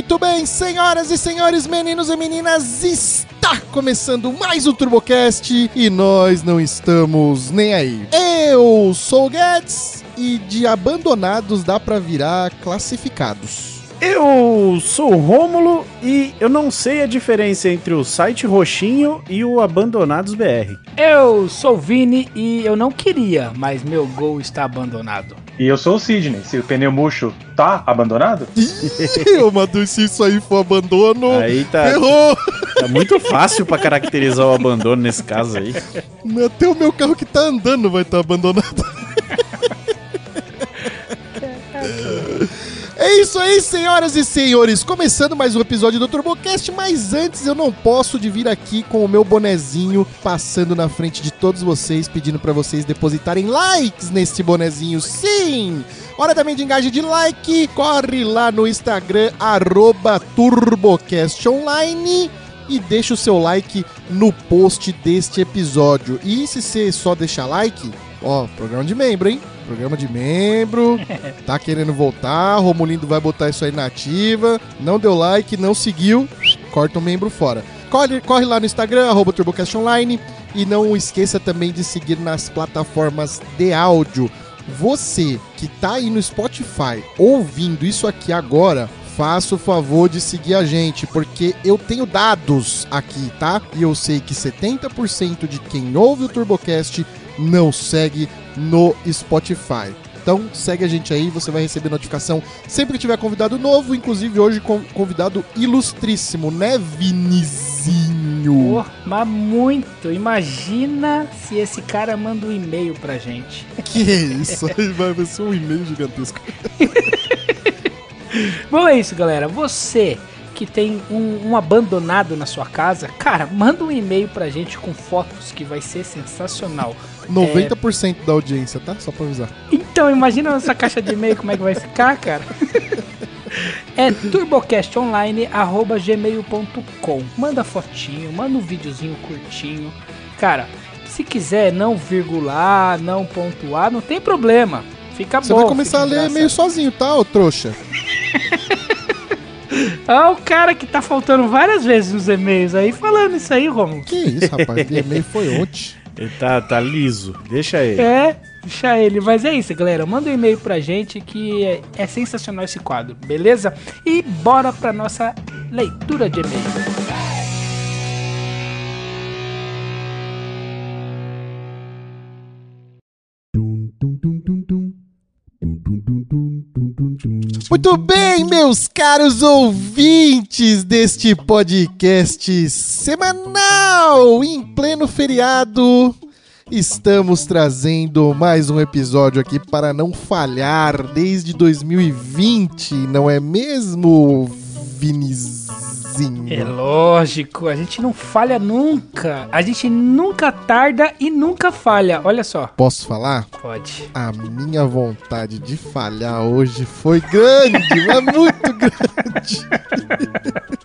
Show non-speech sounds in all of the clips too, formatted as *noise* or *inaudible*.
Muito bem, senhoras e senhores, meninos e meninas, está começando mais um TurboCast e nós não estamos nem aí. Eu sou o Guedes e de abandonados dá pra virar classificados. Eu sou o Rômulo e eu não sei a diferença entre o site roxinho e o Abandonados BR. Eu sou o Vini e eu não queria, mas meu gol está abandonado. E eu sou o Sidney. Se o pneu murcho tá abandonado? Ô Madu, se isso aí for abandono, Aí tá, errou! tá muito fácil pra caracterizar o abandono nesse caso aí. Até o meu carro que tá andando vai estar abandonado. É isso aí, senhoras e senhores. Começando mais um episódio do TurboCast, mas antes eu não posso de vir aqui com o meu bonezinho passando na frente de todos vocês, pedindo pra vocês depositarem likes nesse bonezinho. Sim! Hora também de engaje de like. Corre lá no Instagram, TurboCastOnline e deixa o seu like no post deste episódio. E se você só deixar like, ó, programa de membro, hein? Programa de membro, *laughs* tá querendo voltar, Romulindo vai botar isso aí na ativa. Não deu like, não seguiu, corta o membro fora. Corre, corre lá no Instagram, arroba TurboCast Online. E não esqueça também de seguir nas plataformas de áudio. Você que tá aí no Spotify ouvindo isso aqui agora, faça o favor de seguir a gente, porque eu tenho dados aqui, tá? E eu sei que 70% de quem ouve o TurboCast não segue no Spotify. Então segue a gente aí, você vai receber notificação sempre que tiver convidado novo, inclusive hoje com convidado ilustríssimo, né, Vinizinho? Pô, mas muito. Imagina se esse cara manda um e-mail pra gente. Que isso? Aí vai ser um e-mail gigantesco. *laughs* Bom, é isso, galera. Você que tem um, um abandonado na sua casa, cara, manda um e-mail pra gente com fotos que vai ser sensacional. 90% da audiência, tá? Só pra avisar. Então, imagina essa caixa de e-mail como é que vai ficar, cara. É turbocastonline.gmail.com Manda fotinho, manda um videozinho curtinho. Cara, se quiser não virgular, não pontuar, não tem problema. Fica Você bom. vai começar a ler engraçado. meio sozinho, tá, ô trouxa? *laughs* Ah, o cara que tá faltando várias vezes nos e-mails aí, falando isso aí, Romulo. Que isso, rapaz? O e-mail foi ontem. Ele tá, tá liso, deixa ele. É, deixa ele. Mas é isso, galera. Manda um e-mail pra gente que é, é sensacional esse quadro, beleza? E bora pra nossa leitura de e-mail. Muito bem, meus caros ouvintes deste podcast semanal em pleno feriado. Estamos trazendo mais um episódio aqui para não falhar desde 2020, não é mesmo, É lógico, a gente não falha nunca. A gente nunca tarda e nunca falha. Olha só. Posso falar? Pode. A minha vontade de falhar hoje foi grande, mas muito grande. *laughs*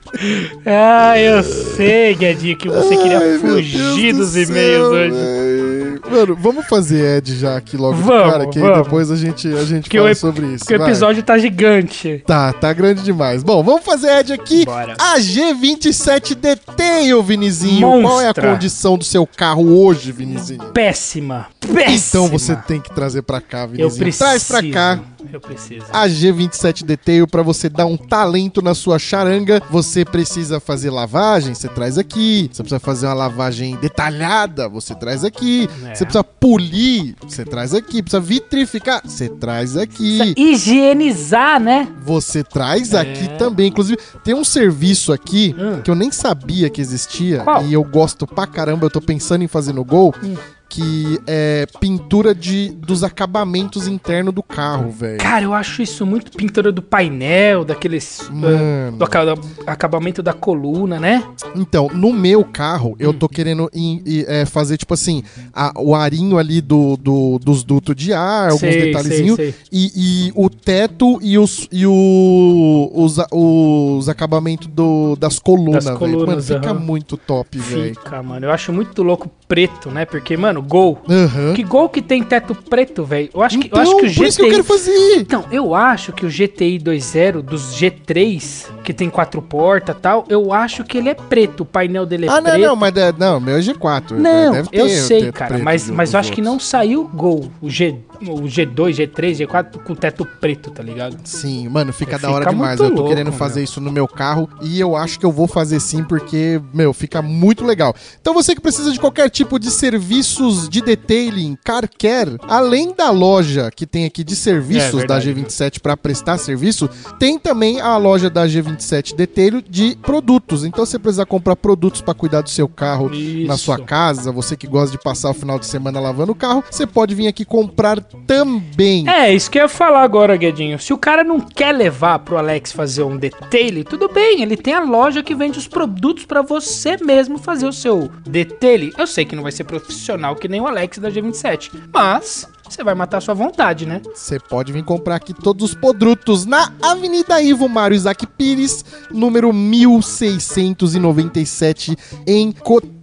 Ah, eu sei, Guedinho, que você queria Ai, fugir dos do e-mails hoje. véi. Mano, vamos fazer Ed já aqui logo Vamos, cara, que vamos. depois a gente, a gente Porque fala sobre isso. Porque o episódio tá gigante. Tá, tá grande demais. Bom, vamos fazer Ed aqui. Bora. A G27 Detail, Vinizinho. Qual é a Monstra. condição do seu carro hoje, Vinizinho? Péssima. Péssima. Então você tem que trazer pra cá, Eu Vinizinho. preciso. Traz pra cá Eu preciso. a G27 Detail para você dar um talento na sua charanga. Você precisa fazer lavagem, você traz aqui. Você precisa fazer uma lavagem detalhada, você traz aqui. É. Você precisa polir, você traz aqui. Precisa vitrificar, você traz aqui. Precisa higienizar, né? Você traz É. aqui também. Inclusive, tem um serviço aqui Hum. que eu nem sabia que existia. Qual? E eu gosto pra caramba. Eu tô pensando em fazer no Gol. Hum. Que é pintura de, dos acabamentos internos do carro, velho. Cara, eu acho isso muito pintura do painel, daqueles. Mano. uh, do aca- acabamento da coluna, né? Então, no meu carro, eu tô querendo em- em, é, fazer, tipo assim, a- o arinho ali do, do- dos dutos de ar, alguns Sei, detalhezinhos. sei, sei. E, e o teto e os, e o, os, os acabamentos do, das colunas, velho. Mano, fica muito top, velho. Fica, mano. Eu acho muito louco preto, né? Porque, mano, gol. Aham. Que gol que tem teto preto, velho? Eu acho que, Então, eu acho que o por isso que eu GTI. quero fazer. Então, eu acho que o GTI 2.0 dos G3 que tem quatro portas e tal. Eu acho que ele é preto, o painel dele é Ah, não, preto. não, mas de- não, meu é G4. Não, eu sei, cara, preto mas, mas eu acho que não outros. saiu Gol, o, G, o G2, G3, G4 com teto preto, tá ligado? Sim, mano, fica da Fica hora demais. muito Eu tô louco, querendo fazer meu. isso no meu carro e eu acho que eu vou fazer sim, porque, meu, fica muito legal. Então você que precisa de qualquer tipo de serviços de detailing, car care, além da loja que tem aqui de serviços É da verdade. G27 para prestar serviço, tem também a loja da G27 Detail de produtos. Então você precisa comprar produtos para cuidar do seu carro na Isso. sua casa, você que gosta de passar o final de semana lavando o carro, você pode vir aqui comprar também. É, isso que eu ia falar agora, Guedinho. Se o cara não quer levar pro Alex fazer um detail, tudo bem, ele tem a loja que vende os produtos pra você mesmo fazer o seu detail. Eu sei que não vai ser profissional que nem o Alex da G27, mas você vai matar a sua vontade, né? Você pode vir comprar aqui todos os produtos na Avenida Ivo Mário Isaac Pires, número 1697, em Cotia,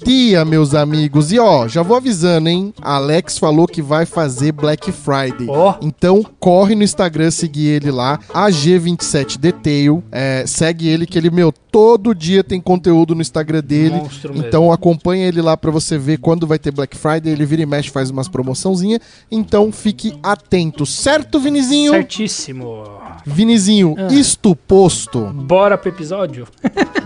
meus amigos. E ó, já vou avisando, hein? Alex falou que vai fazer Black Friday. Ó. Então corre no Instagram, seguir ele lá, AG27 Detail. É, segue ele que ele, meu, todo dia tem conteúdo no Instagram dele. Monstro mesmo. Então acompanha ele lá pra você ver quando vai ter Black Friday. Ele vira e mexe, faz umas promoçãozinhas. Então fique atento, certo, Vinizinho? Certíssimo. Vinizinho, Ah. isto posto. Bora pro episódio?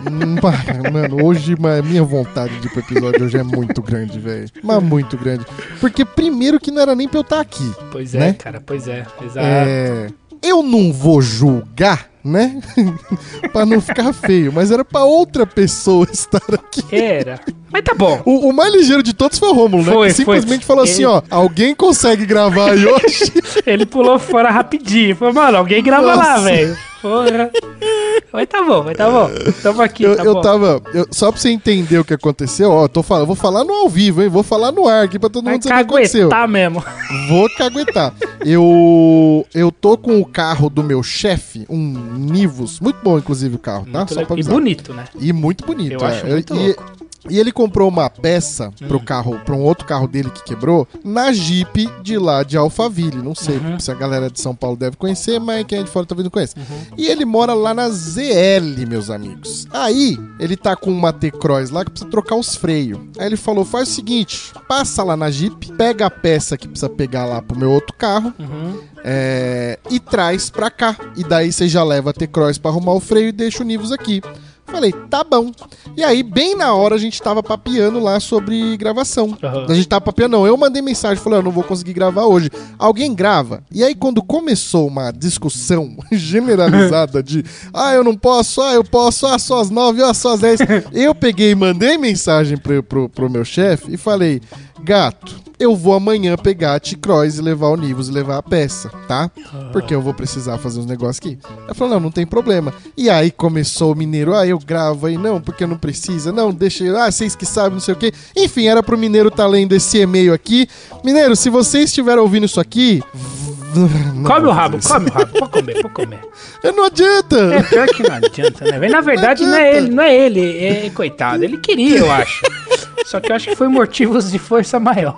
Hum, *laughs* Mano, hoje ma- minha vontade de ir pro episódio hoje é muito grande, velho. Mas muito grande. Porque primeiro que não era nem pra eu estar aqui. Pois é, Né? cara, pois é. Exato. É, eu não vou julgar, né? *laughs* pra não ficar feio, mas era pra outra pessoa *laughs* estar aqui. Era. Mas tá bom. O, o mais ligeiro de todos foi o Rômulo, né? Foi, que simplesmente foi. falou assim, Ele- ó, alguém consegue gravar aí hoje? *laughs* Ele pulou fora rapidinho. Falou, mano, alguém grava lá, Nossa. velho. Porra. *laughs* Mas tá bom, mas tá bom. Tamo aqui, eu, tá eu bom. tava. eu- só pra você entender o que aconteceu, ó, eu tô falando, eu vou falar no ao vivo, hein? Vou falar no ar aqui pra todo Vai mundo saber o que aconteceu. caguetar mesmo. Vou caguetar. eu. Eu tô com o carro do meu chefe, um Nivus. Muito bom, inclusive, o carro, tá? Muito Só pra E avisar. bonito, né? E muito bonito. Eu acho é. muito e, louco. e ele comprou uma peça pro carro, pra um outro carro dele que quebrou, na Jeep de lá de Alphaville. Não sei Uhum. se a galera de São Paulo deve conhecer, mas quem é de fora talvez não conheça. E ele mora lá na ZL, meus amigos. Aí, ele tá com uma T-Cross lá que precisa trocar os freios. Aí ele falou: faz o seguinte, passa lá na Jeep, pega a peça que precisa pegar lá pro meu outro carro. Uhum. É, e traz pra cá. E daí você já leva a T-Cross pra arrumar o freio e deixa o Nivus aqui. Falei, tá bom. E aí, bem na hora, a gente tava papeando lá sobre gravação. Aham. A gente tava papeando, não. Eu mandei mensagem, falei, eu não vou conseguir gravar hoje. Alguém grava. E aí, quando começou uma discussão *laughs* generalizada de, ah, eu não posso, ah, eu posso, ah, só às nove, ah, só às dez. *laughs* eu peguei e mandei mensagem pro, pro, pro meu chefe e falei, gato, eu vou amanhã pegar a T-Cross e levar o Nivus e levar a peça, tá? Porque eu vou precisar fazer uns negócios aqui. Ela falou, não, não tem problema. E aí começou o mineiro, ah, eu gravo aí, não, porque não precisa, não, deixa ah, vocês que sabem, não sei o quê. Enfim, era pro mineiro tá lendo esse e-mail aqui. Mineiro, se você estiver ouvindo isso aqui... *laughs* não Come o rabo, come o rabo. Pode comer, pode comer. É, Não adianta! É pior que não adianta, né? Na verdade, não é ele, não é ele, é coitado. Ele queria, eu acho. Só que eu acho que foi motivos de força maior.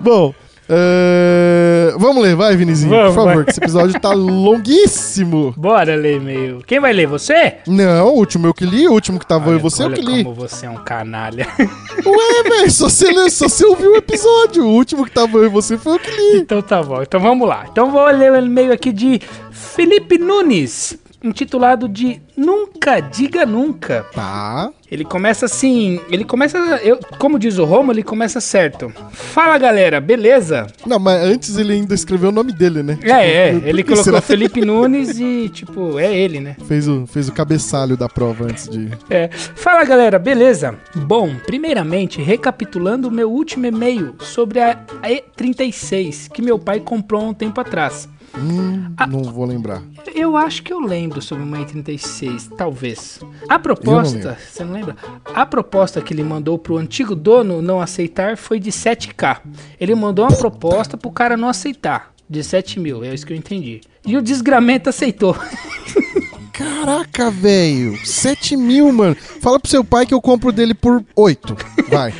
Bom, é, vamos ler, vai, Vinizinho, Vamos, por favor, vai. que esse episódio tá longuíssimo. *laughs* Bora ler e-mail. Quem vai ler? Você? Não, o último eu que li, o último que tava eu e você eu olha que li. como você é um canalha. *laughs* Ué, velho, só você, lê- só você ouviu o episódio. O último que tava eu e você foi eu que li. Então tá bom. Então vamos lá. Então vou ler o e-mail aqui de Felipe Nunes, intitulado de Nunca Diga Nunca. Tá. Ele começa assim, ele começa, eu, como diz o Romo, ele começa certo. Fala galera, beleza? Não, mas antes ele ainda escreveu o nome dele, né? É, é, Tipo, *laughs* ele por que colocou será? Felipe Nunes e tipo, é ele, né? Fez o, fez o cabeçalho da prova antes de. É. Fala galera, beleza? Bom, primeiramente, recapitulando o meu último e-mail sobre a E36 que meu pai comprou há um tempo atrás. Hum, Ah. não vou lembrar. Eu acho que eu lembro sobre uma E36, talvez. A não proposta, lembro. você não lembra? A proposta que ele mandou pro antigo dono não aceitar foi de 7k. Ele mandou uma proposta pro cara não aceitar, de 7 mil, é isso que eu entendi. E o desgramento aceitou. *laughs* Caraca, velho. 7 mil, mano. Fala pro seu pai que eu compro dele por 8. Vai.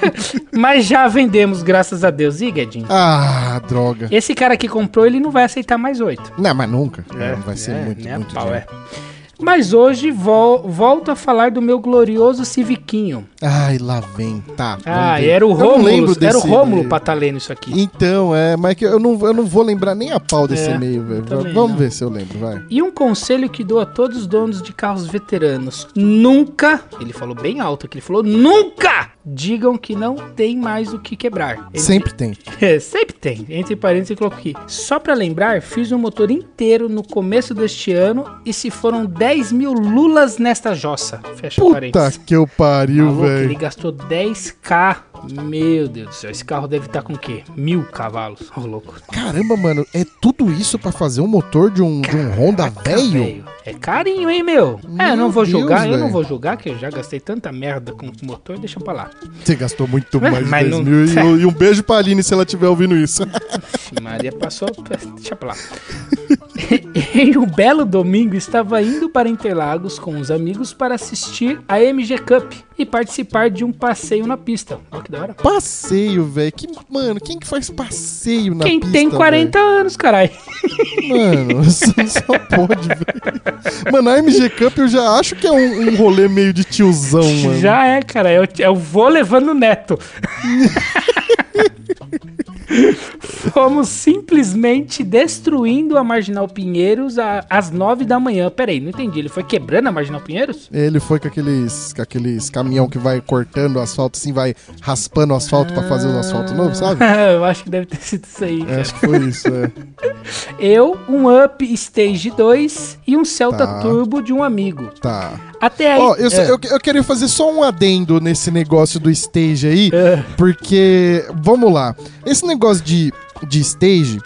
*laughs* Mas já vendemos, graças a Deus. E, Guedinho? ah, droga. Esse cara que comprou, ele não vai aceitar mais 8. Não, mas nunca. É, vai ser muito, nem a muito pau, dinheiro. é. Mas hoje vol volto a falar do meu glorioso Civiquinho. Ai, lá vem, tá. Ah, ver. era o Eu não Rômulo, lembro era o Rômulo pra tá lendo isso aqui. Então, é, mas que eu não, eu não vou lembrar nem a pau desse É, e-mail, velho. Vamos não. ver se eu lembro, vai. E um conselho que dou a todos os donos de carros veteranos: nunca, ele falou bem alto aqui, ele falou nunca digam que não tem mais o que quebrar. Ele- Sempre tem. *laughs* É, sempre tem. Entre parênteses, eu coloco aqui. Só pra lembrar, fiz o motor inteiro no começo deste ano e se foram 10 mil lulas nesta jossa. Fecha Puta parênteses. que eu pariu, Maluco, ele velho. gastou 10k. Meu Deus do céu, esse carro deve estar com o quê? Mil cavalos. Ô, louco. Caramba, mano, é tudo isso pra fazer um motor de um, de um Honda velho? Velho, É carinho, hein, meu? é, eu Meu não vou Deus, julgar, eu não velho. vou julgar, que eu já gastei tanta merda com o motor, deixa pra lá. Você gastou muito É, mais de mas 10 não- mil. *laughs* E, e um beijo pra Aline se ela estiver ouvindo isso. Maria passou. Deixa pra lá. *laughs* em um belo domingo, estava indo para Interlagos com os amigos para assistir a MG Cup e participar de um passeio na pista. Olha que da hora. Passeio, velho. Que, mano, quem que faz passeio na Quem pista, tem 40 anos, caralho. Mano, *laughs* só, só pode, velho. Mano, a MG Cup eu já acho que é um, um rolê meio de tiozão, mano. Já é, cara. Eu, eu vou levando o neto. *laughs* Fomos simplesmente destruindo a Marginal Pinheiros a- às 9 da manhã. Peraí, não entendi. Ele foi quebrando a Marginal Pinheiros? Ele foi com aqueles, com aqueles caminhão que vai cortando o asfalto, assim, vai raspando o asfalto pra fazer o asfalto novo, sabe? *laughs* eu acho que deve ter sido isso aí. É, acho que foi isso, é. *laughs* Eu, um Up Stage 2 e um Celta Tá. Turbo de um amigo. Tá. Até aí. Ó, eu, só- É. eu, eu queria fazer só um adendo nesse negócio do stage aí, É. porque, vamos lá, esse negócio de, de stage,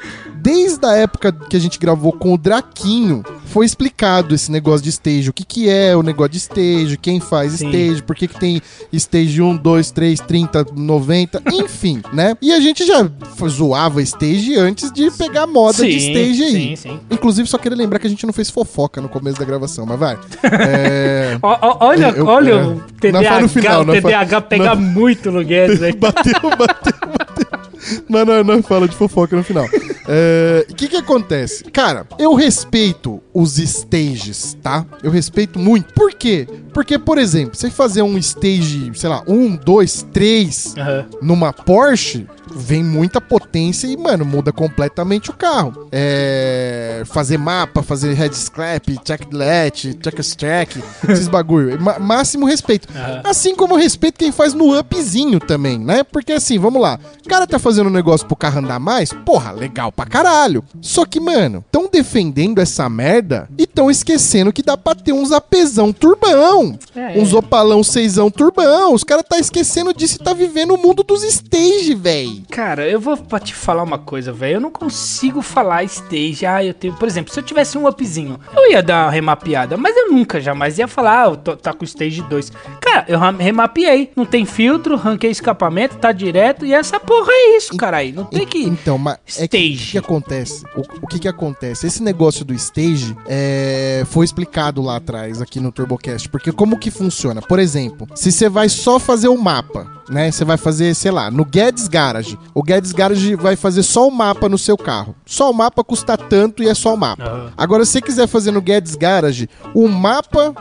desde a época que a gente gravou com o Draquinho, foi explicado esse negócio de stage, o que que é o negócio de stage, quem faz Sim. stage, por que que tem stage 1, 2, 3, 30, 90, enfim, né? E a gente já zoava stage antes de pegar a moda de stage aí. Sim, sim. Inclusive, só queria lembrar que a gente não fez fofoca no começo da gravação, mas vai. *laughs* É... Ó, olha, Eu- olha é. o TDAH, no final, o TDAH pega não- muito no Guedes, né? *laughs* bateu, bateu, bateu. Mas não, não fala de fofoca no final. É, O que que acontece? Cara, eu respeito os stages, tá? Eu respeito muito. Por quê? Porque, por exemplo, você fazer um stage, sei lá, um, dois, três Aham. numa Porsche, vem muita potência e, mano, muda completamente o carro. É. Fazer mapa, fazer head scrap, check delete, check track, esses bagulho. Ma- máximo respeito. Aham. Assim como eu respeito quem faz no upzinho também, né? Porque assim, vamos lá. O cara tá fazendo um negócio pro carro andar mais, porra, legal pra caralho. Só que, mano, tão defendendo essa merda e tão esquecendo que dá pra ter uns apesão turbão. É, uns é. opalão seisão turbão. Os caras tá esquecendo disso e tá vivendo o mundo dos stage, véi. Cara, eu vou pra te falar uma coisa, velho. Eu não consigo falar stage. Ah, eu tenho. Por exemplo, se eu tivesse um upzinho, eu ia dar uma remapeada. Mas eu nunca jamais ia falar, ah, eu tô, tá com stage 2. Cara, eu remapeei. Não tem filtro, ranquei escapamento, tá direto. E essa porra é isso, caralho. Não tem que. Então, mas é que, que, acontece? O, o que que acontece? Esse negócio do stage é, foi explicado lá atrás, aqui no TurboCast. Porque como que funciona? Por exemplo, se você vai só fazer o mapa, né? Você vai fazer, sei lá, no Guedes Garage. O Guedes Garage vai fazer só o mapa no seu carro. Só o mapa custa tanto e é só o mapa. Agora, se você quiser fazer no Guedes Garage um mapa,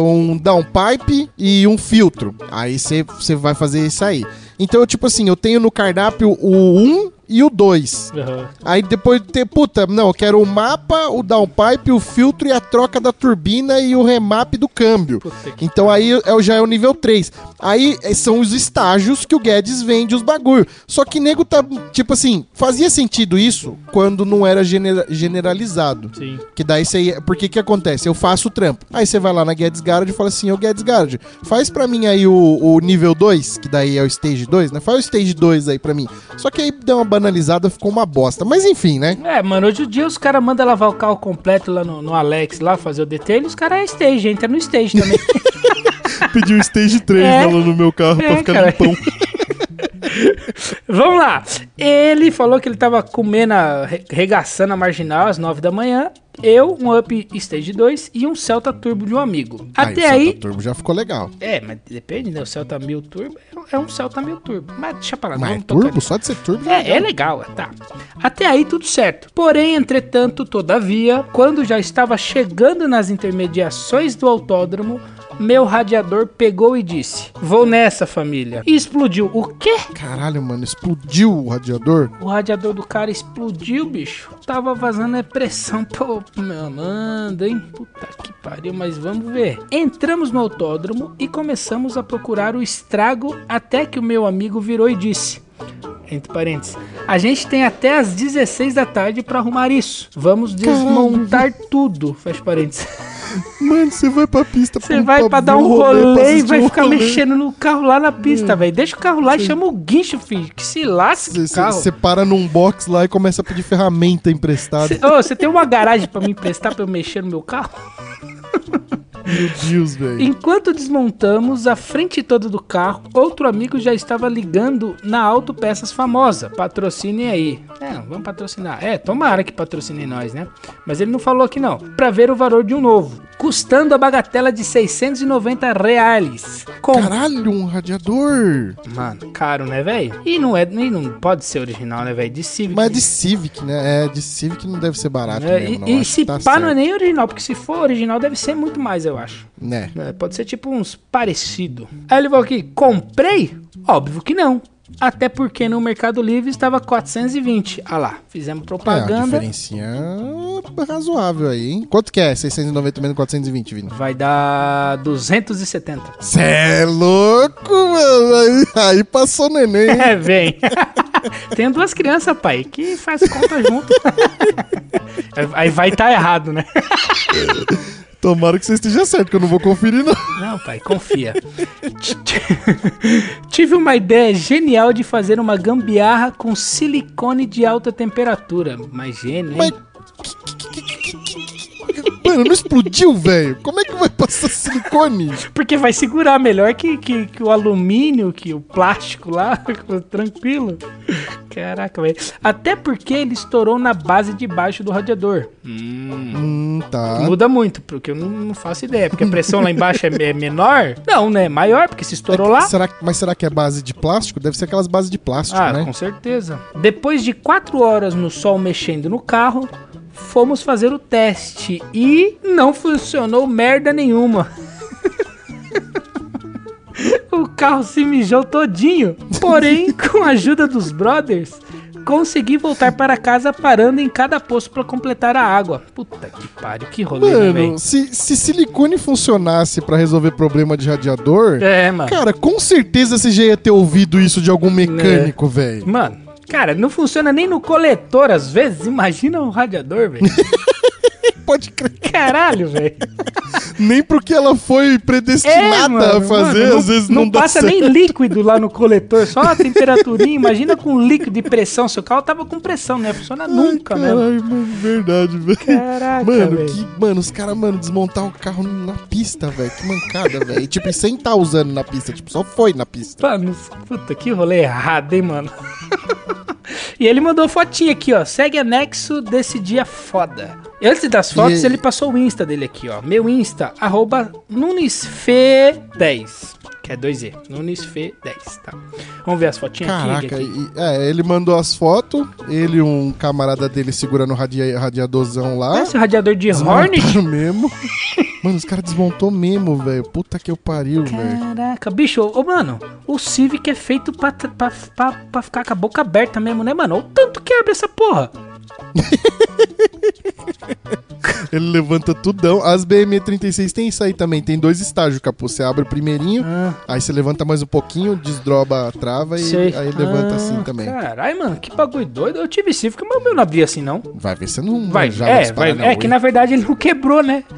um downpipe e um filtro, aí você vai fazer isso aí. Então, tipo assim, eu tenho no cardápio o 1 e o 2. Aham. Aí depois de ter, puta, não, eu quero o mapa, o downpipe, o filtro e a troca da turbina e o remap do câmbio. Então aí é, já é o nível 3. Aí é, são os estágios que o Guedes vende os bagulho. Só que nego tá, tipo assim, fazia sentido isso quando não era genera- generalizado. Sim. Que daí você ia. Porque que acontece? Eu faço o trampo. Aí você vai lá na Guedes Garage e fala assim: Ô Guedes Garage, faz pra mim aí o, o nível 2, que daí é o stage 2, né? Faz o stage 2 aí pra mim. Só que aí deu uma banalizada, ficou uma bosta. Mas enfim, né? É, mano, hoje em dia os caras mandam lavar o carro completo lá no, no Alex, lá fazer o detail, e os caras é stage, entra no stage também. *laughs* Pediu o stage 3 É. lá no meu carro É, cara. *laughs* Vamos lá. Ele falou que ele tava comendo, regaçando a marginal às 9 da manhã eu, um Up Stage 2 e um Celta Turbo de um amigo. Aí, Até o Celta aí. Turbo já ficou legal. É, mas depende, né? O Celta 1000 Turbo é um Celta 1000 Turbo. Mas deixa pra lá, não Mas é vamos tocar turbo? Só de ser turbo já é, é legal, tá. Até aí tudo certo. Porém, entretanto, todavia, quando já estava chegando nas intermediações do autódromo, meu radiador pegou e disse: Vou nessa, família. E explodiu. O quê? Caralho, mano, explodiu o radiador. O radiador do cara explodiu, bicho. Tava vazando é pressão pro meu amando, hein? Puta que pariu, mas vamos ver. Entramos no autódromo e começamos a procurar o estrago até que o meu amigo virou e disse: entre parênteses. A gente tem até as 16 da tarde pra arrumar isso. Vamos desmontar tudo. Fecha parênteses. *laughs* Mano, você vai pra pista Você vai pra dar um pra rolê e vai um ficar rolê. mexendo no carro lá na pista, velho. Deixa o carro lá e chama o guincho, filho. Que se lasque carro. Você para num box lá e começa a pedir ferramenta emprestada. Cê- Ô, Você tem uma garagem pra me emprestar pra eu mexer no meu carro? *laughs* Meu Deus, velho. Enquanto desmontamos a frente toda do carro, outro amigo já estava ligando na Autopeças famosa. Patrocinem aí. É, vamos patrocinar. É, tomara que patrocinem nós, né? Mas ele não falou aqui não. Pra ver o valor de um novo. Custando a bagatela de 690 reais. Com... Caralho, um radiador. Mano, caro, né, velho? E não é, e não pode ser original, né, velho? De Civic. Mas é de Civic, né? É, de Civic não deve ser barato É, mesmo, e não. e se tá pá não é certo. nem original, porque se for original deve ser muito mais, eu acho. Né? É, pode ser tipo uns parecido. Aí ele falou aqui, comprei? Óbvio que não. Até porque no Mercado Livre estava 420. Ah lá, fizemos É, a propaganda. diferencinha razoável aí, hein? Quanto que é 690 menos 420, Vini? Vai dar 270. Cê é louco, mano. Aí, aí passou neném. hein? *laughs* É, vem. *laughs* Tenho duas crianças, pai, que faz conta junto. *laughs* Aí vai estar errado, né? Tomara que você esteja certo, que eu não vou conferir, não. Não, pai, confia. Tive uma ideia genial de fazer uma gambiarra com silicone de alta temperatura. Mas gênio, hein? Mas. Mano, não explodiu, velho. Como é que vai passar silicone? Porque vai segurar melhor que, que, que o alumínio, que o plástico lá, *laughs* tranquilo. Caraca, velho. Até porque ele estourou na base de baixo do radiador. Hum, tá. Muda muito, porque eu não, não faço ideia. Porque a pressão lá embaixo é, é menor? Não, né? Maior, porque se estourou lá. Será, mas será que é base de plástico? Deve ser aquelas bases de plástico, Ah, né? com certeza. Depois de quatro horas no sol mexendo no carro, fomos fazer o teste e não funcionou merda nenhuma. *laughs* o carro se mijou todinho. Porém, com a ajuda dos brothers, consegui voltar para casa parando em cada poço para completar a água. Puta que pariu, que rolê, né, Mano, velho? se, se silicone funcionasse pra resolver problema de radiador, É, mano. cara, com certeza você já ia ter ouvido isso de algum mecânico, velho. Mano, cara, não funciona nem no coletor às vezes. Imagina o radiador, velho. *laughs* Pode crer. Caralho, *laughs* velho. Nem porque ela foi predestinada a fazer, É, mano, às vezes não, dá passa certo. nem líquido lá no coletor, só a *laughs* temperaturinha. Imagina com líquido de pressão. Seu carro tava com pressão, não ia funcionar nunca Ai, mesmo. Caralho, mano, verdade, velho. Caraca, Mano, que, mano, os caras, mano, desmontar o carro na pista, velho. Que mancada, velho. E, Tipo, e sem tá usando na pista, tipo, só foi na pista. Mano, puta, que rolê errado, hein, mano. *laughs* e ele mandou fotinha aqui, ó. Segue anexo desse dia foda. E antes das fotos, E- ele passou o Insta dele aqui, ó. Meu Insta, arroba NunesFe10. Que é 2E. NunesFe10, tá? Vamos ver as fotinhas Caraca, aqui. e- é, ele mandou as fotos, ele e um camarada dele segurando o radia, radiadorzão lá. O radiador de Hornet. *laughs* Mesmo. Mano, os caras desmontou mesmo, velho. Puta que eu pariu, velho. Caraca, bicho, ô mano, o Civic é feito pra, pra, pra, pra ficar com a boca aberta mesmo, né, mano? O tanto que abre essa porra. *laughs* Ele levanta tudão. As BM36 tem isso aí também. Tem dois estágios, capô. Você abre o primeirinho, Ah, aí você levanta mais um pouquinho, desdroba a trava e sei. aí levanta Ah, assim também. Caraly, mano, que bagulho doido. Eu tive Civic, mas o meu não abria assim, não. Vai ver se não Vai, manjava é, vai, é que na verdade ele não quebrou, né? *laughs*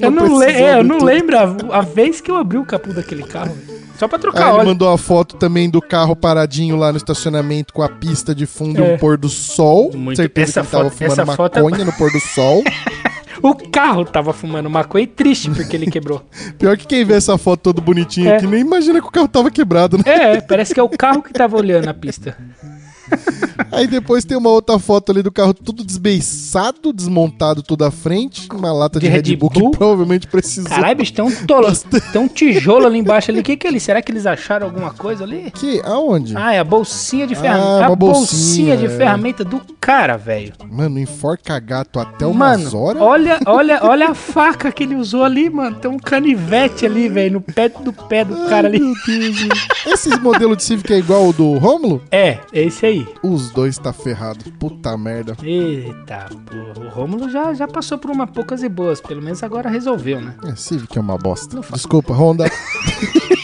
eu Não não, le é, eu não lembro a, a vez que eu abri o capô daquele carro. Só pra Aí trocar ele óleo. mandou a foto também do carro paradinho lá no estacionamento com a pista de fundo e É. um pôr do sol. Muito- Certeza essa que ele tava foto- fumando é- maconha no pôr do sol. *laughs* O carro tava fumando maconha e triste porque ele quebrou. *laughs* Pior que quem vê essa foto todo bonitinho É. aqui nem imagina que o carro tava quebrado, né? É, parece que é o carro que tava olhando a pista. *laughs* Aí depois tem uma outra foto ali do carro tudo desbeiçado, desmontado tudo à frente, uma lata de, De Red Bull, Bull? que provavelmente precisou. Caralho, bicho, tem um, tolo, tem um tijolo ali embaixo ali. O que que é ali? Será que eles acharam alguma coisa ali? Que? Aonde? Ah, é a bolsinha de Ah, ferramenta. uma a bolsinha, bolsinha, de é. ferramenta do cara, velho. Mano, enforca gato até umas Mano, horas? olha, *laughs* olha, olha a faca que ele usou ali, mano. Tem um canivete ali, velho, no pé do pé do cara ali. Meu Deus. Esse modelo de Civic é igual ao do Rômulo? É, esse aí. Os dois tá ferrado. Puta merda. Eita, porra. O Rômulo já, já passou por uma poucas e boas. Pelo menos agora resolveu, né? É, Civic é uma bosta. Desculpa, Honda. *laughs*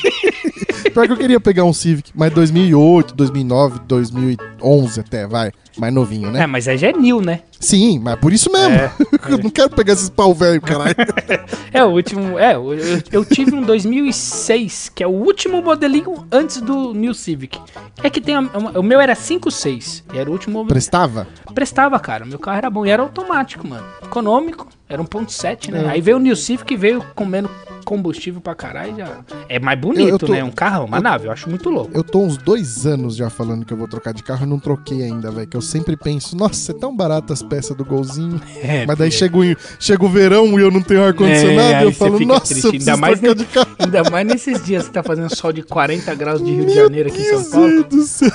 Pior que eu queria pegar um Civic, mas 2008, 2009, 2011 até, vai. Mais novinho, né? É, mas aí já é new, né? Sim, mas por isso mesmo. É, *laughs* eu não quero pegar esses pau velho, caralho. *laughs* É, o último. É, eu, eu- tive um 2006, que é o último modelinho antes do New Civic. É que tem. a- uma- o meu era 5.6. E era o último. Prestava? Prestava, cara. Meu carro era bom. E era automático, mano. Econômico. Era 1.7, né? Aí veio o New Civic veio comendo combustível pra caralho. Já... É mais bonito, Eu- eu tô- né? Um carro, uma nave. Eu acho muito louco. Eu tô uns dois anos já falando que eu vou trocar de carro e não troquei ainda, velho. Que eu sempre penso, nossa, é tão barato as peças do golzinho. *laughs* É, Mas daí chega o, chega o verão e eu não tenho ar-condicionado. É, eu falo, nossa, triste. eu Ainda mais trocar ne- de carro. Ainda mais nesses dias que tá fazendo sol de 40 graus de Rio de Meu Janeiro aqui em São Deus Paulo. do céu.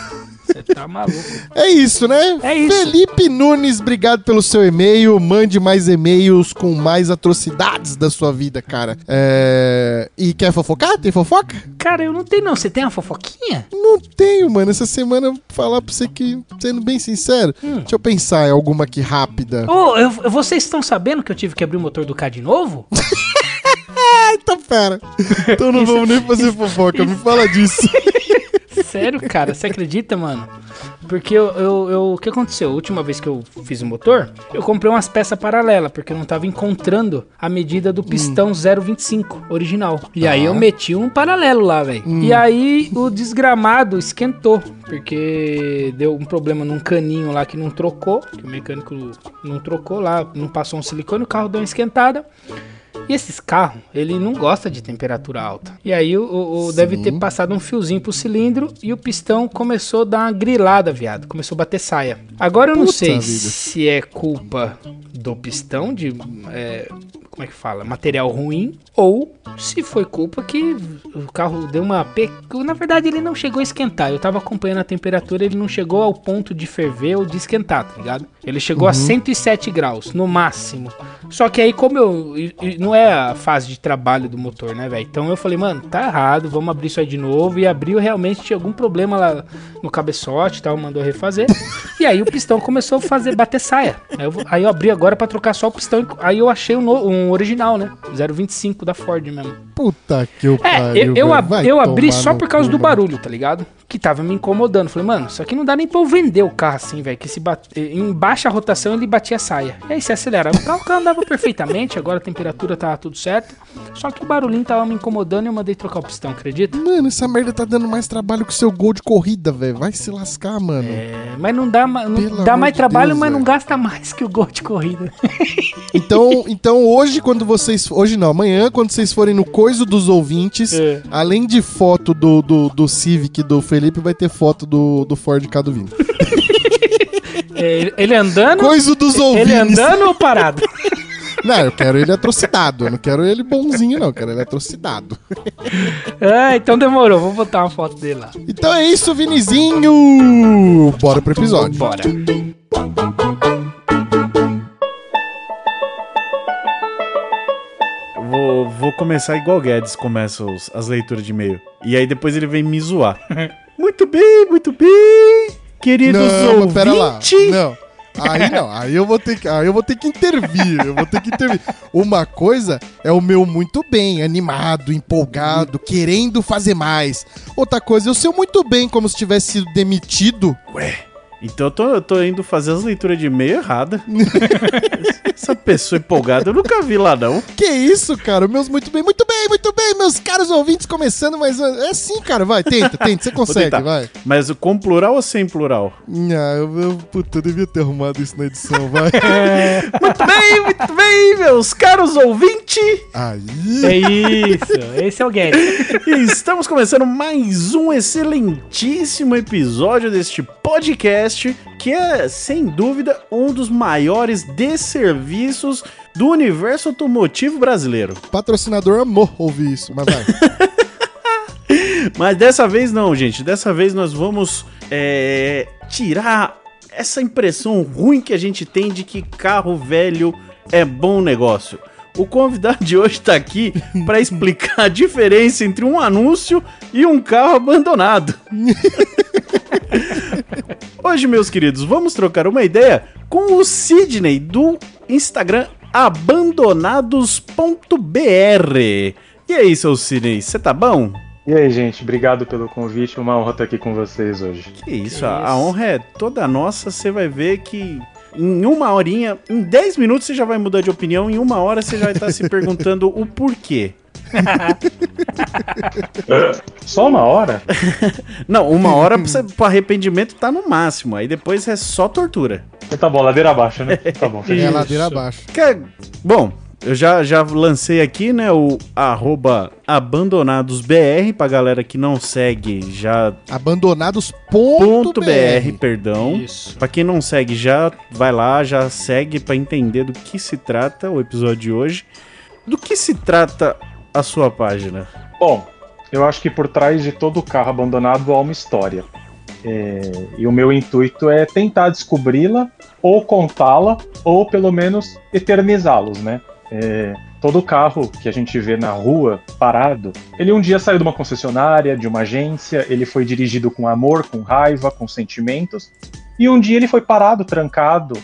Você tá maluco. É isso, né? É isso. Felipe Nunes, obrigado pelo seu e-mail. Mande mais e-mails com mais atrocidades da sua vida, cara. É... E quer fofocar? Tem fofoca? Cara, eu não tenho não. Você tem uma fofoquinha? Não tenho, mano. Essa semana eu vou falar pra você que, sendo bem sincero, Hum. deixa eu pensar em alguma aqui rápida. Ô, eu- vocês estão sabendo que eu tive que abrir o motor do carro de novo? *laughs* Então, pera. Então não vamos nem fazer fofoca. Me fala disso. *laughs* Sério, cara? Você acredita, mano? Porque eu, eu, eu- o que aconteceu? A última vez que eu fiz o motor, eu comprei umas peças paralelas, porque eu não tava encontrando a medida do pistão 025 original. E aí eu meti um paralelo lá, velho. E aí o desgramado esquentou, porque deu um problema num caninho lá que não trocou, que o mecânico não trocou lá, não passou um silicone, o carro deu uma esquentada. E esses carros, ele não gosta de temperatura alta. E aí o, o- deve ter passado um fiozinho pro cilindro e o pistão começou a dar uma grilada, viado. Começou a bater saia. Agora eu não Puta sei vida. se é culpa do pistão, de. é, como é que fala? Material ruim, ou se foi culpa que o carro deu uma. Pe... Na verdade, ele não chegou a esquentar. Eu tava acompanhando a temperatura, ele não chegou ao ponto de ferver ou de esquentar, tá ligado? Ele chegou a 107 graus, no máximo. Só que aí, como eu. Não é a fase de trabalho do motor, né, velho? Então eu falei, mano, tá errado, vamos abrir isso aí de novo. E abriu realmente, tinha algum problema lá no cabeçote e tal, mandou refazer. e aí o pistão começou a fazer bater saia. Aí eu, aí eu abri agora pra trocar só o pistão. Aí eu achei um, no- um original, né? 025 da Ford mesmo. Puta que eu É, pariu. eu, eu, ab- eu abri só por causa do barulho, tá ligado? Que tava me incomodando. Falei, mano, isso aqui não dá nem pra eu vender o carro assim, velho. Que se bate... em baixa rotação ele batia a saia. E aí se acelerava. O carro, o carro andava *laughs* perfeitamente, agora a temperatura tava tudo certo. Só que o barulhinho tava me incomodando e eu mandei trocar o pistão, acredita? Mano, essa merda tá dando mais trabalho que o seu gol de corrida, velho. Vai se lascar, mano. É, mas não dá, não Pelo dá mais trabalho, Deus, mas não velho. gasta mais que o gol de corrida. Então, então hoje, quando vocês. Hoje não, amanhã, quando vocês forem no Coiso dos Ouvintes, É. além de foto do, do, do Civic do Felipe, vai ter foto do, do Ford Caduvino. *laughs* É, ele andando. Coiso dos Ouvintes. Ele andando ou parado? *laughs* Não, eu quero ele atrocidado. Eu não quero ele bonzinho, não. Eu quero ele atrocidado. *laughs* ah, então demorou. Vou botar uma foto dele lá. Então é isso, Vinizinho. Bora pro episódio. Bora. Vou, vou começar igual o Guedes começa os- as leituras de e-mail. E aí depois ele vem me zoar. *laughs* muito bem, muito bem. Queridos Não, mas pera lá. ouvintes. Não. Aí não, aí eu vou ter que, aí eu vou ter que intervir, eu vou ter que intervir. Uma coisa é o meu muito bem, animado, empolgado, querendo fazer mais. Outra coisa é o seu muito bem, como se tivesse sido demitido. Ué, então eu tô, eu tô indo fazer as leituras de e-mail errada. *laughs* Essa pessoa empolgada eu nunca vi lá, não. Que isso, cara? Meus muito bem, muito bem, muito bem, meus caros ouvintes, começando mais uma... É assim, cara, vai, tenta, tenta, você *laughs* consegue, vai. Mas com plural ou sem plural? Ah, eu, eu, puta, eu devia ter arrumado isso na edição, vai. *laughs* Muito bem, muito bem, meus caros ouvintes. Aí. É isso. Esse é o Guedes. Estamos começando mais um excelentíssimo episódio deste podcast podcast, que é, sem dúvida, um dos maiores desserviços do universo automotivo brasileiro. Patrocinador amor ouvir isso, mas vai. *laughs* Mas dessa vez não, gente. Dessa vez nós vamos é, tirar essa impressão ruim que a gente tem de que carro velho é bom negócio. O convidado de hoje está aqui para explicar a diferença entre um anúncio e um carro abandonado. *laughs* Hoje, meus queridos, vamos trocar uma ideia com o Sidney do Instagram abandonados.br. E aí, seu Sidney, você tá bom? E aí, gente, obrigado pelo convite. Uma honra estar aqui com vocês hoje. Que isso, que a, isso? a honra é toda nossa. Você vai ver que em uma horinha, em 10 minutos você já vai mudar de opinião, em uma hora você já vai estar se perguntando o porquê. *laughs* só uma hora? *laughs* Não, uma hora pro arrependimento tá no máximo. Aí depois é só tortura. Tá bom, ladeira abaixo, né? Tá bom. É, ladeira abaixo. Que, bom, eu já, já lancei aqui, né, o arroba abandonadosbr, pra galera que não segue, já... Abandonados.br, perdão. Isso. Pra quem não segue, já vai lá, já segue pra entender do que se trata o episódio de hoje. Do que se trata a sua página? Bom, eu acho que por trás de todo carro abandonado há uma história. É, e o meu intuito é tentar descobri-la, ou contá-la, ou pelo menos eternizá-los, né? É, todo carro que a gente vê na rua parado, ele um dia saiu de uma concessionária, de uma agência, ele foi dirigido com amor, com raiva, com sentimentos, e um dia ele foi parado, trancado,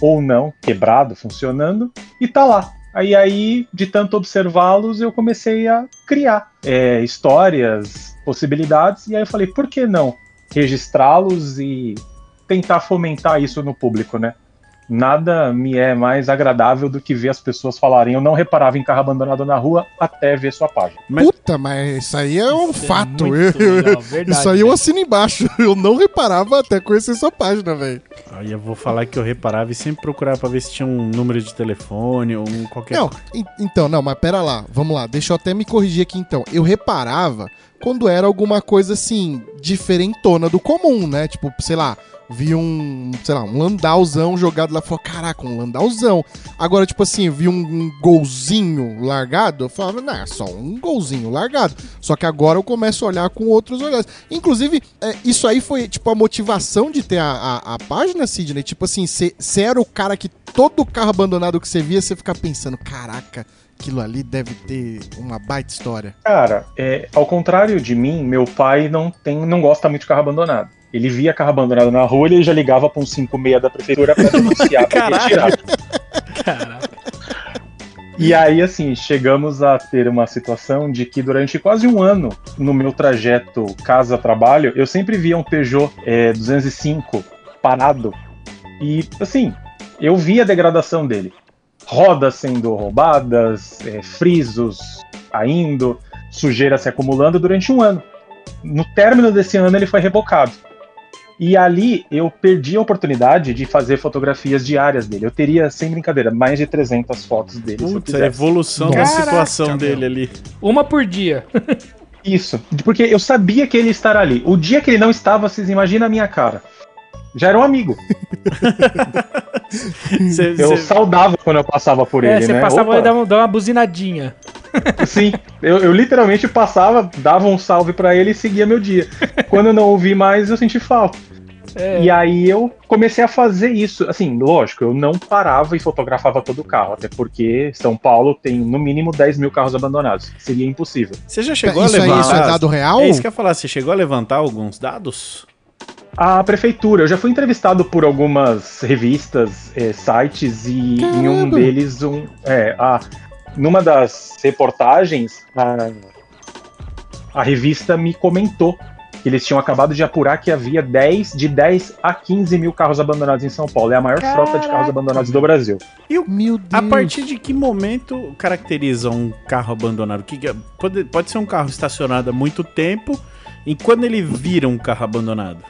ou não, quebrado, funcionando, e tá lá. Aí, aí de tanto observá-los, eu comecei a criar é, histórias, possibilidades, e aí eu falei, por que não registrá-los e tentar fomentar isso no público, né? Nada me é mais agradável do que ver as pessoas falarem eu não reparava em carro abandonado na rua até ver sua página. Mas... Puta, mas isso aí é um isso é fato. É legal, verdade, isso aí eu assino embaixo. *laughs* Eu não reparava até conhecer sua página, velho. Aí eu vou falar que eu reparava e sempre procurava pra ver se tinha um número de telefone ou um qualquer Não, então, não, mas pera lá. Vamos lá, deixa eu até me corrigir aqui então. Eu reparava quando era alguma coisa assim, diferentona do comum, né? Tipo, sei lá, vi um, sei lá, um landauzão jogado lá falou, caraca, um landauzão. Agora, tipo assim, vi um, um golzinho largado, eu falava, não, é só um golzinho largado. Só que agora eu começo a olhar com outros olhares. Inclusive, é, isso aí foi, tipo, a motivação de ter a, a, a página, Sidney. Tipo assim, você era o cara que todo carro abandonado que você via, você fica pensando, caraca, aquilo ali deve ter uma baita história. Cara, é, ao contrário de mim, meu pai não tem, não gosta muito de carro abandonado. Ele via carro abandonado na rua e ele já ligava para um 56 da prefeitura para denunciar, para retirar. Caraca. E aí, assim, chegamos a ter uma situação de que durante quase um ano, no meu trajeto casa-trabalho, eu sempre via um Peugeot é, 205 parado. E, assim, eu via a degradação dele. Rodas sendo roubadas, é, frisos caindo, sujeira se acumulando durante um ano. No término desse ano, ele foi rebocado. E ali eu perdi a oportunidade de fazer fotografias diárias dele. Eu teria, sem brincadeira, mais de 300 fotos dele. Putz, a evolução Caraca, da situação dele ali. Uma por dia. Isso, porque eu sabia que ele ia estar ali. O dia que ele não estava, vocês imaginam a minha cara. Já era um amigo. *laughs* cê, eu cê... saudava quando eu passava por é, ele, você né? passava e dava, uma buzinadinha. Sim, eu, eu, literalmente passava, dava um salve para ele e seguia meu dia. Quando eu não ouvi mais, eu senti falta. É. E aí eu comecei a fazer isso. Assim, lógico, eu não parava e fotografava todo o carro, até porque São Paulo tem no mínimo 10 mil carros abandonados. Seria impossível. Você já chegou isso a levantar? Aí, isso é dado real? É isso que eu ia falar. Você chegou a levantar alguns dados? A prefeitura. Eu já fui entrevistado por algumas revistas, é, sites, e Caramba. em um deles, um, é, a, numa das reportagens, a, a revista me comentou que eles tinham acabado de apurar que havia 10, de 10 a 15 mil carros abandonados em São Paulo. É a maior Caraca. frota de carros abandonados do Brasil. E o, Meu Deus. a partir de que momento caracteriza um carro abandonado? Que, pode, pode ser um carro estacionado há muito tempo, e quando ele vira um carro abandonado?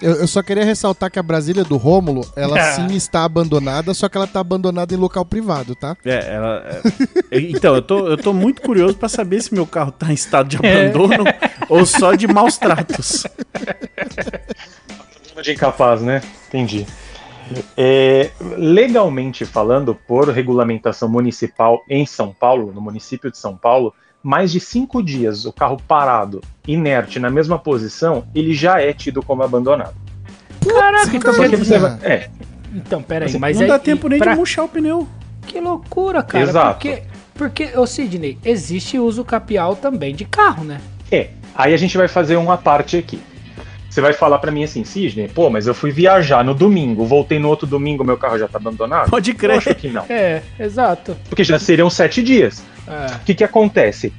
Eu, eu, só queria ressaltar que a Brasília do Rômulo, ela *laughs* sim está abandonada, só que ela está abandonada em local privado, tá? É, ela. É... Então, eu tô, eu tô muito curioso para saber se meu carro tá em estado de abandono é. *laughs* ou só de maus tratos. de incapaz, né? Entendi. É, legalmente falando, por regulamentação municipal em São Paulo, no município de São Paulo, mais de cinco dias o carro parado, inerte, na mesma posição, ele já é tido como abandonado. Caraca, então, Porque quer dizer- você vai- É, então peraí, Assim, mas não aí, dá tempo nem pra- de murchar o pneu. Que loucura, cara. Exato. Porque, porque, ô Sidney, existe uso capial também de carro, né? é. Aí a gente vai fazer uma parte aqui. Você vai falar pra mim assim, Sidney, pô, mas eu fui viajar no domingo, voltei no outro domingo, meu carro já tá abandonado? Pode Eu crer. acho que não. É, exato. Porque já seriam sete dias. É. O que, que acontece?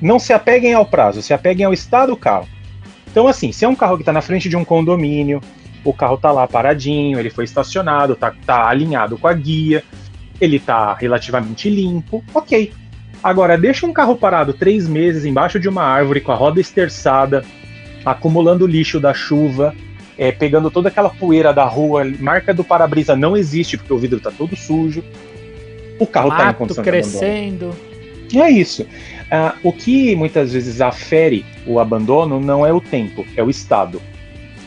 Não se apeguem ao prazo, se apeguem ao estado do carro. Então, assim, se é um carro que está na frente de um condomínio, o carro tá lá paradinho, ele foi estacionado, tá, tá alinhado com a guia, ele tá relativamente limpo, ok. Agora, deixa um carro parado três meses embaixo de uma árvore com a roda esterçada, acumulando lixo da chuva, é, pegando toda aquela poeira da rua, marca do para-brisa não existe porque o vidro tá todo sujo. O carro tá em condição de abandono. E é isso. Ah, o que muitas vezes afere o abandono não é o tempo, é o estado.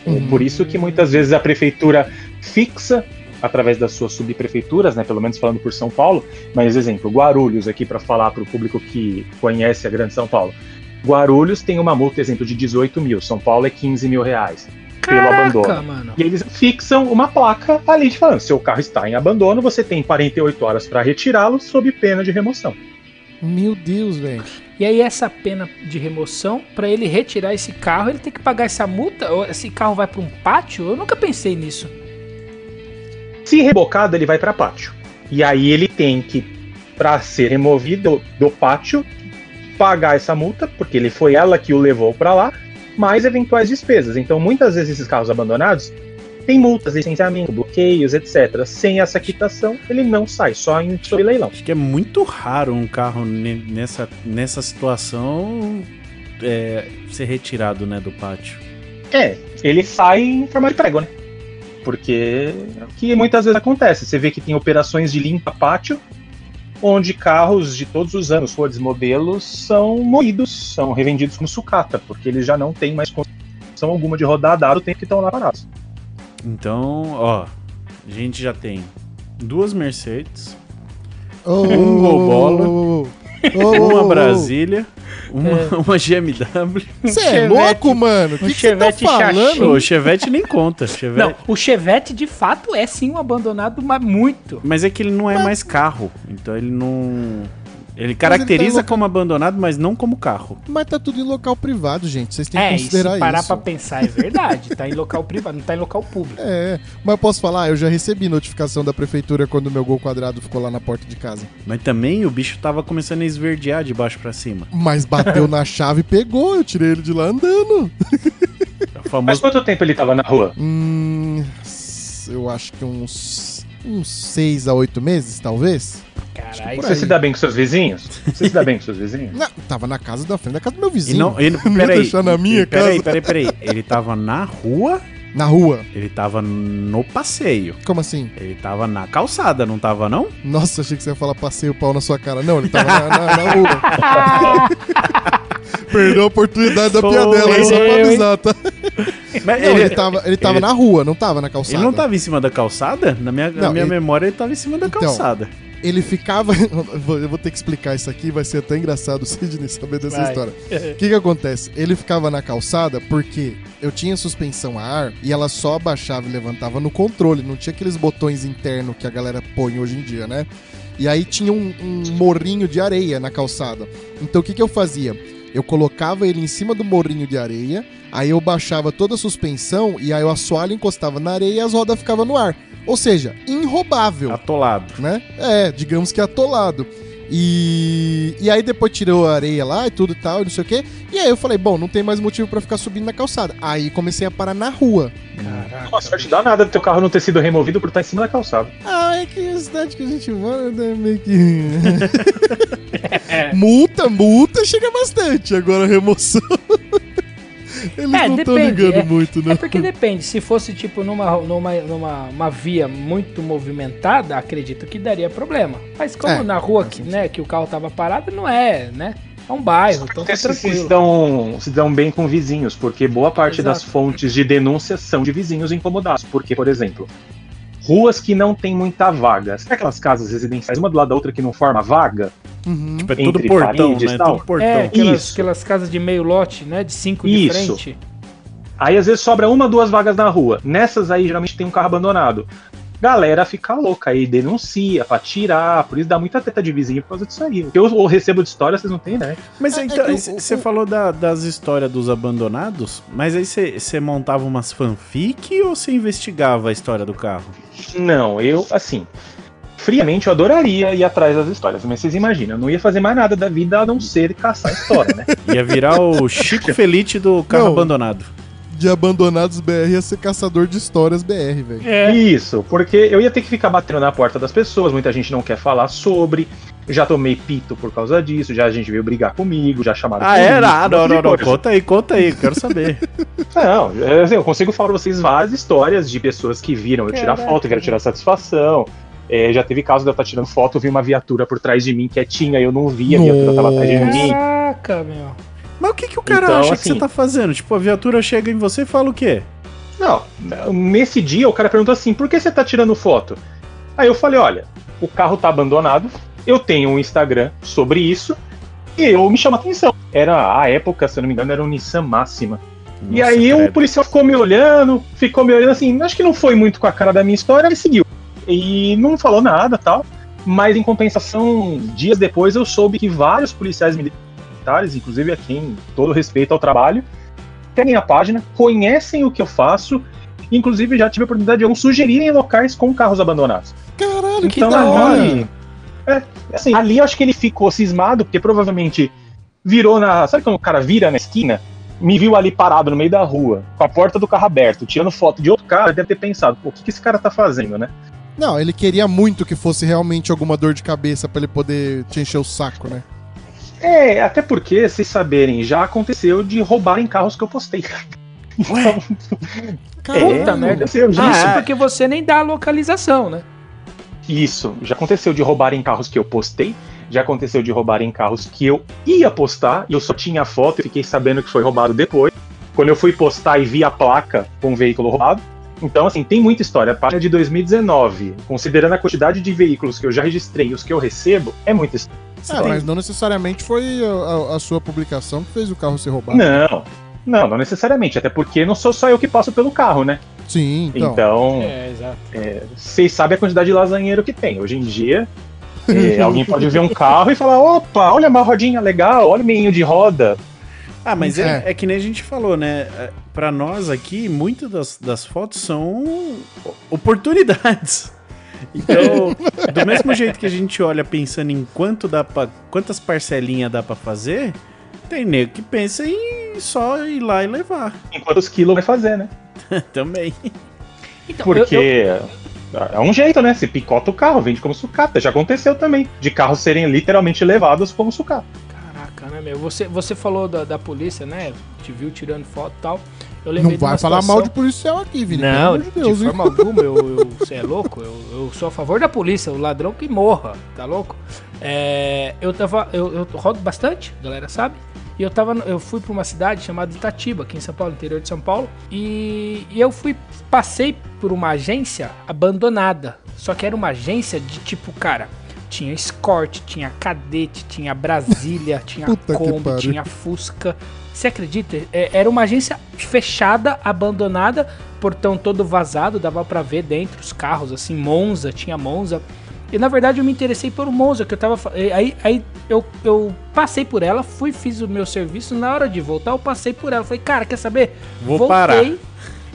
É Uhum. Por isso que muitas vezes a prefeitura fixa, através das suas subprefeituras, né, pelo menos falando por São Paulo, mas exemplo, Guarulhos, aqui para falar para o público que conhece a Grande São Paulo. Guarulhos tem uma multa, exemplo, de 18 mil, São Paulo é 15 mil reais. Pelo Caraca, abandono. mano. E eles fixam uma placa ali de falando: seu carro está em abandono, você tem 48 horas para retirá-lo sob pena de remoção. Meu Deus, velho. E aí essa pena de remoção, pra ele retirar esse carro, ele tem que pagar essa multa? Ou esse carro vai pra um pátio? Eu nunca pensei nisso. Se rebocado, ele vai para pátio. E aí ele tem que, para ser removido do pátio, pagar essa multa, porque ele foi ela que o levou para lá, mais eventuais despesas. Então, muitas vezes esses carros abandonados têm multas, licenciamento, bloqueios, etc. Sem essa quitação, ele não sai, só em sob leilão. Acho que é muito raro um carro ne- nessa, nessa situação é, ser retirado né, do pátio. É, ele sai em forma de prego, né? Porque é o que muitas vezes acontece. Você vê que tem operações de limpa-pátio, onde carros de todos os anos, Fords modelos, são moídos, são revendidos como sucata, porque eles já não têm mais condição alguma de rodar dado o tempo que estão lá parados. Então, ó, a gente já tem duas Mercedes, Oh, Um Golbola, uma Brasília, uma, É. *laughs* uma GMW. Você é louco, mano? O que que você tá falando? O Chevette nem conta. Chevette. Não, o Chevette de fato é sim um abandonado, mas muito. Mas é que ele não é mais carro. Então ele não. Ele tá caracteriza louco. como abandonado, mas não como carro. Mas tá tudo em local privado, gente. Vocês têm que É, e se considerar parar isso. pra pensar, é verdade. Tá em local privado, não tá em local público. É, mas posso falar, eu já recebi notificação da prefeitura quando meu gol quadrado ficou lá na porta de casa. Mas também o bicho tava começando a esverdear de baixo pra cima. Mas bateu na *laughs* chave e pegou, eu tirei ele de lá andando. É o Mas famoso. quanto tempo ele tava na rua? Hum, eu acho que uns uns seis a oito meses, talvez. Caralho. Você se dá bem com seus vizinhos? Você se dá bem com seus vizinhos? *laughs* Não, tava na casa da frente da casa do meu E vizinho. *laughs* não, ele, Não ia peraí, deixar na minha peraí, casa. peraí, peraí. Ele tava na rua, Na rua. ele tava no passeio. Como assim? Ele tava na calçada, não tava não? Nossa, achei que você ia falar passei o pau na sua cara. Não, ele tava na, na- na rua. *laughs* *laughs* Perdeu a oportunidade da Pô, piadela aí, só pra avisar, tá? Mas Não, ele, tava, ele tava ele- na rua, não tava na calçada. ele não tava em cima da calçada? Na minha, na Não, minha ele- memória ele tava em cima da Então, calçada. Ele ficava. *laughs* eu vou- ter que explicar isso aqui, vai ser até engraçado o Sidney saber dessa Vai. história. O *laughs* que que acontece? Ele ficava na calçada porque eu tinha suspensão a ar e ela só abaixava e levantava no controle, não tinha aqueles botões internos que a galera põe hoje em dia, né? E aí tinha um, um morrinho de areia na calçada. Então o que, que eu fazia? Eu colocava ele em cima do morrinho de areia, aí eu baixava toda a suspensão e aí o assoalho encostava na areia e as rodas ficavam no ar. Ou seja, inroubável Atolado. né? É, digamos que atolado. E, e aí depois tirou a areia lá e tudo e tal, e não sei o quê. E aí eu falei, bom, não tem mais motivo pra ficar subindo na calçada. Aí comecei a parar na rua. Caraca. Uma sorte danada do teu carro não ter sido removido por estar em cima da calçada. Ah, é que a cidade que a gente mora é meio que. *laughs* *laughs* multa, multa chega bastante. Agora remoção. *laughs* Eles É, não estão ligando é- muito, É né? porque depende, se fosse tipo numa, numa, numa uma via muito movimentada, acredito que daria problema. Mas como É, na rua que, né, que o carro tava parado, não é, né? É um bairro, então tá se, se, tranquilo. dão, se dão bem com vizinhos, porque boa parte Exato. das fontes de denúncia são de vizinhos incomodados. Porque, por exemplo, ruas que não tem muita vaga. Sabe aquelas casas residenciais, uma do lado da outra que não forma vaga? Uhum. Tipo, é tudo Entre portão, paredes né? e tal. Tudo portão. É, aquelas, Isso. aquelas casas de meio lote, né? De cinco de Isso. frente. Aí às vezes sobra uma, duas vagas na rua. Nessas aí geralmente tem um carro abandonado. Galera fica louca aí, denuncia pra tirar, por isso dá muita teta de vizinho por causa disso aí. O que eu, eu recebo de história, vocês não têm ideia. Mas É, é então, você falou da- das histórias dos abandonados, mas aí você montava umas fanfic ou você investigava a história do carro? Não, eu, assim, friamente eu adoraria ir atrás das histórias, mas vocês imaginam, eu não ia fazer mais nada da vida a não ser caçar história, né? Ia virar o Chico Felite do carro Não. abandonado. De abandonados BR ia ser caçador de histórias BR, velho. É. Isso, porque eu ia ter que ficar batendo na porta das pessoas, muita gente não quer falar sobre. Já tomei pito por causa disso, já a gente veio brigar comigo, já chamaram Ah, era? Ah, um não, não, não. coisa. Conta aí, conta aí, quero saber. *laughs* Não, é, assim, eu consigo falar pra vocês várias histórias de pessoas que viram eu tirar Caraca. foto, quero tirar satisfação. É, já teve caso de eu estar tirando foto, eu vi uma viatura por trás de mim quietinha, eu não vi, a viatura tava atrás de mim. Caraca, meu. Mas o que, que o cara Então, acha que assim- você tá fazendo? Tipo, a viatura chega em você e fala o quê? Não, nesse dia o cara perguntou assim: por que você tá tirando foto? Aí eu falei: olha, o carro tá abandonado, eu tenho um Instagram sobre isso, e eu me chama atenção. Era a época, se eu não me engano, era um Nissan Máxima. e Nossa, aí o credo. policial ficou me olhando, ficou me olhando assim, acho que não foi muito com a cara da minha história, ele seguiu. E não falou nada tal. Mas em compensação, dias depois eu soube que vários policiais militares, inclusive a quem todo respeito ao trabalho, seguem a página, conhecem o que eu faço, inclusive já tive a oportunidade de alguns sugerirem locais com carros abandonados. Caralho, que Então da hora. ali, é, assim, ali eu acho que ele ficou cismado, porque provavelmente virou na. Sabe quando o cara vira na esquina? Me viu ali parado no meio da rua, com a porta do carro aberto, tirando foto de outro cara, deve ter pensado, pô, o que, que esse cara tá fazendo, né? Não, ele queria muito que fosse realmente alguma dor de cabeça pra ele poder te encher o saco, né? É, até porque, vocês saberem, já aconteceu de roubarem carros que eu postei. *laughs* Ué, Puta É, merda. aconteceu já. Isso é. porque você nem dá a localização, né? Isso, já aconteceu de roubarem carros que eu postei, já aconteceu de roubarem carros que eu ia postar e eu só tinha a foto e fiquei sabendo que foi roubado depois. Quando eu fui postar e vi a placa com o veículo roubado. Então, assim, tem muita história. A página de 2019, considerando a quantidade de veículos que eu já registrei e os que eu recebo, é muita história. É, mas não necessariamente foi a, a- a sua publicação que fez o carro ser roubado. Não, não, não necessariamente, até porque não sou só eu que passo pelo carro, né? Sim, então. Então, É, exato. vocês sabem a quantidade de lasanheiro que tem. Hoje em dia, é, *laughs* alguém pode ver um carro e falar: opa, olha uma rodinha legal, olha o meinho de roda. Ah, mas é, É. é que nem a gente falou, né? É, Pra nós aqui, muitas das, das fotos são oportunidades. Então, do mesmo jeito que a gente olha pensando em quanto dá pra, quantas parcelinhas dá pra fazer, tem nego que pensa em só ir lá e levar Enquanto os quilos vai fazer, né? *laughs* também. Então, Porque eu- eu- é um jeito, né? Você picota o carro, vende como sucata. Já aconteceu também, de carros serem literalmente levados como sucata. Caraca, né, meu? Você, você falou da, da polícia, né? Te viu tirando foto e tal. Não de vai falar situação- mal de policial aqui, Vini. Não, de, de Deus, hein? forma alguma, eu, você é louco? Eu, eu sou a favor da polícia, o ladrão que morra, tá louco? É, eu tava, eu, eu rodo bastante, a galera sabe. E eu tava, eu fui pra uma cidade chamada Itatiba, aqui em São Paulo, interior de São Paulo, e, e eu fui, passei por uma agência abandonada. Só que era uma agência de tipo, cara, tinha Escort, tinha Cadete, tinha Brasília, tinha Puta Kombi, tinha Fusca. Você acredita? É, Era uma agência fechada, abandonada, portão todo vazado, dava pra ver dentro os carros, assim, Monza, tinha Monza. E na verdade eu me interessei pelo Monza, que eu tava. Aí, aí eu, eu passei por ela, fui, fiz o meu serviço. Na hora de voltar, eu passei por ela. Falei, cara, quer saber? Vou parar.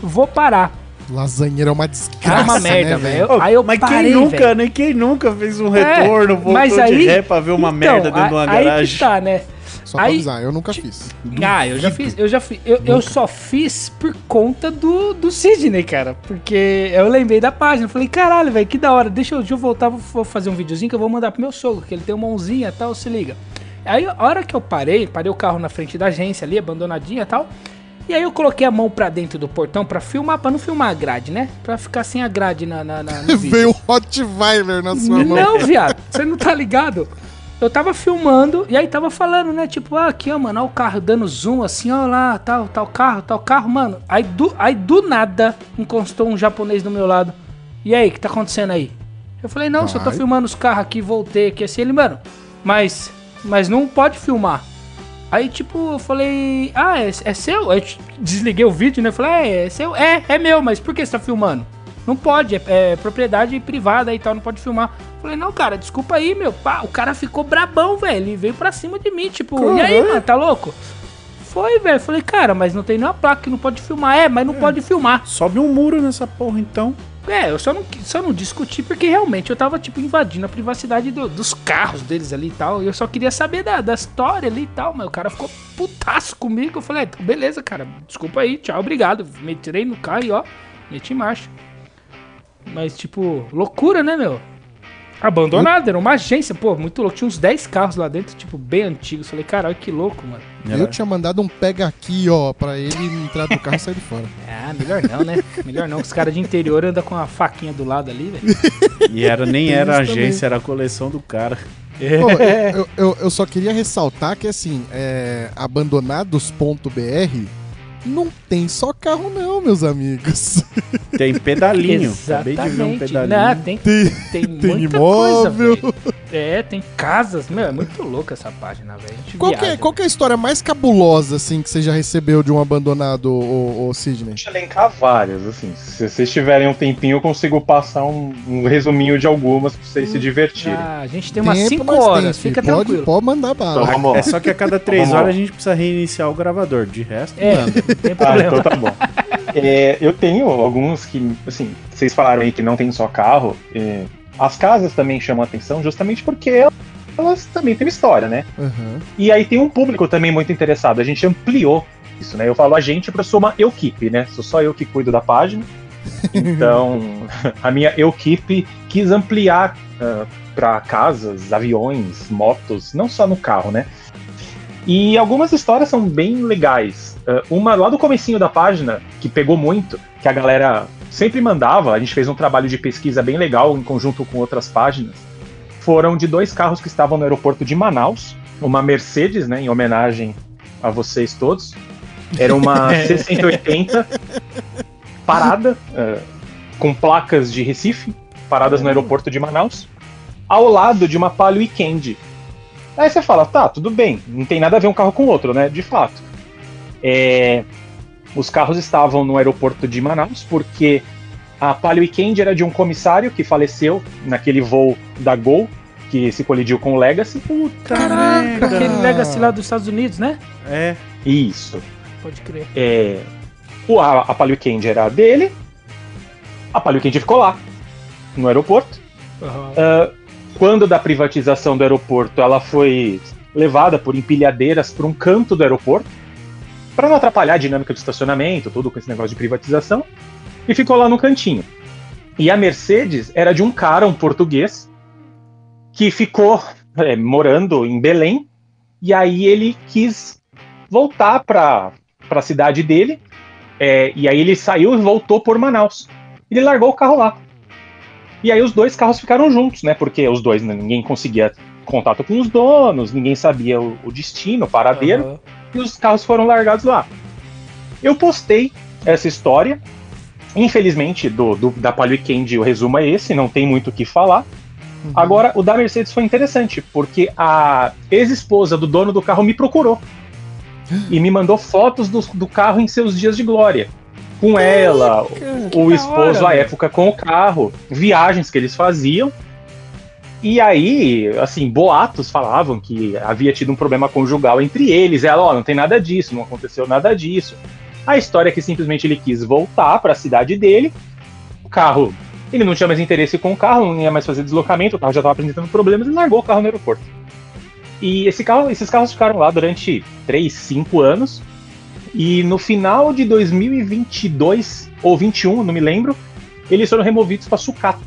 Vou parar. Lasanheira é uma desgraça, Cara, uma né, merda, velho? velho. Aí eu mas parei, quem nunca, velho. né? Quem nunca fez um É, retorno, voltou mas de aí- ré pra ver uma Então, merda dentro de uma a- Aí que garagem? tá, né? Só pra aí- avisar, eu nunca fiz. Ah, eu já fiz, eu já fiz. Eu, eu só fiz por conta do, do Sidney, cara. Porque eu lembrei da página. Falei, caralho, velho, que da hora. Deixa eu, deixa eu voltar, vou, fazer um videozinho que eu vou mandar pro meu sogro, que ele tem uma mãozinha e tal, se liga. Aí, a hora que eu parei, parei o carro na frente da agência ali, abandonadinha e tal. E aí eu coloquei a mão pra dentro do portão pra filmar, pra não filmar a grade, né? Pra ficar sem a grade na, na, na- no *laughs* vídeo. Veio um Rottweiler na sua mão. Não, viado, você não tá ligado. Eu tava filmando e aí tava falando, né? Tipo, ah, aqui, ó, mano, ó o carro dando zoom assim, ó lá, tal, tal carro, tal carro, mano. Aí do, aí do nada encostou um japonês do meu lado. E aí, o que tá acontecendo aí? Eu falei, não, só tô Vai. filmando os carros aqui, voltei aqui assim. Ele, mano, mas, mas não pode filmar. Aí, tipo, eu falei, ah, é, é seu? Aí eu desliguei o vídeo, né? Eu falei, é, é seu? É, é meu, mas por que você tá filmando? Não pode, é, é propriedade privada e tal, não pode filmar. Falei, não, cara, desculpa aí, meu. Pá, o cara ficou brabão, velho. Ele veio pra cima de mim, tipo, e aí, mano, tá louco? Foi, velho. Falei, cara, mas não tem nenhuma placa que não pode filmar. É, mas não pode filmar. Sobe um muro nessa porra, então. É, eu só não, só não discuti porque realmente eu tava, tipo, invadindo a privacidade do- dos carros deles ali e tal. E eu só queria saber da, da história ali e tal. Mas o cara ficou putaço comigo. Eu falei, é, então beleza, cara. Desculpa aí, tchau, obrigado. Me tirei no carro e ó, meti em marcha. Mas, tipo, loucura, né, meu? Abandonado, era uma agência, pô, muito louco. Tinha uns 10 carros lá dentro, tipo, bem antigos. Falei, caralho, que louco, mano. Eu tinha mandado um pega aqui, ó, pra ele entrar do carro e sair de fora. *laughs* Ah, melhor não, né? Melhor não. Os caras de interior andam com a faquinha do lado ali, velho. E era, nem Tem era isso agência, era a coleção do cara. Pô, eu, eu- eu- eu só queria ressaltar que, assim, é, abandonados.br não tem só carro, não, meus amigos. *laughs* Tem pedalinho. Acabei de ver um Exatamente. pedalinho. Não, tem, Tem, tem, tem muita imóvel. coisa. É, tem casas. Meu, é muito louca essa página, velho. Qual, que é, viaja, qual que é a história mais cabulosa, assim, que você já recebeu de um abandonado, ô, ô, Sidney? Deixa eu elencar várias, assim. Se vocês tiverem um tempinho, eu consigo passar um, um resuminho de algumas pra vocês se divertirem. Ah, a gente tem umas Tempo, 5 mas horas, tem, fica pode, tranquilo. Pode mandar bala. Então. É só que a cada três Vamos lá. horas a gente precisa reiniciar o gravador. De resto, É, mano. Tem Ah, então tá bom. É, eu tenho alguns que, assim, vocês falaram aí que não tem só carro. é, as casas também chamam a atenção justamente porque elas também têm uma história, né? Aham. E aí tem um público também muito interessado. A gente ampliou isso, né? Eu falo a gente porque eu sou uma equipe, né? Sou só eu que cuido da página. *laughs* Então, a minha equipe quis ampliar para casas, aviões, motos, não só no carro, né? E algumas histórias são bem legais. Ah, uma lá do comecinho da página, que pegou muito, que a galera sempre mandava, a gente fez um trabalho de pesquisa bem legal em conjunto com outras páginas, foram de dois carros que estavam no aeroporto de Manaus, uma Mercedes, né, em homenagem a vocês todos. Era uma *laughs* C180 parada, eh, com placas de Recife, paradas no aeroporto de Manaus, ao lado de uma Palio Weekend. Aí você fala, tá, tudo bem, não tem nada a ver um carro com o outro, né? De fato. É, os carros estavam no aeroporto de Manaus porque a Palio Weekend era de um comissário que faleceu naquele voo da Gol, que se colidiu com o Legacy. Puta Caraca, merda. aquele Legacy lá dos Estados Unidos, né? É. Isso. Pode crer. É, o, a, a Palio Weekend era dele, a Palio Weekend ficou lá, no aeroporto. Aham. Ah, quando da privatização do aeroporto, ela foi levada por empilhadeiras para um canto do aeroporto, para não atrapalhar a dinâmica de estacionamento, tudo com esse negócio de privatização, e ficou lá no cantinho. E a Mercedes era de um cara, um português, que ficou é, morando em Belém, e aí ele quis voltar para a cidade dele, é, e aí ele saiu e voltou por Manaus. Ele largou o carro lá. E aí os dois carros ficaram juntos, né? Porque os dois, né, ninguém conseguia contato com os donos, ninguém sabia o, o destino, o paradeiro, Aham. e os carros foram largados lá. Eu postei essa história. Infelizmente, do, do- da Palio Weekend, o resumo é esse, não tem muito o que falar. Uhum. Agora, o da Mercedes foi interessante, porque a ex-esposa do dono do carro me procurou *gasps* e me mandou fotos do, do carro em seus dias de glória. Com ela, o esposo hora, à velho. época com o carro, viagens que eles faziam. E aí, assim, boatos falavam que havia tido um problema conjugal entre eles. Ela, ó, não tem nada disso, não aconteceu nada disso. A história é que simplesmente ele quis voltar para a cidade dele. O carro, ele não tinha mais interesse com o carro, não ia mais fazer deslocamento, o carro já estava apresentando problemas e largou o carro no aeroporto. E esse carro, esses carros ficaram lá durante 3, 5 anos. E no final de 2022 ou 21, não me lembro, eles foram removidos para sucata.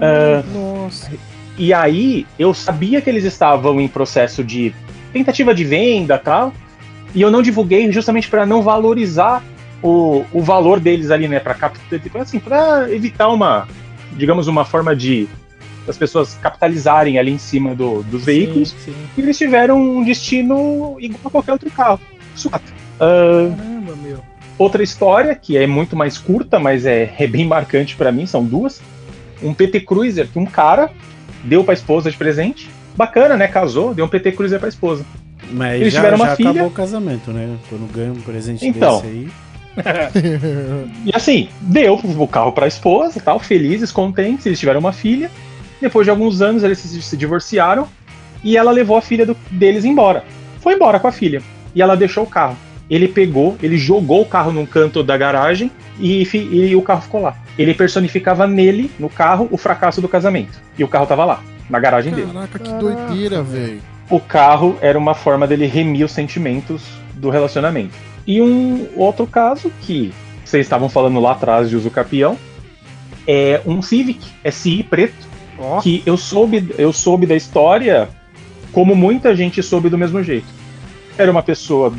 Ah, Nossa. e aí eu sabia que eles estavam em processo de tentativa de venda e tal, e eu não divulguei justamente para não valorizar o, o valor deles ali, né, para assim, para evitar uma, digamos, uma forma de as pessoas capitalizarem ali em cima do- dos veículos. Sim, sim. E eles tiveram um destino igual a qualquer outro carro. Suata. Caramba, meu. outra história, que é muito mais curta, mas é, é bem marcante pra mim, são duas. Um PT Cruiser que um cara deu pra esposa de presente. Bacana, né? Casou, deu um PT Cruiser pra esposa. Mas Eles já, tiveram uma já filha. acabou o casamento, né? Quando ganha um presente Então. desse aí. *laughs* E assim, deu o carro pra esposa, tal, felizes, contentes, eles tiveram uma filha. Depois de alguns anos, eles se, se divorciaram e ela levou a filha do- deles embora. Foi embora com a filha. E ela deixou o carro. Ele pegou, ele jogou o carro num canto da garagem e, e o carro ficou lá. Ele personificava nele, no carro, o fracasso do casamento. E o carro tava lá, na garagem dele. Caraca, que doideira, velho. O carro era uma forma dele remir os sentimentos do relacionamento. E um outro caso que vocês estavam falando lá atrás de uso capião é um Civic SI preto Ó, que eu soube, eu soube da história como muita gente soube do mesmo jeito. Era uma pessoa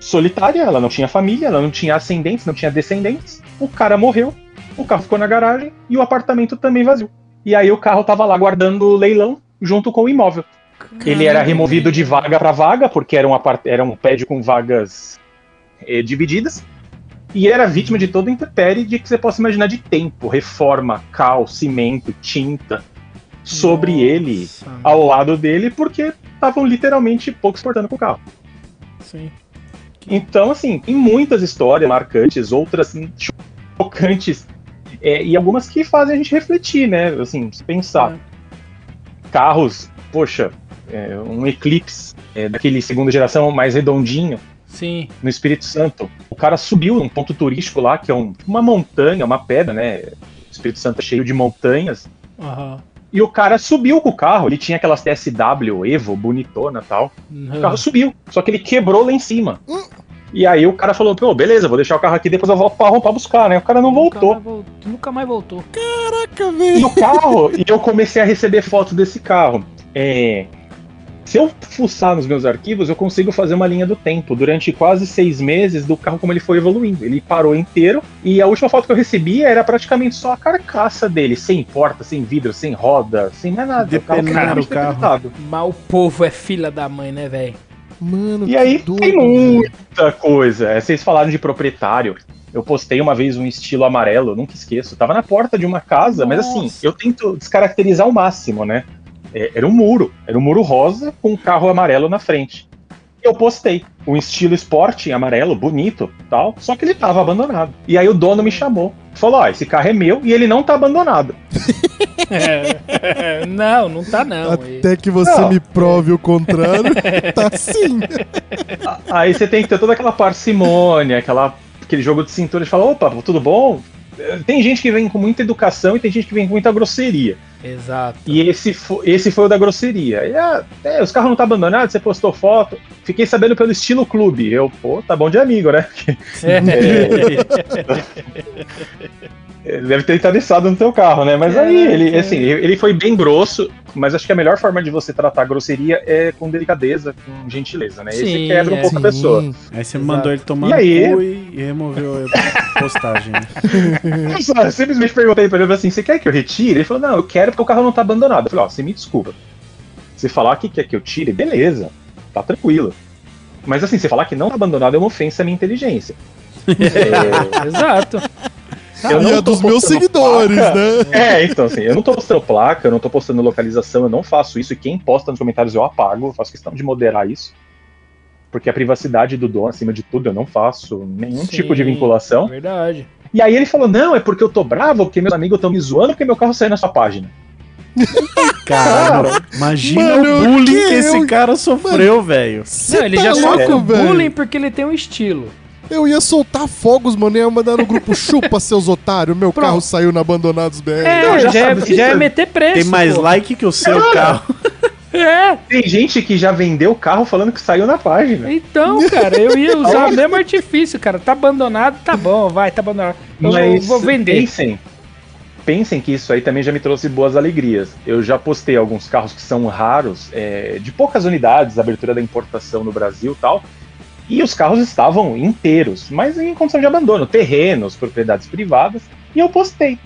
solitária, ela não tinha família, ela não tinha ascendentes, não tinha descendentes. O cara morreu, o carro ficou na garagem e o apartamento também vazio. E aí o carro tava lá guardando o leilão junto com o imóvel. Ele era removido de vaga para vaga, porque era um, era um prédio com vagas eh, divididas. E era vítima de toda a intempérie de que você possa imaginar de tempo, reforma, cal, cimento, tinta, sobre Nossa. ele, ao lado dele, porque estavam literalmente pouco exportando com o carro. Sim. Então, assim, tem muitas histórias marcantes, outras assim, chocantes, é, e algumas que fazem a gente refletir, né? Assim, se pensar. Carros, poxa, é, um Eclipse é, daquele segunda geração mais redondinho, Sim. no Espírito Santo. O cara subiu num ponto turístico lá, que é um- uma montanha, uma pedra, né? O Espírito Santo é cheio de montanhas. Aham. E o cara subiu com o carro, ele tinha aquelas TSW, Evo, bonitona e tal. O carro subiu, só que ele quebrou lá em cima. Hum. E aí o cara falou, pô, beleza, vou deixar o carro aqui, depois eu volto pra arrumar pra buscar, né? O cara não voltou. Nunca mais voltou. Nunca mais voltou. Caraca, E velho. o carro, *laughs* e eu comecei a receber fotos desse carro. É, se eu fuçar nos meus arquivos, eu consigo fazer uma linha do tempo durante quase seis meses do carro como ele foi evoluindo. Ele parou inteiro e a última foto que eu recebi era praticamente só a carcaça dele, sem porta, sem vidro, sem roda, sem mais nada. Depenaram completamente o carro. depetado. Mas o povo é filha da mãe, né, velho? Mano, E aí doido, tem muita coisa. É, Vocês falaram de proprietário. Eu postei uma vez um estilo amarelo, nunca esqueço. Tava na porta de uma casa, mas assim, Nossa. eu tento descaracterizar ao máximo, né? É, era um muro, era um muro rosa com um carro amarelo na frente. Eu postei um estilo esporte amarelo, bonito, tal, só que ele tava abandonado. E aí o dono me chamou, falou: "Ó, esse carro é meu e ele não tá abandonado". *laughs* É. não, não tá não. Até que você Não. me prove o contrário, *laughs* tá sim. Aí você tem que ter toda aquela parcimônia, aquela, aquele jogo de cintura de falar, opa, tudo bom? Tem gente que vem com muita educação e tem gente que vem com muita grosseria. Exato. E esse, fo- esse foi o da grosseria. E, ah, é, os carros não estão abandonados, você postou foto. Fiquei sabendo pelo estilo clube. Eu, pô, tá bom de amigo, né? Ele *laughs* *laughs* deve ter interessado no teu carro, né? Mas aí, ele, assim, ele foi bem grosso, mas acho que a melhor forma de você tratar a grosseria é com delicadeza, com gentileza, né? Sim, quebra um é. pouco a pessoa. Sim. Aí você Exato. mandou ele tomar E aí? cu e, removeu a postagem. né? *laughs* Eu só simplesmente perguntei pra ele assim: você quer que eu retire? Ele falou: não, eu quero porque o carro não tá abandonado. Eu falei: ó, você me desculpa. Se falar que quer que eu tire, beleza, tá tranquilo. Mas assim, você falar que não tá abandonado é uma ofensa à minha inteligência. *laughs* É, Exato. Eu e não é tô dos meus seguidores, placa. né? É, então assim, eu não tô postando placa, eu não tô postando localização, eu não faço isso. E quem posta nos comentários eu apago, eu faço questão de moderar isso. Porque a privacidade do dono, acima de tudo, eu não faço nenhum Sim. tipo de vinculação. Verdade. E aí ele falou: não, é porque eu tô bravo, porque meus amigos estão me zoando, porque meu carro saiu na sua página. *laughs* Cara, imagina Mano, o bullying que que, esse eu- cara sofreu, velho. Não, ele tá já louco, sofre bullying porque ele tem um estilo. Eu ia soltar fogos, mano. Ia mandar no grupo *laughs* chupa, seus otários. Meu Pronto. carro saiu na Abandonados BR. É, Não, já, já é, sabe, já é meter preço. Tem mais pô. like que o seu carro. *laughs* É, Tem gente que já vendeu o carro falando que saiu na página. então, cara, eu ia usar o mesmo artifício, cara. Tá abandonado, tá bom, vai, tá abandonado. Eu Mas vou vender. pensem, pensem que isso aí também já me trouxe boas alegrias. Eu já postei alguns carros que são raros, é, de poucas unidades, abertura da importação no Brasil e tal. E os carros estavam inteiros, mas em condição de abandono, terrenos, propriedades privadas, e eu postei.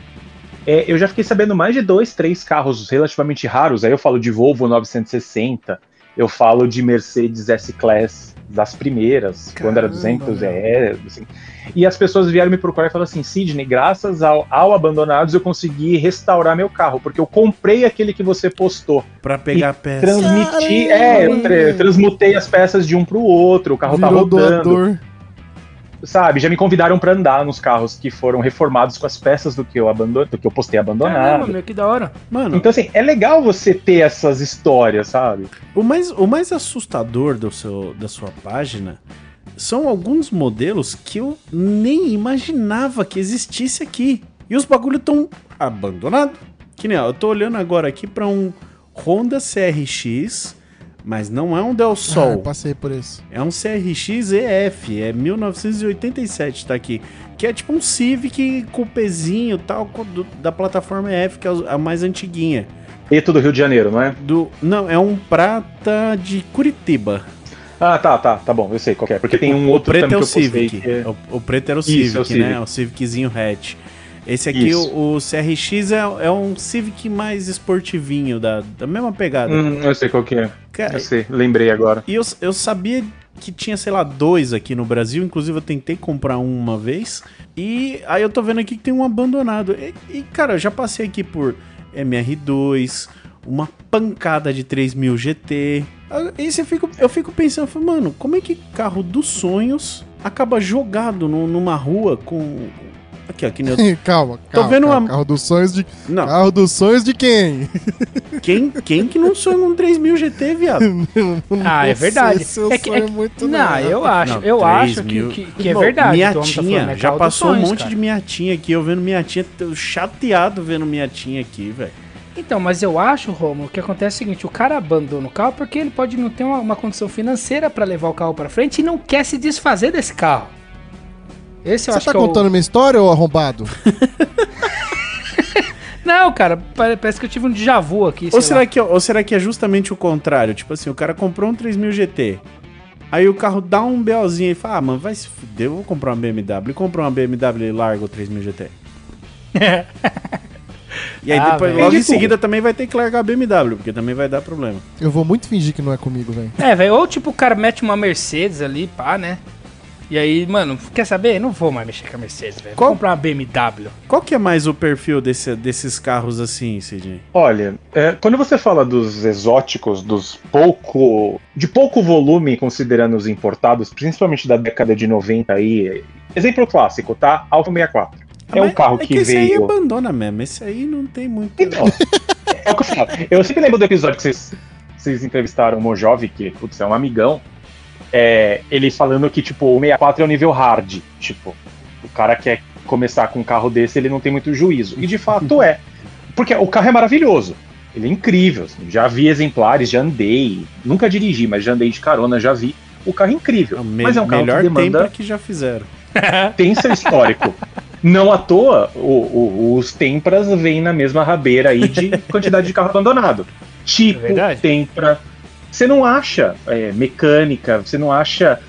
É, eu já fiquei sabendo mais de dois, três carros relativamente raros. Aí eu falo de Volvo 960, eu falo de Mercedes S-Class das primeiras, quando era 200 é, assim. E as pessoas vieram me procurar e falaram assim: Sidney, graças ao, ao Abandonados eu consegui restaurar meu carro, porque eu comprei aquele que você postou. Pra pegar E peça. Transmiti, é, eu tra- transmutei as peças de um pro outro, o carro tá Virou rodando. doador. Sabe, já me convidaram pra andar nos carros que foram reformados com as peças do que eu abandonei, do que eu postei abandonado. Caramba, meu, que da hora. Mano, Então, assim, é legal você ter essas histórias, sabe? o mais, o mais assustador do seu, da sua página são alguns modelos que eu nem imaginava que existisse aqui. E os bagulho tão abandonados. Que nem, ó, eu tô olhando agora aqui pra um Honda CRX, mas não é um Del Ah, eu Sol. passei por esse. É um CRX EF, é 1987, tá aqui. Que é tipo um Civic coupezinho tal, do- da plataforma EF, que é a mais antiguinha. Eto do Rio de Janeiro, não é? Do, não, é um prata de Curitiba. Ah, tá, tá, tá bom, eu sei qual que é. Porque tem um o outro preto é também o que eu postei. Civic. que é- O, o preto era o Isso, Civic, é o Civic. né? O Civiczinho hatch. Esse aqui, Isso. o, o CRX, é, é um Civic mais esportivinho, da, da mesma pegada. Hum, eu sei qual que é. Cara, Eu sei, lembrei agora. E eu, eu sabia que tinha, sei lá, dois aqui no Brasil. Inclusive, eu tentei comprar um uma vez. E aí eu tô vendo aqui que tem um abandonado. E, e, cara, eu já passei aqui por MR2, uma pancada de 3000 GT. Aí você fica, eu fico pensando, mano, como é que carro dos sonhos acaba jogado no- numa rua com. Aqui, ó, que nem eu... *laughs* calma, Tô calma. vendo calma. uma- Carro dos sonhos de. Não, Carro dos sonhos de quem? quem, quem que não sonha um 3000 GT, viado? *laughs* Ah, é Não verdade. É que- é que- muito, Não, eu acho, Não, eu 3 acho que, mil. que, que é verdade. que tá falando, Miatinha, é já passou um sonhos, monte cara. de miatinha aqui. Eu vendo miatinha, tô chateado vendo miatinha aqui, velho. Então, mas eu acho, Romulo, que acontece é o seguinte: o cara abandona o carro porque ele pode não ter uma, uma condição financeira pra levar o carro pra frente e não quer se desfazer desse carro. Esse eu Você acho tá que é contando minha história, ô arrombado? *laughs* Não, cara, pa- parece que eu tive um déjà vu aqui. Ou será, lá. que, ou será que é justamente o contrário? Tipo assim, o cara comprou um 3000 GT. Aí o carro dá um BOzinho e fala: Ah, mano, vai se fuder, eu vou comprar uma BMW. E comprou uma BMW e larga o 3000 GT. *laughs* E aí Ah, depois, logo em Tipo- seguida também vai ter que largar a BMW, porque também vai dar problema. Eu vou muito fingir que não é comigo, velho. É, velho, ou tipo o cara mete uma Mercedes ali, pá, né? E aí, mano, quer saber? Não vou mais mexer com a Mercedes, velho. Vou Qual- comprar uma BMW. Qual que é mais o perfil desse, desses carros assim, Sidney? Olha, é, quando você fala dos exóticos, dos pouco. de pouco volume, considerando os importados, principalmente da década de 90 aí. Exemplo clássico, tá? Alfa 64. É um carro é que, esse aí veio. abandona mesmo. Esse aí não tem muito. Então, é o que eu falo. Eu sempre lembro do episódio que vocês, vocês entrevistaram o Mojove, que putz, é um amigão. É, ele falando que, tipo, o 64 é o nível hard. Tipo, o cara quer começar com um carro desse, ele não tem muito juízo. E de fato é. Porque o carro é maravilhoso. Ele é incrível. assim, Já vi exemplares, já andei. Nunca dirigi, mas já andei de carona, já vi. O carro é incrível. me- mas é um carro melhor que demanda tempo que já fizeram. *laughs* tem seu histórico. Não à toa, o- o- os Tempras vêm na mesma rabeira aí de quantidade de carro abandonado. Tipo, É. Tempra. Você não acha é, mecânica, você não acha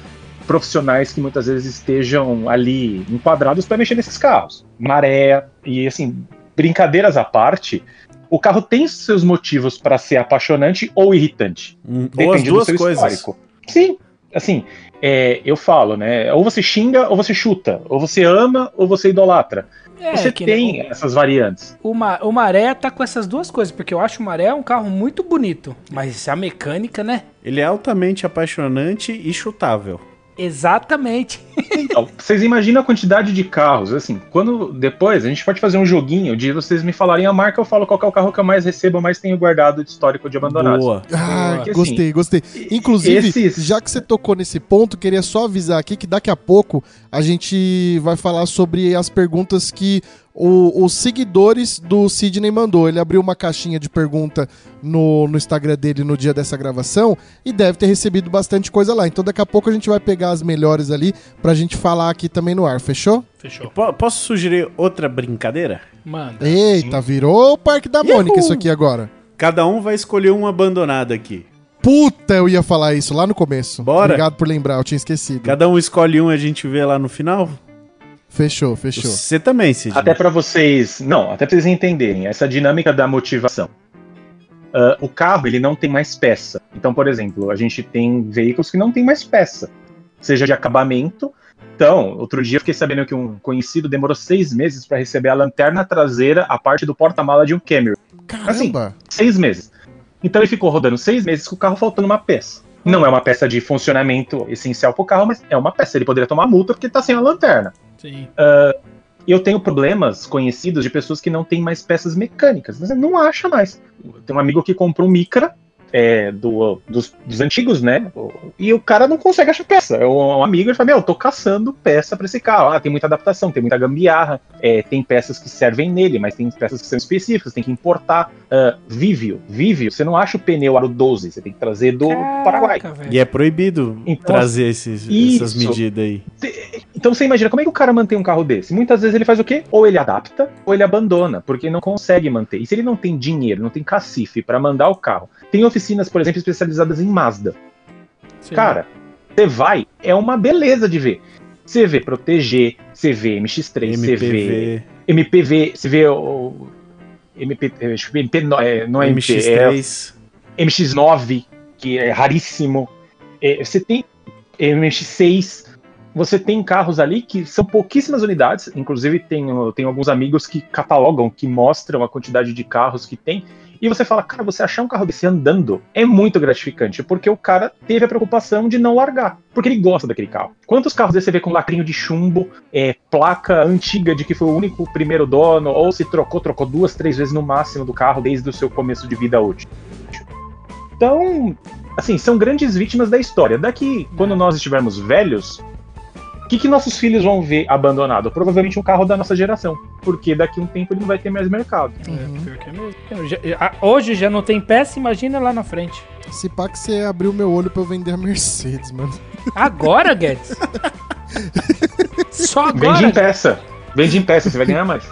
profissionais que muitas vezes estejam ali enquadrados para mexer nesses carros. Maré, e assim, brincadeiras à parte, o carro tem seus motivos para ser apaixonante ou irritante. Hum, Ou as duas coisas. histórico. Sim, assim, é, eu falo, né? Ou você xinga ou você chuta. Ou você ama ou você idolatra. É, você que tem essas variantes. O, Ma- o Maré tá com essas duas coisas, porque eu acho o Maré um carro muito bonito. Mas a mecânica, né? Ele é altamente apaixonante e chutável. Exatamente. *laughs* Então, vocês imaginam a quantidade de carros, assim, quando depois a gente pode fazer um joguinho de vocês me falarem a marca, eu falo qual que é o carro que eu mais recebo, mais tenho guardado de histórico de abandonados. Boa. Ah, Porque, gostei, gostei. Inclusive, esses- já que você tocou nesse ponto, queria só avisar aqui que daqui a pouco a gente vai falar sobre as perguntas que o- os seguidores do Sidney mandou. Ele abriu uma caixinha de pergunta no, no Instagram dele no dia dessa gravação e deve ter recebido bastante coisa lá. Então daqui a pouco a gente vai pegar as melhores ali pra gente falar aqui também no ar, fechou? Fechou. Po- posso sugerir outra brincadeira? Manda. Eita, virou o Parque da Mônica isso aqui agora. Cada um vai escolher um abandonado aqui. Puta, eu ia falar isso lá no começo. Bora. Obrigado por lembrar, eu tinha esquecido. Cada um escolhe um e a gente vê lá no final? Fechou, fechou. Você também, Cid. Até para vocês. Não, até pra vocês entenderem essa dinâmica da motivação. Ah, o carro, ele não tem mais peça. Então, por exemplo, a gente tem veículos que não tem mais peça. Seja de acabamento. Então, outro dia eu fiquei sabendo que um conhecido demorou seis meses para receber a lanterna traseira, a parte do porta-mala de um Camry. Caramba! Seis meses. Então ele ficou rodando seis meses com o carro faltando uma peça. Não é uma peça de funcionamento essencial pro carro, mas é uma peça. Ele poderia tomar multa porque tá sem a lanterna. Sim. E eu tenho problemas conhecidos de pessoas que não têm mais peças mecânicas. Você não acha mais. Tem um amigo que comprou um Micra é, do, dos, dos antigos, né? E o cara não consegue achar peça. É um amigo ele fala: Meu, eu tô caçando peça pra esse carro. Ah, tem muita adaptação, tem muita gambiarra. é, tem peças que servem nele, mas tem peças que são específicas, tem que importar. Uh, Vivio. Vivio, você não acha o pneu aro 12, você tem que trazer do Paraguai. Caraca, velho. E é proibido Então, trazer esses, isso. essas medidas aí. Então você imagina como é que o cara mantém um carro desse? Muitas vezes ele faz o quê? Ou ele adapta, ou ele abandona, porque não consegue manter. E se ele não tem dinheiro, não tem cacife pra mandar o carro, tem oficinas, por exemplo, especializadas em Mazda. Sim. Cara, você vai, é uma beleza de ver. Você vê Proteger, você vê MX3, você vê MPV, MPV, você vê o. MP, MP não é, não é MP, é MX3. MX9, que é raríssimo. É, você tem MX6. Você tem carros ali que são pouquíssimas unidades. Inclusive, tem, tem alguns amigos que catalogam, que mostram a quantidade de carros que tem. E você fala, cara, você achar um carro desse andando é muito gratificante, porque o cara teve a preocupação de não largar, porque ele gosta daquele carro. Quantos carros desse você vê com lacrinho de chumbo, é, placa antiga de que foi o único primeiro dono, ou se trocou, trocou duas, três vezes no máximo do carro desde o seu começo de vida útil? Então, assim, são grandes vítimas da história. Daqui, quando nós estivermos velhos, que, que nossos filhos vão ver abandonado? Provavelmente um carro da nossa geração, porque daqui a um tempo ele não vai ter mais mercado. É, pior que é já- hoje já não tem peça, imagina lá na frente. Se pá que você abriu meu olho pra eu vender a Mercedes, mano. Agora, *laughs* Guedes? Só Vende agora? em peça. Vende em peça, você vai ganhar mais.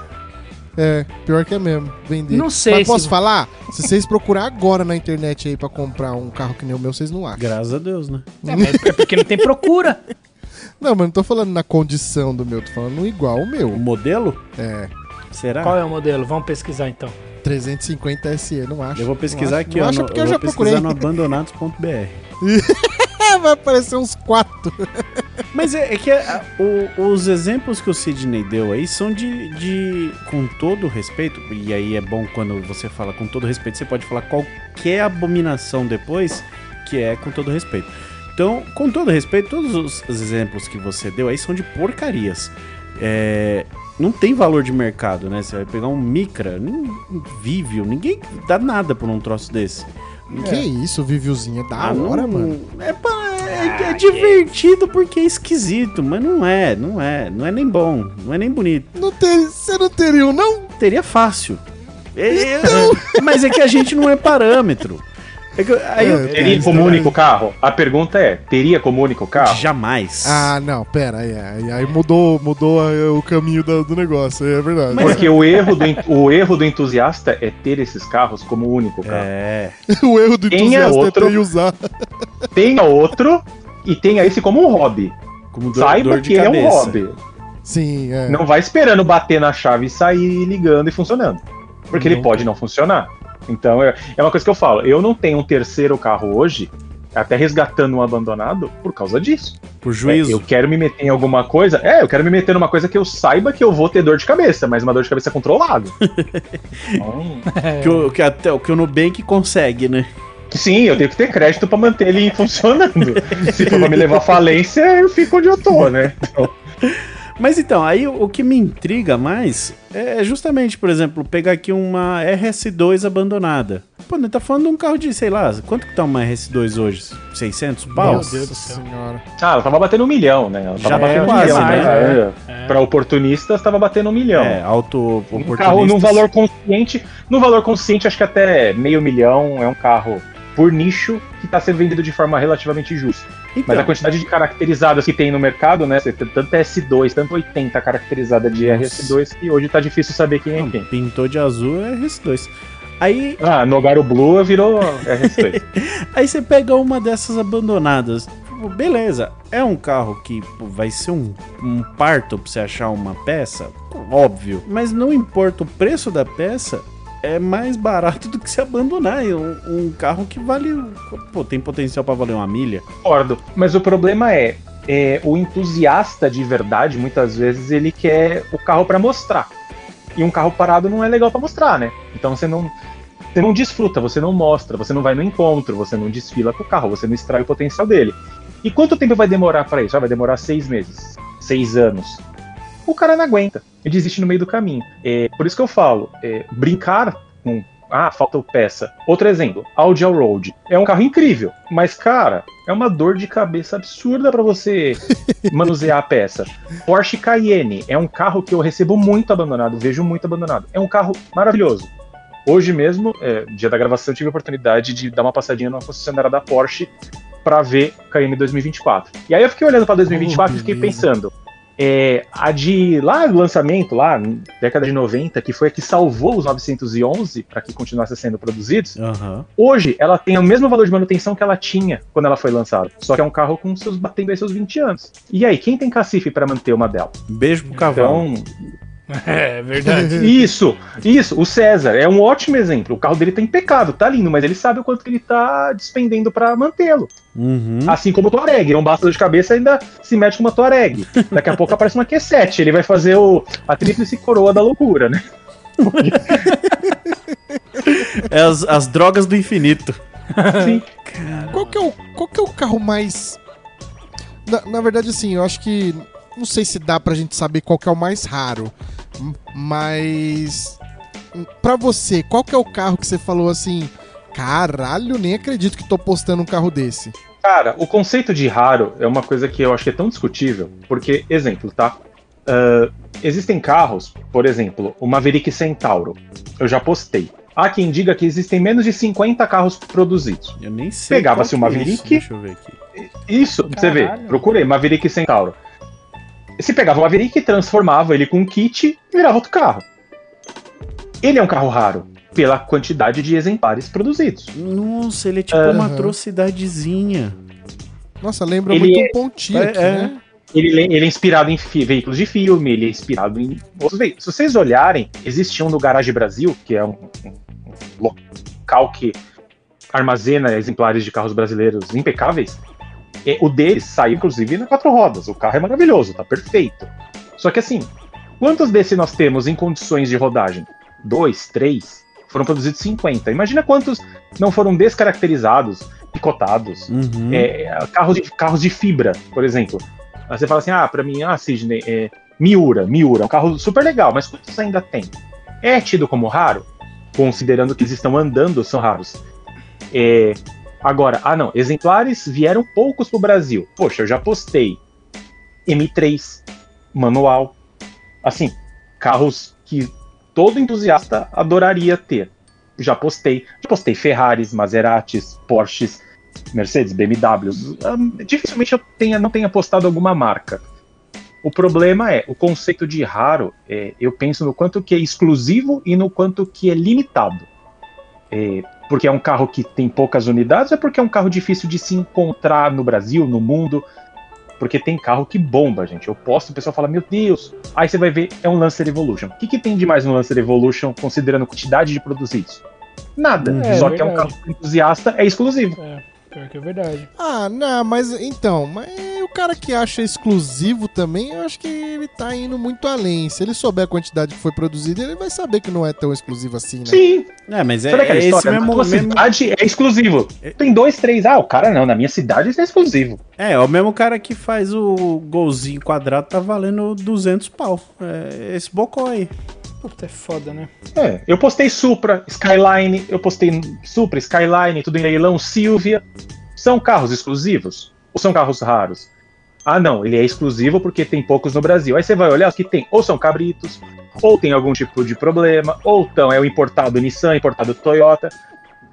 É, pior que é mesmo. Vender. Não sei Mas posso se- falar? Se vocês procurar agora na internet aí pra comprar um carro que nem o meu, vocês não acham. Graças a Deus, né? É, mas é porque não tem procura. *laughs* Não, mas não tô falando na condição do meu, tô falando igual o O meu. modelo? É, Será? Qual é o modelo? Vamos pesquisar então. 350 SE, não acho. Eu vou pesquisar Não aqui, acho, ó. Acho porque eu eu vou já pesquisar procurei. no abandonados.br. É, *laughs* vai aparecer uns quatro. *laughs* Mas é, é que a- o- os exemplos que o Sidney deu aí são de, de. Com todo respeito, e aí é bom quando você fala com todo respeito, você pode falar qualquer abominação depois, que é com todo respeito. Então, com todo respeito, todos os, os exemplos que você deu aí são de porcarias. É, não tem valor de mercado, né? Você vai pegar um Micra, um, Vivio, ninguém dá nada por um troço desse. Que isso, Viviozinho, é da Ah, hora, não- mano. É, é- é divertido porque é esquisito, mas não é, não é, não é nem bom, não é nem bonito. Não ter, você não teria um, não? Teria fácil. É- é- mas é que a gente não é parâmetro. É que, aí eu- É, Teria como único carro? A pergunta é: teria como único carro? jamais. Ah, não, pera, aí, aí, aí mudou, mudou a- o caminho do, do negócio, é verdade. Porque o erro, do, o erro do entusiasta é ter esses carros como único carro. É. *laughs* o erro do é entusiasta é outro? ter e usar. *laughs* Tenha outro e tenha esse como um hobby. Como dor, Saiba dor de que é um cabeça. hobby. Sim, é. Não vai esperando bater na chave e sair ligando e funcionando. Porque ele Não. pode não funcionar. Então é, é uma coisa que eu falo. Eu não tenho um terceiro carro hoje, até resgatando um abandonado, por causa disso. Por juízo. É, eu quero me meter em alguma coisa. É, eu quero me meter numa coisa que eu saiba que eu vou ter dor de cabeça, mas uma dor de cabeça controlada. *laughs* Então, Que, o, que até o que o Nubank consegue, né? sim, eu tenho que ter crédito pra manter ele funcionando. Se for pra me levar à falência, eu fico onde eu tô, né? Então, *laughs* Mas então, aí o que me intriga mais é justamente, por exemplo, pegar aqui uma RS2 abandonada. Pô, né, tá falando de um carro de, sei lá, quanto que tá uma RS2 hoje? 600 pau? Meu Deus do céu. senhora. Ah, ela tava batendo um milhão, né? Ela tava Já batendo é um quase, milhão, né? É. Pra oportunistas, tava batendo um milhão. É, auto Um carro num valor consciente. Num valor consciente, acho que até meio milhão é um carro por nicho que tá sendo vendido de forma relativamente justa. Então, Mas a quantidade de caracterizadas que tem no mercado, né? Você tem tanto S2, tanto 80 caracterizada de Nossa. RS2 que hoje tá difícil saber quem é quem. pintou de azul é RS2. Aí, Ah, Nogaro Blue virou RS2. *laughs* aí você pega uma dessas abandonadas. beleza, é um carro que pô, vai ser um, um parto pra você achar uma peça, óbvio. Mas não importa o preço da peça, é mais barato do que se abandonar. Um, um carro que vale. Pô, tem potencial pra valer uma milha. Concordo. Mas o problema é, é, o entusiasta de verdade, muitas vezes, ele quer o carro pra mostrar. E um carro parado não é legal pra mostrar, né? Então você não. Você não desfruta, você não mostra, você não vai no encontro, você não desfila com o carro, você não extrai o potencial dele. E quanto tempo vai demorar pra isso? Ah, vai demorar seis meses, seis anos. O cara não aguenta e desiste no meio do caminho. É, por isso que eu falo, é, brincar com. Ah, falta peça. Outro exemplo, Audi Allroad. É um carro incrível, mas, cara, é uma dor de cabeça absurda pra você *laughs* manusear a peça. Porsche Cayenne é um carro que eu recebo muito abandonado, vejo muito abandonado. É um carro maravilhoso. Hoje mesmo, é, dia da gravação, eu tive a oportunidade de dar uma passadinha numa concessionária da Porsche pra ver Cayenne 2024. E aí eu fiquei olhando pra 2024 e fiquei beleza. pensando, é, a de lá do lançamento, lá, década de 90, que foi a que salvou os 911 para que continuassem sendo produzidos, Aham. hoje ela tem o mesmo valor de manutenção que ela tinha quando ela foi lançada. Só que é um carro com seus batendo aí seus 20 anos. E aí, quem tem cacife para manter uma dela? Beijo pro cavalo. Então, *laughs* É verdade. isso, isso, o César é um ótimo exemplo. O carro dele tá impecável, tá lindo, mas ele sabe o quanto que ele tá despendendo para mantê-lo. Uhum. Assim como o Touareg, não basta dor de cabeça, ainda se mete com uma Touareg. Daqui a pouco aparece uma Q7, ele vai fazer o, a tríplice coroa da loucura, né? É as, as drogas do infinito. Sim. Qual que, é o, qual que é o carro mais. Na, na verdade, assim, eu acho que. Não sei se dá pra gente saber qual que é o mais raro. Mas. Pra você, qual que é o carro que você falou assim? Caralho, nem acredito que tô postando um carro desse. Cara, o conceito de raro é uma coisa que eu acho que é tão discutível, porque, exemplo, tá? Ah, existem carros, por exemplo, o Maverick Centauro. Eu já postei. Há quem diga que existem menos de 50 carros produzidos. Eu nem sei. Pegava-se o que é isso. Maverick. Deixa eu ver aqui. Isso, pra você. Caralho. Procurei, Maverick Centauro. Se pegava o Maverick, transformava ele com um kit e virava outro carro. Ele é um carro raro pela quantidade de exemplares produzidos. Nossa, ele é tipo uma Aham. atrocidadezinha. Nossa, lembra Ele muito é- um pontinho É, aqui, é. né? Ele, ele é inspirado em fi- veículos de filme, ele é inspirado em outros veículos. Se vocês olharem, existe um no Garage Brasil, que é um, um- um local que armazena exemplares de carros brasileiros impecáveis. E o deles saiu, inclusive, na quatro rodas. O carro é maravilhoso, tá perfeito. Só que assim, quantos desses nós temos em condições de rodagem? Dois, três? Foram produzidos 50. Imagina quantos não foram descaracterizados, picotados, Uhum. é, carros, de, carros de fibra, por exemplo. Aí você fala assim, ah, pra mim, ah, Sidney, é, Miura, Miura, é um carro super legal, mas quantos ainda tem? É tido como raro? Considerando que eles estão andando, são raros. É, agora, ah não, exemplares vieram poucos pro Brasil. Poxa, eu já postei M3, manual, assim, carros que todo entusiasta adoraria ter. Já postei, já postei Ferraris, Maseratis, Porsches, Mercedes, BMWs. Hum, Dificilmente eu tenha, não tenha postado alguma marca. O problema é, o conceito de raro, é, eu penso no quanto que é exclusivo e no quanto que é limitado. É, porque é um carro que tem poucas unidades ou é porque é um carro difícil de se encontrar no Brasil, no mundo? Porque tem carro que bomba, gente. Eu posto, o pessoal fala, meu Deus. Aí você vai ver, é um Lancer Evolution. O que, que tem de mais no Lancer Evolution, considerando a quantidade de produzidos? Nada. É, Só que é um carro entusiasta, é exclusivo. É, pior que é verdade. Ah, não, mas então, mas o cara que acha exclusivo também, eu acho que ele tá indo muito além. Se ele souber a quantidade que foi produzida, ele vai saber que não é tão exclusivo assim, né? Sim, É, mas é, Sabe aquela é esse história? mesmo, na tua mesmo- cidade é exclusivo. Tem dois, três. Ah, o cara não, na minha cidade isso é exclusivo. É, o mesmo cara que faz o golzinho quadrado tá valendo 200 pau. É, esse bocó aí. Puta, é foda, né? É, eu postei Supra, Skyline, eu postei Supra, Skyline, tudo em leilão, Silvia. São carros exclusivos? Ou são carros raros? Ah, não, ele é exclusivo porque tem poucos no Brasil. Aí você vai olhar os que tem, ou são cabritos, ou tem algum tipo de problema, ou então é o importado Nissan, importado Toyota.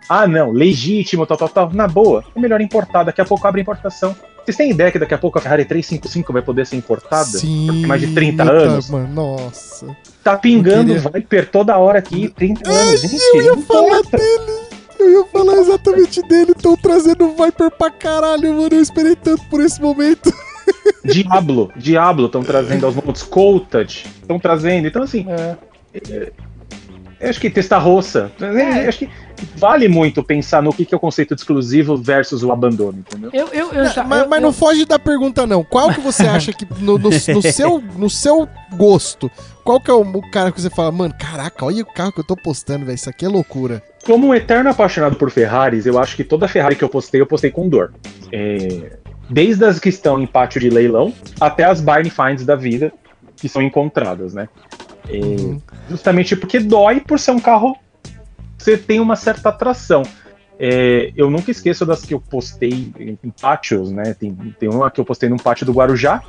Ah, não, legítimo, tal, tal, tal. Na boa, é melhor importar. Daqui a pouco abre a importação. Vocês têm ideia que daqui a pouco a Ferrari 355 vai poder ser importada? Sim. Por mais de 30 tá, anos? Mano, nossa. Tá pingando queria- Viper toda hora aqui, 30 anos. Gente, eu ia falar importa. dele. Eu ia falar exatamente dele. Estão trazendo Viper pra caralho, mano. Eu esperei tanto por esse momento. *laughs* Diablo, Diablo estão trazendo aos montes, Coated estão trazendo. Então, assim, É. eu acho que Testarroça. eu Acho que vale muito pensar no que, que é o conceito de exclusivo versus o abandono, entendeu? Eu, eu, eu já. mas eu- mas eu- não foge da pergunta, não. Qual que você *laughs* acha que, no, no- no seu, no seu gosto, qual que é o, o cara que você fala, mano, caraca, olha o carro que eu tô postando, velho, isso aqui é loucura. Como um eterno apaixonado por Ferraris, eu acho que toda Ferrari que eu postei, eu postei com dor. É, Desde as que estão em pátio de leilão até as Barney Finds da vida que são encontradas, né? É, Uhum. Justamente porque dói por ser um carro você tem uma certa atração. É, eu nunca esqueço das que eu postei em, em pátios, né? Tem, tem uma que eu postei num pátio do Guarujá,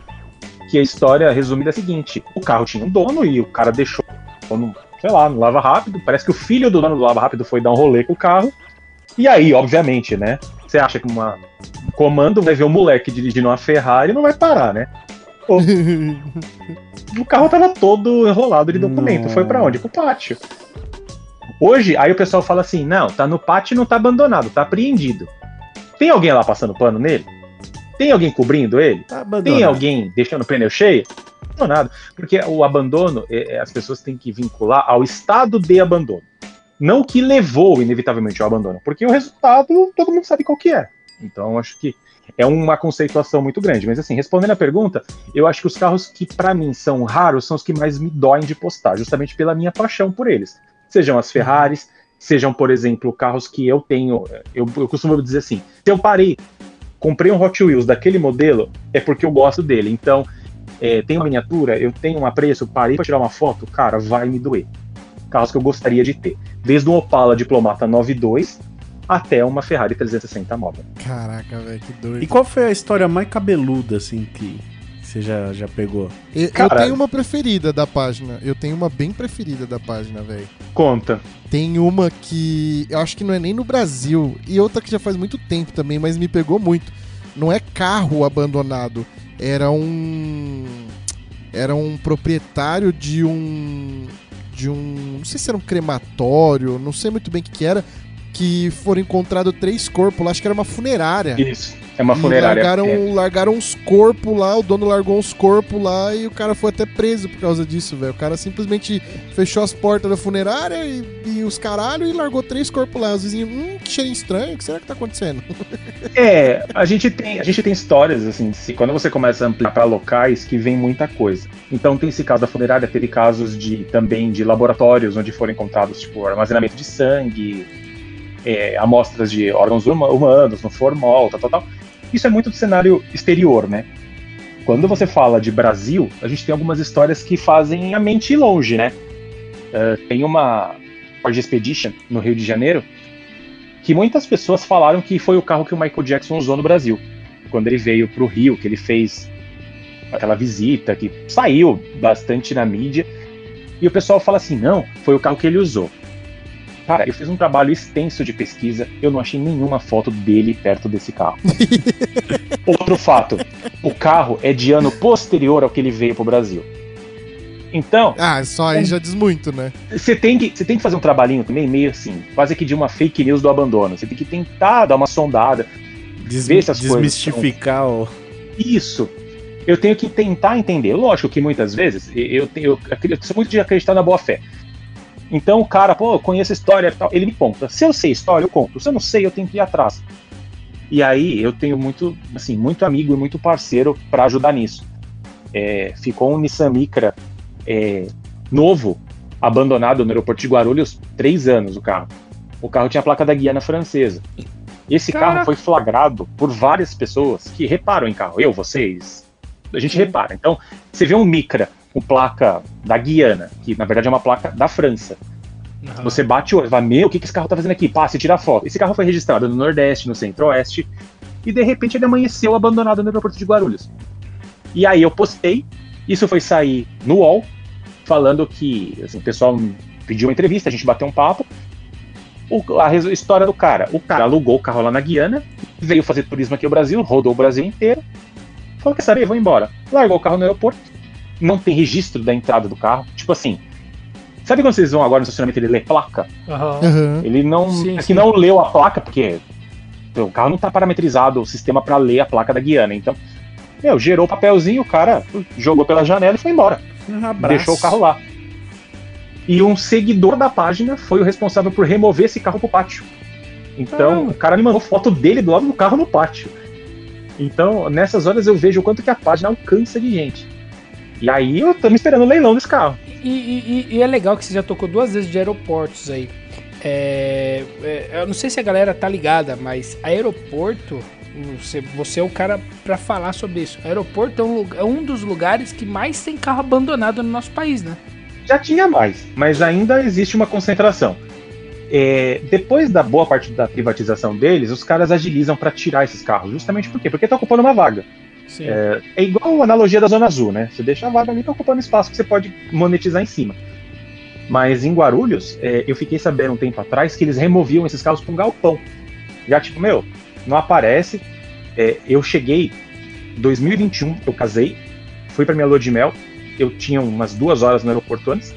que a história resumida é a seguinte: o carro tinha um dono e o cara deixou no, sei lá, no lava rápido. Parece que o filho do dono do lava rápido foi dar um rolê com o carro. E aí, obviamente, né? Você acha que uma um comando vai ver um moleque dirigindo uma Ferrari e não vai parar, né? O carro tava todo enrolado de documento. Foi pra onde? Pro pátio. Hoje, aí o pessoal fala assim: não, tá no pátio e não tá abandonado, tá apreendido. Tem alguém lá passando pano nele? Tem alguém cobrindo ele? Tá. Tem alguém deixando o pneu cheio? Não, nada. Porque o abandono, é, é, as pessoas têm que vincular ao estado de abandono. Não o que levou, inevitavelmente, ao abandono. Porque o resultado, todo mundo sabe qual que é. Então, acho que é uma conceituação muito grande. Mas, assim, respondendo a pergunta, eu acho que os carros que, para mim, são raros são os que mais me doem de postar, justamente pela minha paixão por eles. Sejam as Ferraris, sejam, por exemplo, carros que eu tenho. Eu, eu costumo dizer assim: se eu parei, comprei um Hot Wheels daquele modelo, é porque eu gosto dele. Então, é, tem uma miniatura, eu tenho um apreço, parei para tirar uma foto, cara, vai me doer. Carros que eu gostaria de ter. Desde um Opala Diplomata 92 até uma Ferrari 360 Model. Caraca, velho, que doido. E qual foi a história mais cabeluda, assim, que você já, já pegou? Eu, eu tenho uma preferida da página. Eu tenho uma bem preferida da página, velho. Conta. Tem uma que eu acho que não é nem no Brasil. E outra que já faz muito tempo também, mas me pegou muito. Não é carro abandonado. Era um. Era um proprietário de um. De um. Não sei se era um crematório, não sei muito bem o que, que era. Que foram encontrados três corpos lá, acho que era uma funerária. Isso. É uma E funerária. Largaram, É. largaram uns corpos lá, o dono largou uns corpos lá e o cara foi até preso por causa disso, velho. O cara simplesmente fechou as portas da funerária e, e os caralho e largou três corpos lá. Os vizinhos, hum, que cheirinho estranho, o que será que tá acontecendo? *laughs* É, a gente tem, a gente tem histórias assim, se, quando você começa a ampliar para locais que vem muita coisa. Então tem esse caso da funerária, teve casos de também de laboratórios onde foram encontrados tipo armazenamento de sangue, é, amostras de órgãos huma- humanos no formol, tal, tal, tal. Isso é muito do cenário exterior, né? Quando você fala de Brasil, a gente tem algumas histórias que fazem a mente ir longe, né? Eh, tem uma Ford Expedition no Rio de Janeiro que muitas pessoas falaram que foi o carro que o Michael Jackson usou no Brasil. Quando ele veio para o Rio, que ele fez aquela visita, que saiu bastante na mídia. E o pessoal fala assim: não, foi o carro que ele usou. Cara, eu fiz um trabalho extenso de pesquisa, eu não achei nenhuma foto dele perto desse carro. *laughs* Outro fato: o carro é de ano posterior ao que ele veio para o Brasil. Então, Ah, só aí já diz muito, né? você tem, que, você tem que fazer um trabalhinho também, meio assim, quase que de uma fake news do abandono. Você tem que tentar dar uma sondada. Des- Vê se as coisas desmistificar o. Isso. Eu tenho que tentar entender. Lógico que muitas vezes eu, tenho, eu, eu sou muito de acreditar na boa fé. Então o cara, pô, eu conheço a história e tal, ele me conta. Se eu sei a história, eu conto. Se eu não sei, eu tenho que ir atrás. E aí eu tenho muito, assim, muito amigo e muito parceiro para ajudar nisso. É, ficou um Nissan Micra é, novo, abandonado no aeroporto de Guarulhos, três anos o carro. O carro tinha a placa da Guiana francesa. Esse Caraca. carro foi flagrado por várias pessoas que reparam em carro. Eu, vocês, a gente repara. Então, você vê um Micra com placa da Guiana, que na verdade é uma placa da França. Aham. Você bate o olho, vai, meu, o que, que esse carro tá fazendo aqui? Passe e tira foto. Esse carro foi registrado no Nordeste, no Centro-Oeste, e de repente ele amanheceu abandonado no aeroporto de Guarulhos. E aí eu postei, isso foi sair no UOL, falando que assim, o pessoal pediu uma entrevista, a gente bateu um papo. O- a história do cara: o cara alugou o carro lá na Guiana, veio fazer turismo aqui no Brasil, rodou o Brasil inteiro, falou: quer saber, vou embora. Largou o carro no aeroporto, não tem registro da entrada do carro. Tipo assim, Sabe quando vocês vão agora no estacionamento ele lê placa? Aham. Ele não. Sim, é sim. que não leu a placa, porque o carro não tá parametrizado, o sistema pra ler a placa da Guiana. Então, meu, gerou o papelzinho, o cara jogou pela janela e foi embora. Um. Deixou o carro lá. E um seguidor da página foi o responsável por remover esse carro pro pátio. Então, Ah. o cara me mandou foto dele do lado do carro no pátio. Então, nessas horas eu vejo o quanto que a página alcança de gente. E aí eu tô me esperando o leilão desse carro. E, e- e- e é legal que você já tocou duas vezes de aeroportos aí. É, é, eu não sei se a galera tá ligada, mas aeroporto, você, você é o cara pra falar sobre isso. Aeroporto é um, é um dos lugares que mais tem carro abandonado no nosso país, né? Já tinha mais, mas ainda existe uma concentração. É, depois da boa parte da privatização deles, os caras agilizam para tirar esses carros. Justamente por quê? Porque tá ocupando uma vaga. É, é igual a analogia da Zona Azul, né? Você deixa a vaga ali, tá ocupando espaço que você pode monetizar em cima. Mas em Guarulhos, é, eu fiquei sabendo um tempo atrás que eles removiam esses carros para um galpão. Já tipo, meu, não aparece. É, eu cheguei 2021, eu casei, fui para minha lua de mel, eu tinha umas duas horas no aeroporto antes.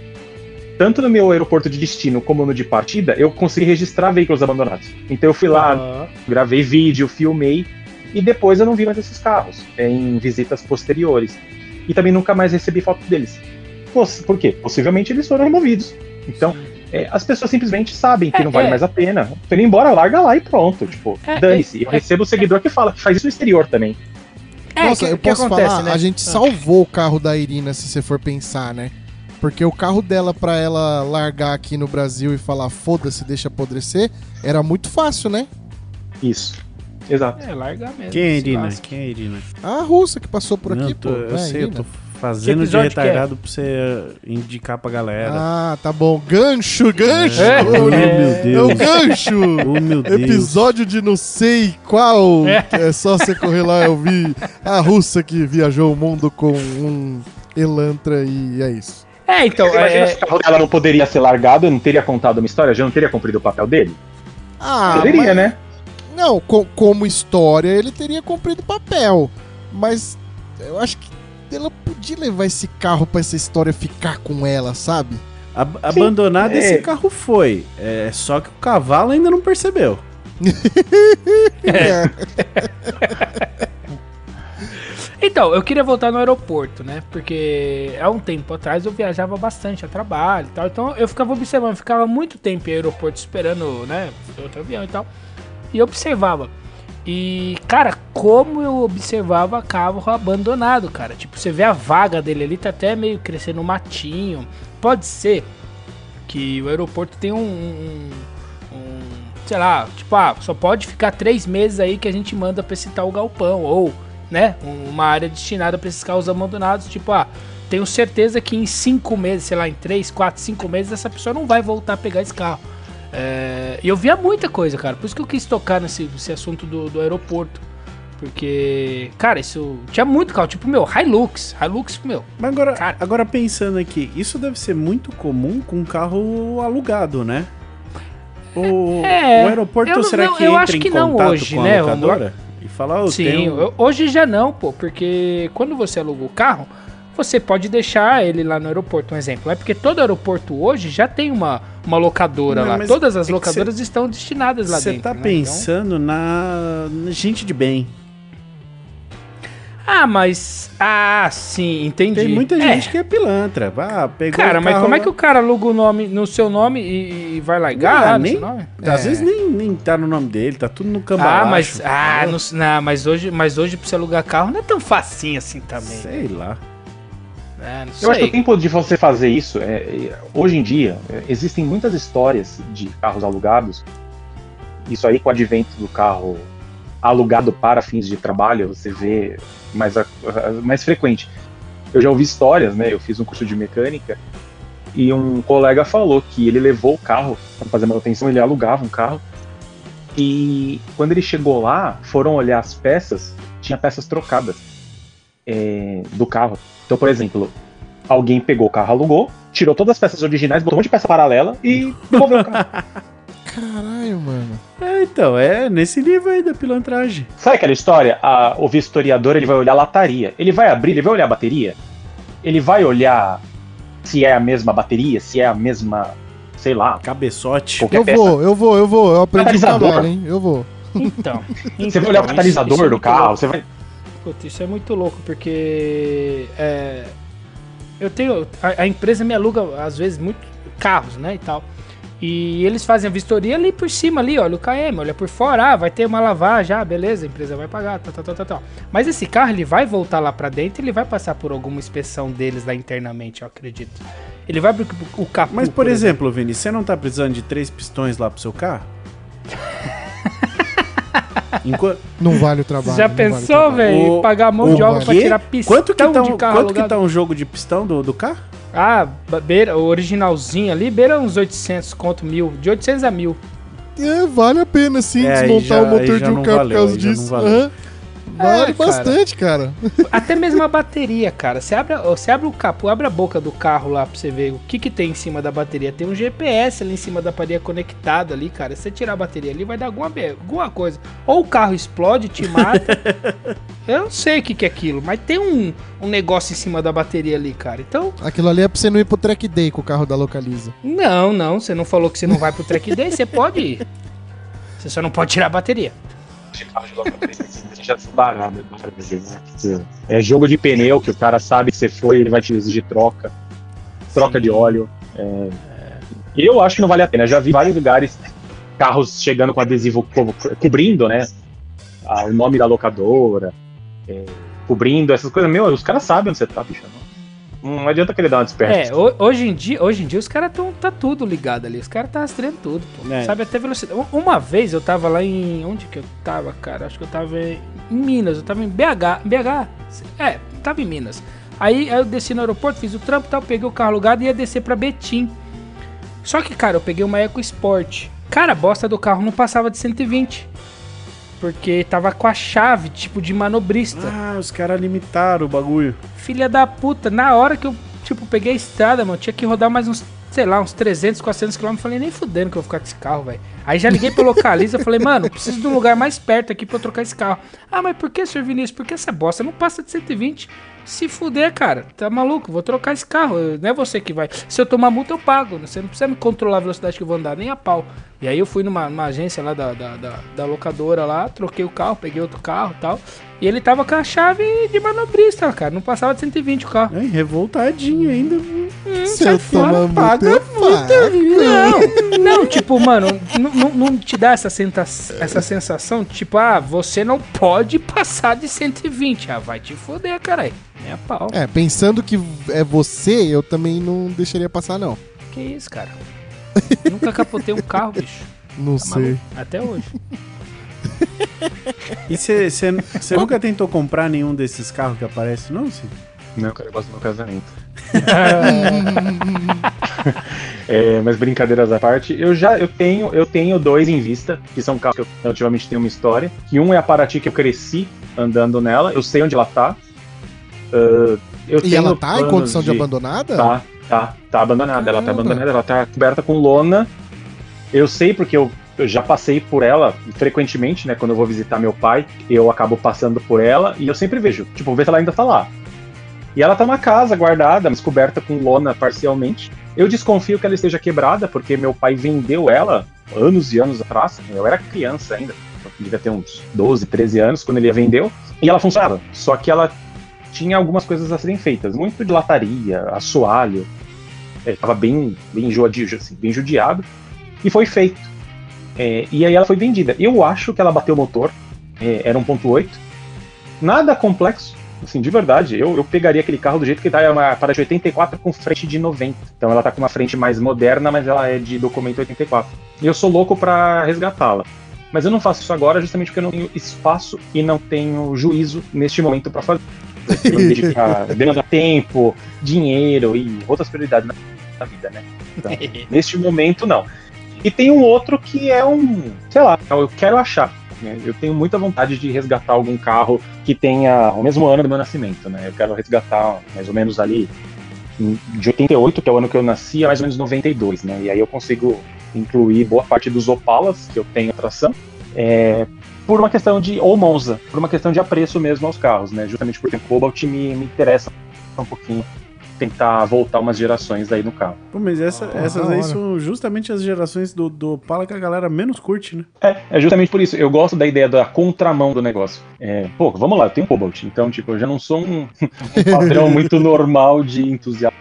Tanto no meu aeroporto de destino como no de partida, eu consegui registrar veículos abandonados. Então eu fui lá, Aham. gravei vídeo, filmei, e depois eu não vi mais esses carros é, em visitas posteriores. E também nunca mais recebi foto deles. Por quê? Possivelmente eles foram removidos. Então, é, as pessoas simplesmente sabem que É, não vale é. mais a pena. Tô indo embora, larga lá e pronto. Tipo, É, dane-se. Eu é. recebo o seguidor que fala que faz isso no exterior também. É, Nossa, que- eu posso acontece, falar, né? a gente Ah. salvou o carro da Irina, se você for pensar, né? Porque o carro dela, pra ela largar aqui no Brasil e falar foda-se, deixa apodrecer, era muito fácil, né? Isso. Exato. É, larga mesmo. Quem é Irina? Quem é a Irina? A russa que passou por Não, aqui, tô- pô. eu né, sei, eu Irina? tô fazendo de é? retardado pra você uh, indicar pra galera. Ah, tá bom. Gancho, gancho! É. *laughs* Oh, meu É Deus. o gancho! *laughs* Oh, meu Deus. Episódio de não sei qual. É. É, só você correr lá, eu vi a russa que viajou o mundo com um Elantra e é isso. É, então, Você imagina é, se o carro dela não poderia ser largado, eu não teria contado uma história, já não teria cumprido o papel dele? Ah, Poderia, mas- né? Não, co- como história ele teria cumprido o papel. Mas eu acho que ela podia levar esse carro pra essa história ficar com ela, sabe? Ab- abandonado É. esse carro foi. É, só que o cavalo ainda não percebeu. *laughs* É. *laughs* Então, eu queria voltar no aeroporto, né? Porque há um tempo atrás eu viajava bastante a trabalho e tal. Então eu ficava observando, ficava muito tempo em aeroporto esperando, né? Outro avião e tal. E observava. E, cara, como eu observava carro abandonado, cara. Tipo, você vê a vaga dele ali, tá até meio crescendo um matinho. Pode ser que o aeroporto tem um, um- um- sei lá, tipo, ah, só pode ficar três meses aí que a gente manda pra esse tal galpão. Ou, né, um- uma área destinada pra esses carros abandonados. Tipo, ah, tenho certeza que em cinco meses, sei lá, em três, quatro, cinco meses, essa pessoa não vai voltar a pegar esse carro. É, E eu via muita coisa, cara. Por isso que eu quis tocar nesse, nesse assunto do, do aeroporto. Porque, cara, isso. Tinha muito carro. Tipo, meu, Hilux. Hilux, meu. Mas agora, Cara. agora pensando aqui, isso deve ser muito comum com carro alugado, né? O, É, o aeroporto eu não- será não, que eu entra acho em que não contato hoje, com a né, locadora? E fala, oh, Sim, tem um- eu- hoje já não, pô. Porque quando você aluga o carro, você pode deixar ele lá no aeroporto. Um exemplo. É porque todo aeroporto hoje já tem uma, uma locadora Não, lá. Todas as é locadoras estão destinadas lá Você dentro. tá né? Então- pensando na... na gente de bem. Ah, mas. Ah, sim, entendi. Tem muita É. gente que é pilantra. Ah, pegou Cara, mas como é lá- que o cara aluga o nome no seu nome e, e vai Ah, lá no nem- seu nome? Às É. vezes nem, nem tá no nome dele, tá tudo no cambalacho. Ah, mas, ah, não, não, mas hoje, mas hoje pra você alugar carro não é tão facinho assim também. Sei lá. É, Eu acho que o tempo de você fazer isso, é, é, hoje em dia, é, existem muitas histórias de carros alugados. Isso aí, com o advento do carro alugado para fins de trabalho, você vê mais, mais frequente. Eu já ouvi histórias, né? Eu fiz um curso de mecânica e um colega falou que ele levou o carro para fazer manutenção, ele alugava um carro. E quando ele chegou lá, foram olhar as peças, tinha peças trocadas do carro. Então, por exemplo, alguém pegou o carro, alugou, tirou todas as peças originais, botou um monte de peça paralela e *laughs* devolveu o carro. Caralho, mano. É, então, é nesse nível aí da pilantragem. Sabe aquela história? A- o vistoriador ele vai olhar a lataria. Ele vai abrir, ele vai olhar a bateria. Ele vai olhar se é a mesma bateria, se é a mesma, sei lá, Cabeçote. Eu peça. vou, eu vou, eu vou. Eu aprendi cavalo, hein? Eu vou. Então. Você vai olhar o então, catalisador isso- isso é do muito carro, louco. você vai. Puta, isso é muito louco, porque é, eu tenho. A, a empresa me aluga, às vezes, muito carros, né? E tal. E eles fazem a vistoria ali por cima, ali, olha o KM, olha por fora, ah, vai ter uma lavagem, ah, beleza, a empresa vai pagar, tal, tal, tal, tal, tal. Mas esse carro, ele vai voltar lá pra dentro, ele vai passar por alguma inspeção deles lá internamente, eu acredito. Ele vai pro o capô. Mas, por exemplo, Vini, você não tá precisando de três pistões lá pro seu carro? *laughs* Enqu- Não vale o trabalho. Já vale pensou, trabalho. velho, O- pagar mão de obra pra quê? tirar pistão Quanto que, tá um, de carro quanto que alugado? tá um jogo de pistão do, do carro? Ah, beira, o originalzinho ali, beira uns 800 conto, mil. De 800 a mil. É, vale a pena sim É, desmontar já- o motor de um carro valeu, por causa disso. valeu. Vale É, cara. bastante, cara. *laughs* Até mesmo a bateria, cara. Você abre, você abre o capô, abre a boca do carro lá pra você ver o que, que tem em cima da bateria. Tem um GPS ali em cima da bateria conectado ali, cara. Se você tirar a bateria ali, vai dar alguma, alguma coisa. Ou o carro explode, te mata. *laughs* Eu não sei o que, que é aquilo, mas tem um, um negócio em cima da bateria ali, cara. Então, Aquilo ali é pra você não ir pro track day com o carro da Localiza. não, não. Você não falou que você não vai pro track day, você pode ir. Você só não pode tirar a bateria. Já baralha, né? É jogo de pneu que o cara sabe que você foi, ele vai te exigir troca, troca de óleo. é. Eu acho que não vale a pena. Já vi vários lugares carros chegando com adesivo co- cobrindo, né? ah, o nome da locadora, é, cobrindo essas coisas. Meu, os caras sabem onde você tá, bicho. Não, não adianta querer dar uma desperta. É, ho- hoje em dia, hoje em dia os caras tão tá tudo ligado ali. Os caras tá rastreando tudo, pô. É. Sabe até velocidade. Uma vez eu tava lá em onde que eu tava, cara? Acho que eu tava em Minas, eu tava em BH, BH. É, tava em Minas. Aí, aí eu desci no aeroporto, fiz o trampo e tal, peguei o carro alugado e ia descer pra Betim. Só que, cara, eu peguei uma EcoSport. Cara, a bosta do carro não passava de 120. Porque tava com a chave, tipo, de manobrista. Ah, os caras limitaram o bagulho. Filha da puta, na hora que eu, tipo, peguei a estrada, mano, tinha que rodar mais uns, sei lá, uns 300, 400 km. Falei, nem fudendo que eu vou ficar com esse carro, velho. Aí já liguei pro localiza, falei, *laughs* mano, preciso de um lugar mais perto aqui pra eu trocar esse carro. Ah, mas por que, senhor Vinícius? Porque essa bosta não passa de 120. Se fuder, cara, tá maluco? Vou trocar esse carro. Não é você que vai. Se eu tomar multa, eu pago. Você não precisa me controlar a velocidade que eu vou andar, nem a pau. E aí eu fui numa, numa agência lá da, da, da, da locadora lá, troquei o carro, peguei outro carro tal. E ele tava com a chave de manobrista, cara. Não passava de 120 o carro. É, revoltadinho ainda. Se eu tomar multa, paga pago. Não, não, tipo, mano, não, não, não te dá essa, senta- essa sensação, tipo, ah, você não pode passar de 120. Ah, vai te foder, caralho. É a pau. É, pensando que é você, eu também não deixaria passar, não. Que isso, cara? Nunca capotei um carro, bicho. Não Tá sei. maluco? Até hoje. *laughs* E você nunca tentou comprar nenhum desses carros que aparecem, não, sim? Não, cara, eu gosto do meu casamento. *laughs* É, mas brincadeiras à parte, eu já eu tenho, eu tenho dois em vista, que são carros que eu relativamente tenho uma história. Que um é a Paraty que eu cresci andando nela, eu sei onde ela tá. Eu E ela tá em condição de, abandonada? Tá, tá, tá abandonada. Ela tá Caramba. abandonada, ela tá coberta com lona. Eu sei porque eu, eu já passei por ela frequentemente, né? Quando eu vou visitar meu pai, eu acabo passando por ela e eu sempre vejo, tipo, ver se ela ainda tá lá. E ela tá na casa, guardada, mas coberta com lona parcialmente. Eu desconfio que ela esteja quebrada, porque meu pai vendeu ela anos e anos atrás. Eu era criança ainda, devia ter uns 12, 13 anos quando ele a vendeu. E ela funcionava, só que ela tinha algumas coisas a serem feitas, muito de lataria, assoalho. É, tava bem, bem judiado, assim, bem judiado. E foi feito. É, e aí ela foi vendida. Eu acho que ela bateu o motor, é, era 1.8. Nada complexo, assim, de verdade. Eu, eu pegaria aquele carro do jeito que tá, é uma para de 84 com frente de 90. Então ela tá com uma frente mais moderna, mas ela é de documento 84. E eu sou louco pra resgatá-la. Mas eu não faço isso agora justamente porque eu não tenho espaço e não tenho juízo neste momento pra fazer. Eu me a demanda tempo, dinheiro e outras prioridades na na vida, né? Então, *laughs* neste momento, não. E tem um outro que é um, sei lá, eu quero achar. né? Eu tenho muita vontade de resgatar algum carro que tenha o mesmo ano do meu nascimento, né? Eu quero resgatar mais ou menos ali de 88, que é o ano que eu nasci, a mais ou menos 92, né? E aí eu consigo incluir boa parte dos Opalas que eu tenho atração, é, por uma questão de ou Monza, por uma questão de apreço mesmo aos carros, né? Justamente porque o Cobalt me, me interessa um pouquinho tentar voltar umas gerações aí no carro. Pô, mas essa- Pô, essas aí são justamente as gerações do, do Opala que a galera menos curte, né? É, é justamente por isso. Eu gosto da ideia da contramão do negócio. É, pô, vamos lá, eu tenho um Cobalt, então, tipo, eu já não sou um, *laughs* um padrão *laughs* muito normal de entusiasta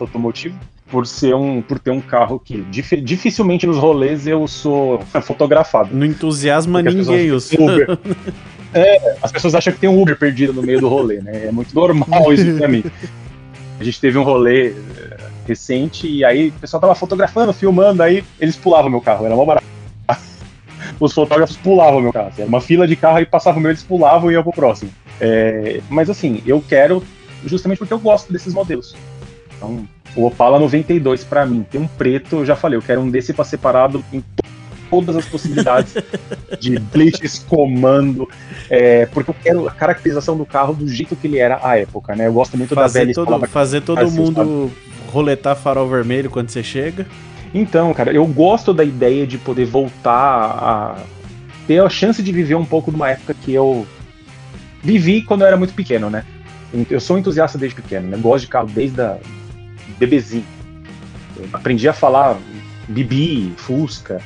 automotivo. Por ser um, por ter um carro que dif- dificilmente nos rolês eu sou fotografado. Não entusiasma ninguém. tem Uber. É, as pessoas acham que tem um Uber perdido no meio do rolê, né? É muito normal isso pra mim. *laughs* A gente teve um rolê eh, recente e aí o pessoal tava fotografando, filmando, aí eles pulavam meu carro, era mó barato. *laughs* Os fotógrafos pulavam meu carro. assim, Era uma fila de carro e passava o meu, eles pulavam e ia pro próximo. É, mas assim, eu quero justamente porque eu gosto desses modelos. Então, o Opala 92 pra mim, tem um preto, eu já falei, eu quero um desse pra separado em todas as possibilidades de blitz, comando, é, porque eu quero a caracterização do carro do jeito que ele era à época, né? Eu gosto muito da Fazer velha todo, fazer todo mundo roletar farol vermelho quando você chega. Então, cara, eu gosto da ideia de poder voltar a ter a chance de viver um pouco de uma época que eu vivi quando eu era muito pequeno, né? Eu sou entusiasta desde pequeno, né? Gosto de carro desde a bebezinho. Eu aprendi a falar Bibi, Fusca,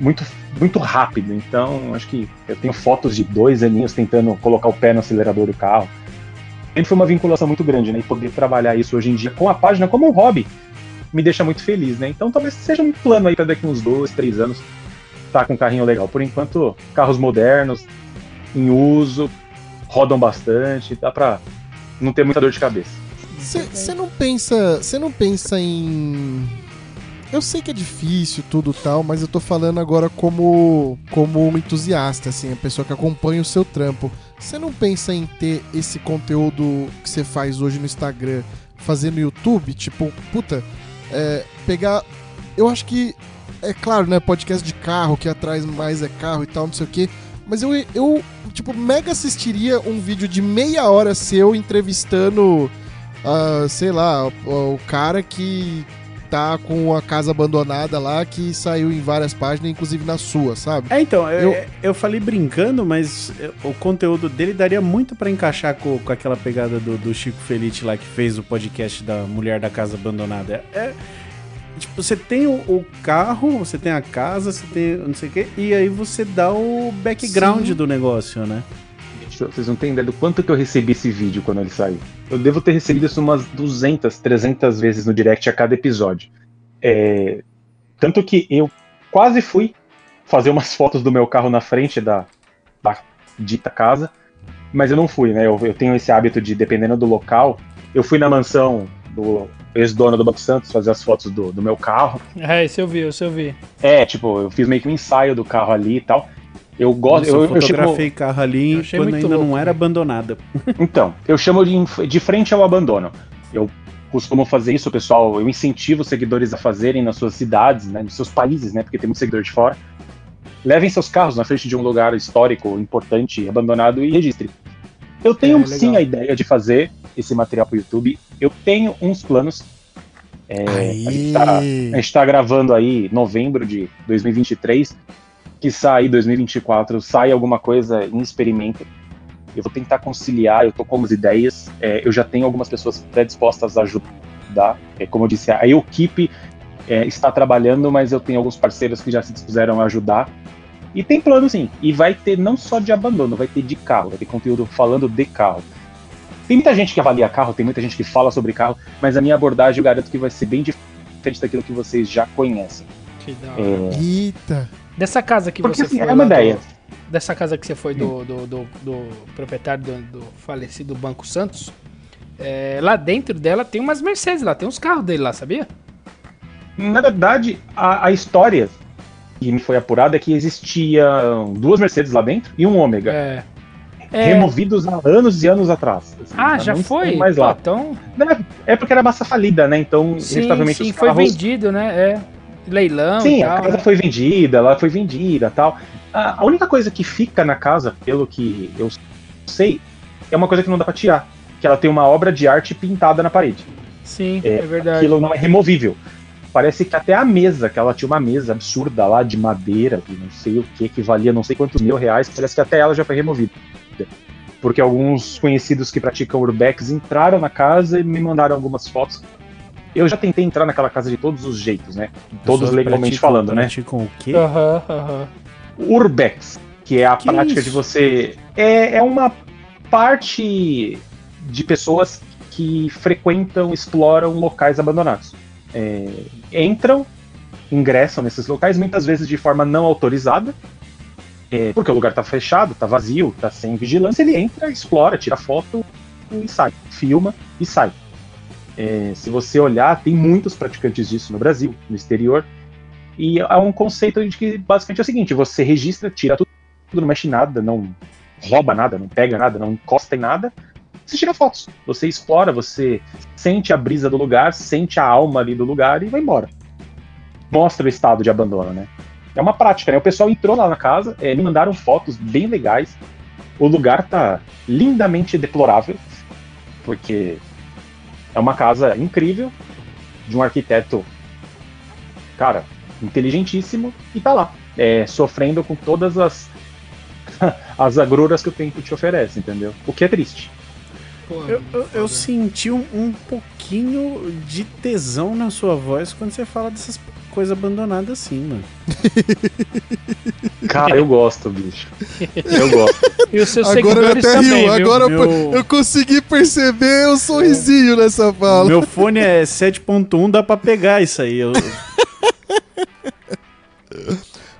muito, muito rápido. Então, acho que eu tenho fotos de dois aninhos tentando colocar o pé no acelerador do carro. Sempre foi uma vinculação muito grande, né? E poder trabalhar isso hoje em dia com a página como um hobby me deixa muito feliz, né? Então talvez seja um plano aí para daqui uns dois, três anos tá com um carrinho legal. Por enquanto, carros modernos, em uso, rodam bastante, dá pra não ter muita dor de cabeça. Você não pensa. Você não pensa em. Eu sei que é difícil tudo tal, mas eu tô falando agora como como um entusiasta, assim, a pessoa que acompanha o seu trampo. Você não pensa em ter esse conteúdo que você faz hoje no Instagram, fazer no YouTube, tipo, puta, é, pegar. Eu acho que é claro, né, podcast de carro que atrás mais é carro e tal, não sei o quê. Mas eu, eu tipo, mega assistiria um vídeo de meia hora seu entrevistando ah, sei lá, o, o cara que tá com a casa abandonada lá, que saiu em várias páginas, inclusive na sua, sabe? É, então, eu, Eu- eu falei brincando, mas o conteúdo dele daria muito pra encaixar com, com aquela pegada do, do Chico Felite lá que fez o podcast da Mulher da Casa Abandonada. É. é, tipo, você tem o, o carro, você tem a casa, você tem não sei o quê, e aí você dá o background Sim. do negócio, né? Vocês não têm ideia do quanto que eu recebi esse vídeo quando ele saiu. Eu devo ter recebido isso umas 200, 300 vezes no direct a cada episódio. É, Tanto que eu quase fui fazer umas fotos do meu carro na frente da, da dita casa, mas eu não fui, né? Eu, eu tenho esse hábito de, dependendo do local, eu fui na mansão do ex-dono do Banco Santos fazer as fotos do, do meu carro. É, isso eu vi, isso eu vi. É, tipo, eu fiz meio que um ensaio do carro ali e tal. Eu gosto. Nossa, Eu, eu, eu fotografei carro ali Eu quando ainda não louco, era né? abandonada. Então, eu chamo de, de frente ao abandono. Eu costumo fazer isso, pessoal. Eu incentivo os seguidores a fazerem nas suas cidades, né, nos seus países, né, porque tem muito seguidor de fora. Levem seus carros na frente de um lugar histórico, importante, abandonado e registre. Eu tenho É, sim a ideia de fazer esse material para o YouTube. Eu tenho uns planos. É, a gente tá- gente tá gravando aí novembro de 2023. Que sai 2024, sai alguma coisa em experimento. Eu vou tentar conciliar, eu tô com umas ideias. é, eu já tenho algumas pessoas predispostas a ajudar. É, como eu disse, a equipe é, está trabalhando, mas eu tenho alguns parceiros que já se dispuseram a ajudar. E tem plano sim. E vai ter não só de abandono, vai ter de carro, vai ter conteúdo falando de carro. Tem muita gente que avalia carro, tem muita gente que fala sobre carro, mas a minha abordagem eu garanto que vai ser bem diferente daquilo que vocês já conhecem. Que da hora. É, Eita! Dessa casa que porque você assim, foi. é uma lá do- ideia. dessa casa que você foi do, do, do- do proprietário do, do falecido Banco Santos. é, lá dentro dela tem umas Mercedes lá, tem uns carros dele lá, sabia? Na verdade, a, a história que me foi apurada é que existiam duas Mercedes lá dentro e um Ômega, É. É. removidos há anos e anos atrás. Assim, Ah, já não foi? Mais Pô, lá. então. Não, é- É porque era massa falida, né? Então, Sim, sim, foi vendido, né? É. Leilão Sim, e a tal. casa né? foi vendida, ela foi vendida tal. A, a única coisa que fica na casa, pelo que eu sei, é uma coisa que não dá pra tirar. Que ela tem uma obra de arte pintada na parede. Sim, É, é, verdade. Aquilo não é removível. Parece que até a mesa, que ela tinha uma mesa absurda lá de madeira, de não sei o que, que valia não sei quantos mil reais, parece que até ela já foi removida. porque alguns conhecidos que praticam urbex entraram na casa e me mandaram algumas fotos. Eu já tentei entrar naquela casa de todos os jeitos, né? Todos legalmente falando, né? Praticam o quê? Aham, aham. Urbex, que é a Que prática isso? de você. É, é uma parte de pessoas que frequentam, exploram locais abandonados. É, entram, ingressam nesses locais, muitas vezes de forma não autorizada, é, porque o lugar está fechado, está vazio, está sem vigilância. Ele entra, explora, tira foto e sai, filma e sai. É, se você olhar, tem muitos praticantes disso no Brasil, no exterior. E há um conceito de que basicamente é o seguinte: você registra, tira tudo, não mexe nada, não rouba nada, não pega nada, não encosta em nada. Você tira fotos, você explora, você sente a brisa do lugar, sente a alma ali do lugar e vai embora. Mostra o estado de abandono, né? É uma prática, né? O pessoal entrou lá na casa, é, me mandaram fotos bem legais. O lugar tá lindamente deplorável, porque é uma casa incrível, de um arquiteto, cara, inteligentíssimo, e tá lá, é, sofrendo com todas as, *laughs* as agruras que o tempo te oferece, entendeu? O que é triste. Pô, Eu, eu- eu senti um, um pouquinho de tesão na sua voz quando você fala dessas coisas abandonadas assim, mano. *laughs* Cara, eu gosto, bicho. Eu gosto. E os seus Agora ele seguidores até também, riu. viu? Agora Meu- eu consegui perceber o sorrisinho nessa fala. Meu fone é 7.1, dá pra pegar isso aí. Eu- É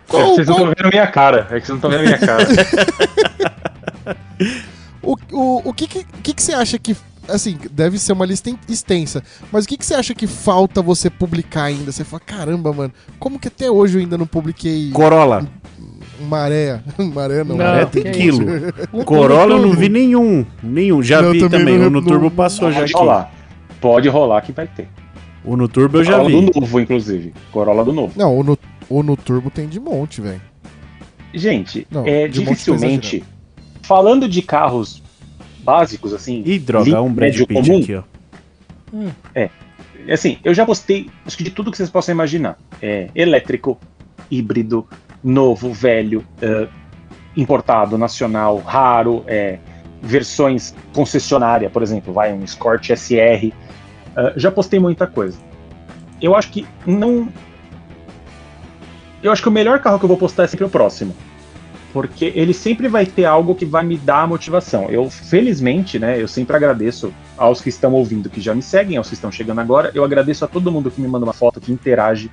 Qual- que vocês não qual- estão vendo minha cara. É que vocês não estão vendo minha cara. *laughs* O, o, o que, que, o que que você acha que. Assim, deve ser uma lista extensa. Mas o que, que você acha que falta você publicar ainda? Você fala, caramba, mano, como que até hoje eu ainda não publiquei Corolla. maré? *laughs* maré não, Não, maré É, tem quilo. O Corolla eu não vi nenhum. Nenhum. Já Não, vi também O no não- Turbo passou já Pode aqui. rolar. Pode rolar que vai ter. O no Turbo eu já Corolla vi. do novo, inclusive. Corolla do novo. Não, o no, o no Turbo tem de monte, velho. Gente, Não, é dificilmente. Falando de carros básicos, assim. Ih, droga, um médio Pitt comum. aqui, ó. Assim, eu já postei, acho que de tudo que vocês possam imaginar. É, elétrico, híbrido, novo, velho, é, importado, nacional, raro, é, versões concessionária, por exemplo, vai um Escort SR. É, já postei muita coisa. Eu acho que não. Eu acho que o melhor carro que eu vou postar é sempre o próximo. Porque ele sempre vai ter algo que vai me dar motivação. Eu, felizmente, né, eu sempre agradeço aos que estão ouvindo, que já me seguem, aos que estão chegando agora. Eu agradeço a todo mundo que me manda uma foto, que interage,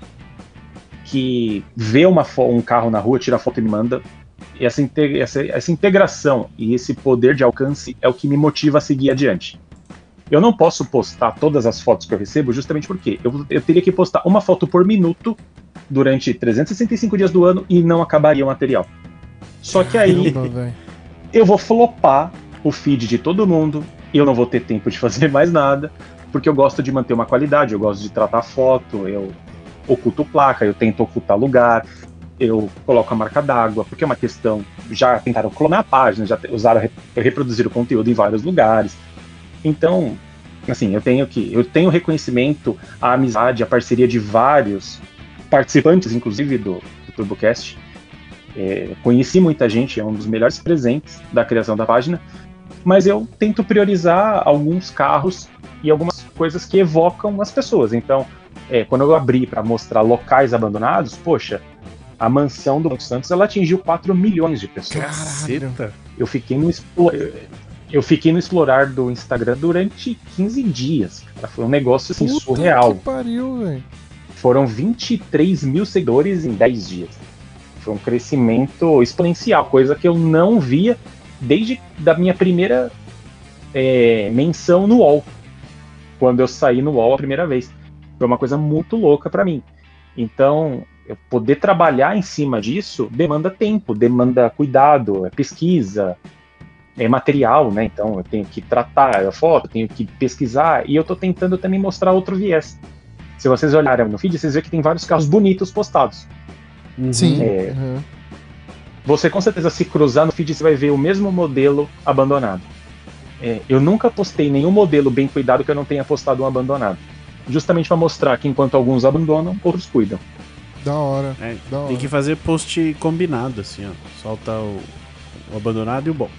que vê uma um carro na rua, tira a foto e me manda. E essa, inte- essa- essa integração e esse poder de alcance é o que me motiva a seguir adiante. Eu não posso postar todas as fotos que eu recebo justamente porque eu, eu teria que postar uma foto por minuto durante 365 dias do ano e não acabaria o material. Só que aí Caramba, eu vou flopar o feed de todo mundo e eu não vou ter tempo de *laughs* fazer mais nada, porque eu gosto de manter uma qualidade, eu gosto de tratar foto, eu oculto placa, eu tento ocultar lugar, eu coloco a marca d'água, porque é uma questão. Já tentaram clonar a página, já usaram, re- reproduzir o conteúdo em vários lugares. Então, assim, eu tenho que. Eu tenho reconhecimento, a amizade, a parceria de vários participantes, inclusive, do, do TurboCast. É, conheci muita gente, é um dos melhores presentes da criação da página, mas eu tento priorizar alguns carros e algumas coisas que evocam as pessoas. Então, é, quando eu abri para mostrar locais abandonados, poxa, a mansão do Santos ela atingiu 4 milhões de pessoas. Caceta. Eu fiquei no eu fiquei no explorar do Instagram durante 15 dias. cara. Foi um negócio assim, Puta surreal. que pariu, velho. Foram 23 mil seguidores em 10 dias. Foi um crescimento exponencial, coisa que eu não via desde da minha primeira é, menção no UOL. Quando eu saí no UOL a primeira vez. Foi uma coisa muito louca para mim. Então, poder trabalhar em cima disso demanda tempo, demanda cuidado, é pesquisa, é material, né? Então eu tenho que tratar a foto, tenho que pesquisar e eu tô tentando também mostrar outro viés. Se vocês olharem no feed, vocês verem que tem vários carros bonitos postados. Uhum. Sim. É. uhum. Você com certeza se cruzar no feed, você vai ver o mesmo modelo abandonado. É, eu nunca postei nenhum modelo bem cuidado que eu não tenha postado um abandonado. Justamente para mostrar que enquanto alguns abandonam, outros cuidam. Da hora. É, Da hora. tem que fazer post combinado, assim, ó. Solta o, o abandonado e o bom.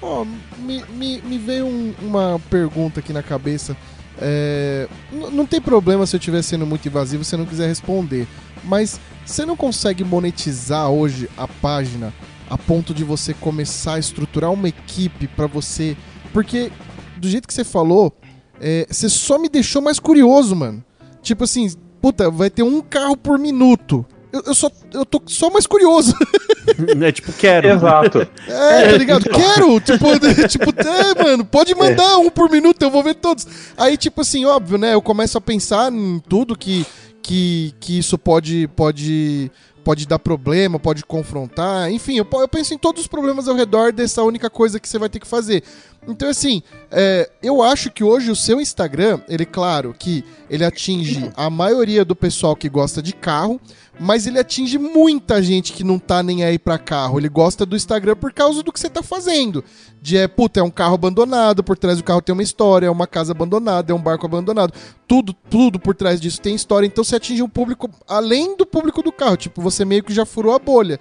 Ó, me, me, me veio um- uma pergunta aqui na cabeça. É, não tem problema se eu estiver sendo muito invasivo e você não quiser responder. Mas você não consegue monetizar hoje a página a ponto de você começar a estruturar uma equipe pra você. Porque, do jeito que você falou, é, você só me deixou mais curioso, mano. Tipo assim, puta, vai ter um carro por minuto. Eu, eu só eu tô só mais curioso. *laughs* É tipo, quero. Exato. *laughs* É, tá ligado? Quero! Tipo, *laughs* tipo, é, mano, pode mandar um por minuto, eu vou ver todos. Aí, tipo assim, óbvio, né? Eu começo a pensar em tudo que, que, que isso pode, pode, pode dar problema, pode confrontar. Enfim, eu, eu penso em todos os problemas ao redor dessa única coisa que você vai ter que fazer. Então, assim, é, eu acho que hoje o seu Instagram, ele, claro, que ele atinge a maioria do pessoal que gosta de carro, mas ele atinge muita gente que não tá nem aí pra carro. Ele gosta do Instagram por causa do que você tá fazendo. De, é, puta, é um carro abandonado, por trás do carro tem uma história, é uma casa abandonada, é um barco abandonado. Tudo, tudo por trás disso tem história. Então você atinge um público além do público do carro. Tipo, você meio que já furou a bolha.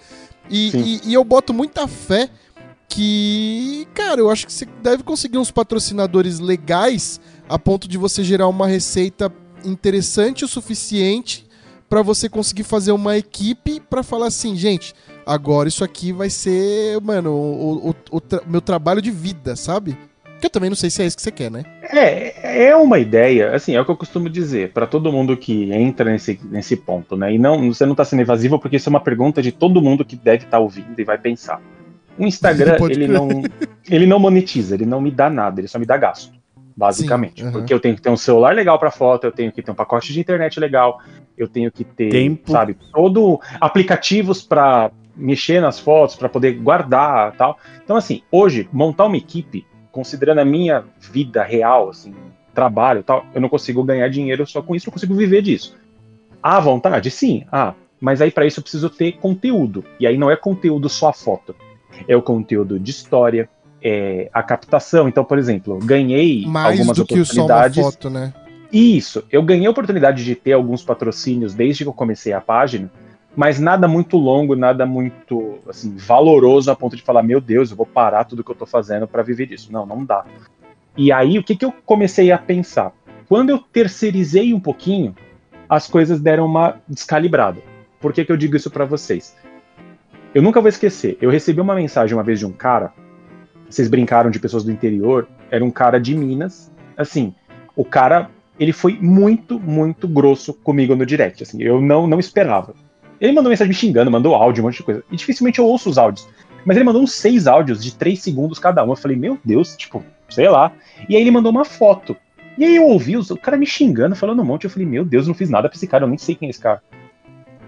E, e, e eu boto muita fé que, cara, eu acho que você deve conseguir uns patrocinadores legais a ponto de você gerar uma receita interessante o suficiente pra você conseguir fazer uma equipe pra falar assim, gente, agora isso aqui vai ser, mano, o, o- o tra- meu trabalho de vida, sabe? Que eu também não sei se é isso que você quer, né? É, é uma ideia, assim, é o que eu costumo dizer para todo mundo que entra nesse, nesse ponto, né? E não, você não tá sendo invasivo porque isso é uma pergunta de todo mundo que deve estar ouvindo e vai pensar. O Instagram, *laughs* ele não, ele não monetiza, ele não me dá nada, ele só me dá gasto, basicamente. Sim, aham. Porque eu tenho que ter um celular legal para foto, eu tenho que ter um pacote de internet legal, eu tenho que ter, Tempo. sabe, todo aplicativos para mexer nas fotos, para poder guardar, tal. Então assim, hoje montar uma equipe, considerando a minha vida real, assim, trabalho, e tal, eu não consigo ganhar dinheiro só com isso, eu consigo viver disso. À vontade, sim. Ah, mas aí para isso eu preciso ter conteúdo. E aí não é conteúdo só a foto. É o conteúdo de história, é a captação. Então, por exemplo, ganhei Mais algumas do que só uma oportunidades. foto, né? Isso, eu ganhei a oportunidade de ter alguns patrocínios desde que eu comecei a página, mas nada muito longo, nada muito assim valoroso a ponto de falar, meu Deus, eu vou parar tudo que eu tô fazendo para viver disso. Não, não dá. E aí, o que, que eu comecei a pensar? Quando eu terceirizei um pouquinho, as coisas deram uma descalibrada. Por que, que eu digo isso para vocês? Eu nunca vou esquecer. Eu recebi uma mensagem uma vez de um cara. Vocês brincaram de pessoas do interior. Era um cara de Minas. Assim, o cara, ele foi muito, muito grosso comigo no direct. Assim, eu não, não esperava. Ele mandou mensagem me xingando, mandou áudio, um monte de coisa. E dificilmente eu ouço os áudios. Mas ele mandou uns seis áudios de três segundos cada um. Eu falei, meu Deus, tipo, sei lá. E aí ele mandou uma foto. E aí eu ouvi os- o cara me xingando, falando um monte. Eu falei, meu Deus, eu não fiz nada pra esse cara, eu nem sei quem é esse cara.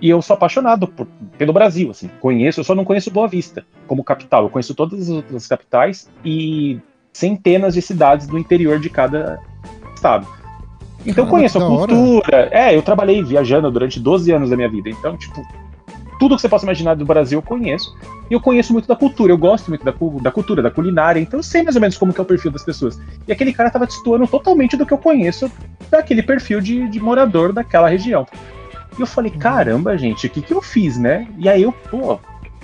E eu sou apaixonado por- pelo Brasil, assim. Conheço, eu só não conheço Boa Vista como capital. Eu conheço todas as outras capitais e centenas de cidades do interior de cada estado. Então Caramba, conheço a da hora. cultura. É, eu trabalhei viajando durante 12 anos da minha vida. Então, tipo, tudo que você possa imaginar do Brasil eu conheço. E eu conheço muito da cultura, eu gosto muito da, da cultura, da culinária, então eu sei mais ou menos como que é o perfil das pessoas. E aquele cara tava destoando totalmente do que eu conheço daquele perfil de, de morador daquela região. E eu falei, caramba, gente, o que que eu fiz, né? E aí eu, pô,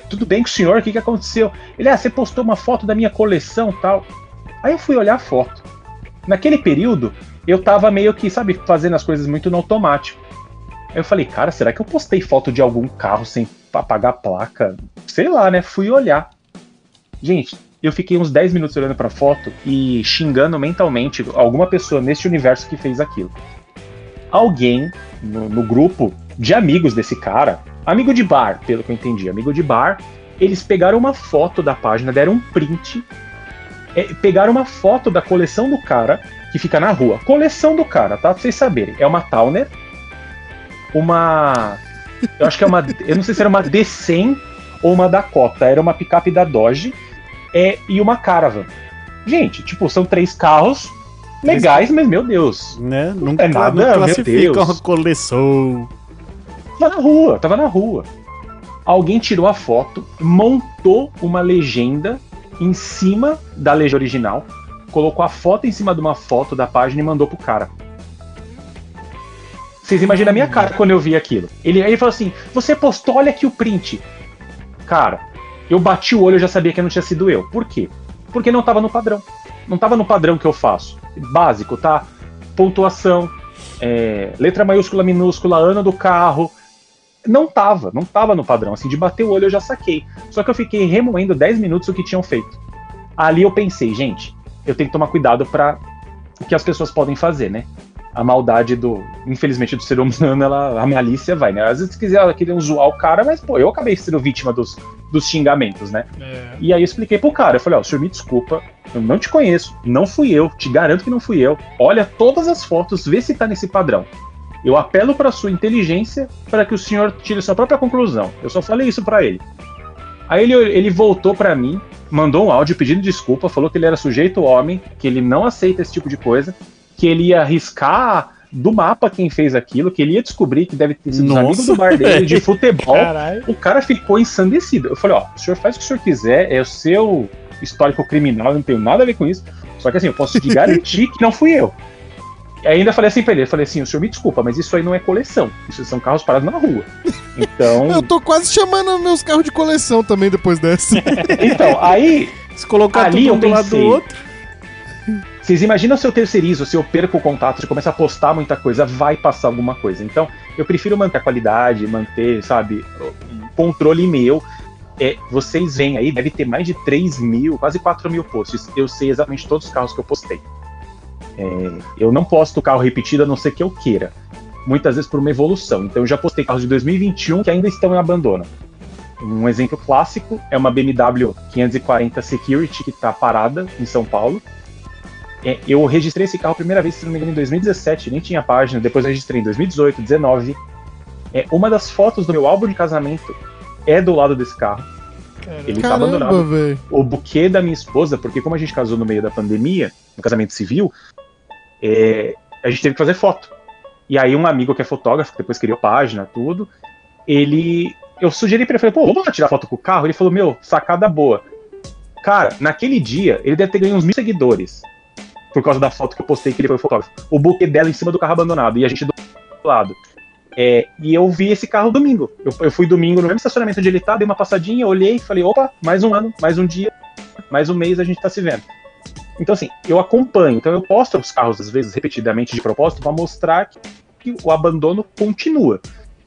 tudo bem com o senhor, o que que aconteceu? Ele, ah, você postou uma foto da minha coleção tal. Aí eu fui olhar a foto. Naquele período, eu tava meio que, sabe, fazendo as coisas muito no automático. Aí eu falei, cara, será que eu postei foto de algum carro sem apagar a placa? Sei lá, né? Fui olhar. Gente, eu fiquei uns 10 minutos olhando pra foto e xingando mentalmente alguma pessoa neste universo que fez aquilo. Alguém no, no grupo de amigos desse cara, amigo de bar, pelo que eu entendi, amigo de bar, eles pegaram uma foto da página, deram um print, é, pegaram uma foto da coleção do cara que fica na rua. Coleção do cara, tá? Pra vocês saberem. É uma Towner, uma. Eu acho que é uma. *laughs* Eu não sei se era uma D100 ou uma Dakota. Era uma picape da Dodge é, e uma Caravan. Gente, tipo, são três carros legais, mas meu Deus. Né? Não, é nada, não classifica uma coleção. Tava na rua, tava na rua. Alguém tirou a foto, montou uma legenda em cima da legenda original, colocou a foto em cima de uma foto da página e mandou pro cara. Vocês imaginam a minha cara quando eu vi aquilo. Ele aí ele falou assim: Você postou, olha aqui o print. Cara, eu bati o olho e já sabia que não tinha sido eu. Por quê? Porque não tava no padrão. Não tava no padrão que eu faço. Básico, tá? Pontuação, é, letra maiúscula, minúscula, ano do carro. Não tava, não tava no padrão. Assim, de bater o olho eu já saquei. Só que eu fiquei remoendo 10 minutos o que tinham feito. Ali eu pensei, gente, eu tenho que tomar cuidado para o que as pessoas podem fazer, né? A maldade do, infelizmente, do ser humano, ela, a malícia vai, né? Às vezes quiser, queriam zoar o cara, mas, pô, eu acabei sendo vítima dos, dos xingamentos, né? É. E aí eu expliquei pro cara, eu falei, ó, o senhor me desculpa, eu não te conheço, não fui eu, te garanto que não fui eu. Olha todas as fotos, vê se tá nesse padrão. Eu apelo para sua inteligência para que o senhor tire sua própria conclusão. Eu só falei isso para ele. Aí ele, ele voltou para mim, mandou um áudio pedindo desculpa, falou que ele era sujeito homem, que ele não aceita esse tipo de coisa, que ele ia arriscar do mapa quem fez aquilo, que ele ia descobrir que deve ter sido os Nossa, amigos do bar dele de futebol. Caralho. O cara ficou ensandecido. Eu falei, ó, o senhor faz o que o senhor quiser, é o seu histórico criminal, eu não tenho nada a ver com isso. Só que assim, eu posso te garantir que não fui eu. E ainda falei assim pra ele, eu falei assim, o senhor me desculpa, mas isso aí não é coleção. Isso são carros parados na rua. Então. *laughs* Eu tô quase chamando meus carros de coleção também depois dessa. então, aí *laughs* Se colocar Ali tudo eu um do lado do pensei. outro. Vocês imaginam se eu terceirizo, se eu perco o contato, se eu começo a postar muita coisa, vai passar alguma coisa. Então, eu prefiro manter a qualidade, manter, sabe, um controle meu. É, vocês veem aí, deve ter mais de 3 mil, quase 4 mil posts. Eu sei exatamente todos os carros que eu postei. É, eu não posto carro repetido a não ser que eu queira. Muitas vezes por uma evolução. Então, eu já postei carros de 2021 que ainda estão em abandono. Um exemplo clássico é uma BMW 540 Security que está parada em São Paulo. É, eu registrei esse carro a primeira vez, se não me engano, em 2017, nem tinha página, depois eu registrei em 2018, 2019. É, uma das fotos do meu álbum de casamento é do lado desse carro. Ele tá Caramba, abandonado. O buquê da minha esposa, porque como a gente casou no meio da pandemia, no casamento civil, é, a gente teve que fazer foto. E aí um amigo que é fotógrafo, que depois criou página, tudo, ele... Eu sugeri pra ele, falei, pô, vamos lá tirar foto com o carro? Ele falou, meu, sacada boa. Cara, naquele dia, ele deve ter ganho uns mil seguidores. Por causa da foto que eu postei que ele foi fotógrafo. O buquê dela em cima do carro abandonado. E a gente do lado. É, e eu vi esse carro domingo. Eu, eu fui domingo no mesmo estacionamento onde ele tá, dei uma passadinha, olhei e falei, opa, mais um ano, mais um dia, mais um mês a gente tá se vendo. Então, assim, eu acompanho. Então, eu posto os carros, às vezes, repetidamente de propósito, para mostrar que, que o abandono continua.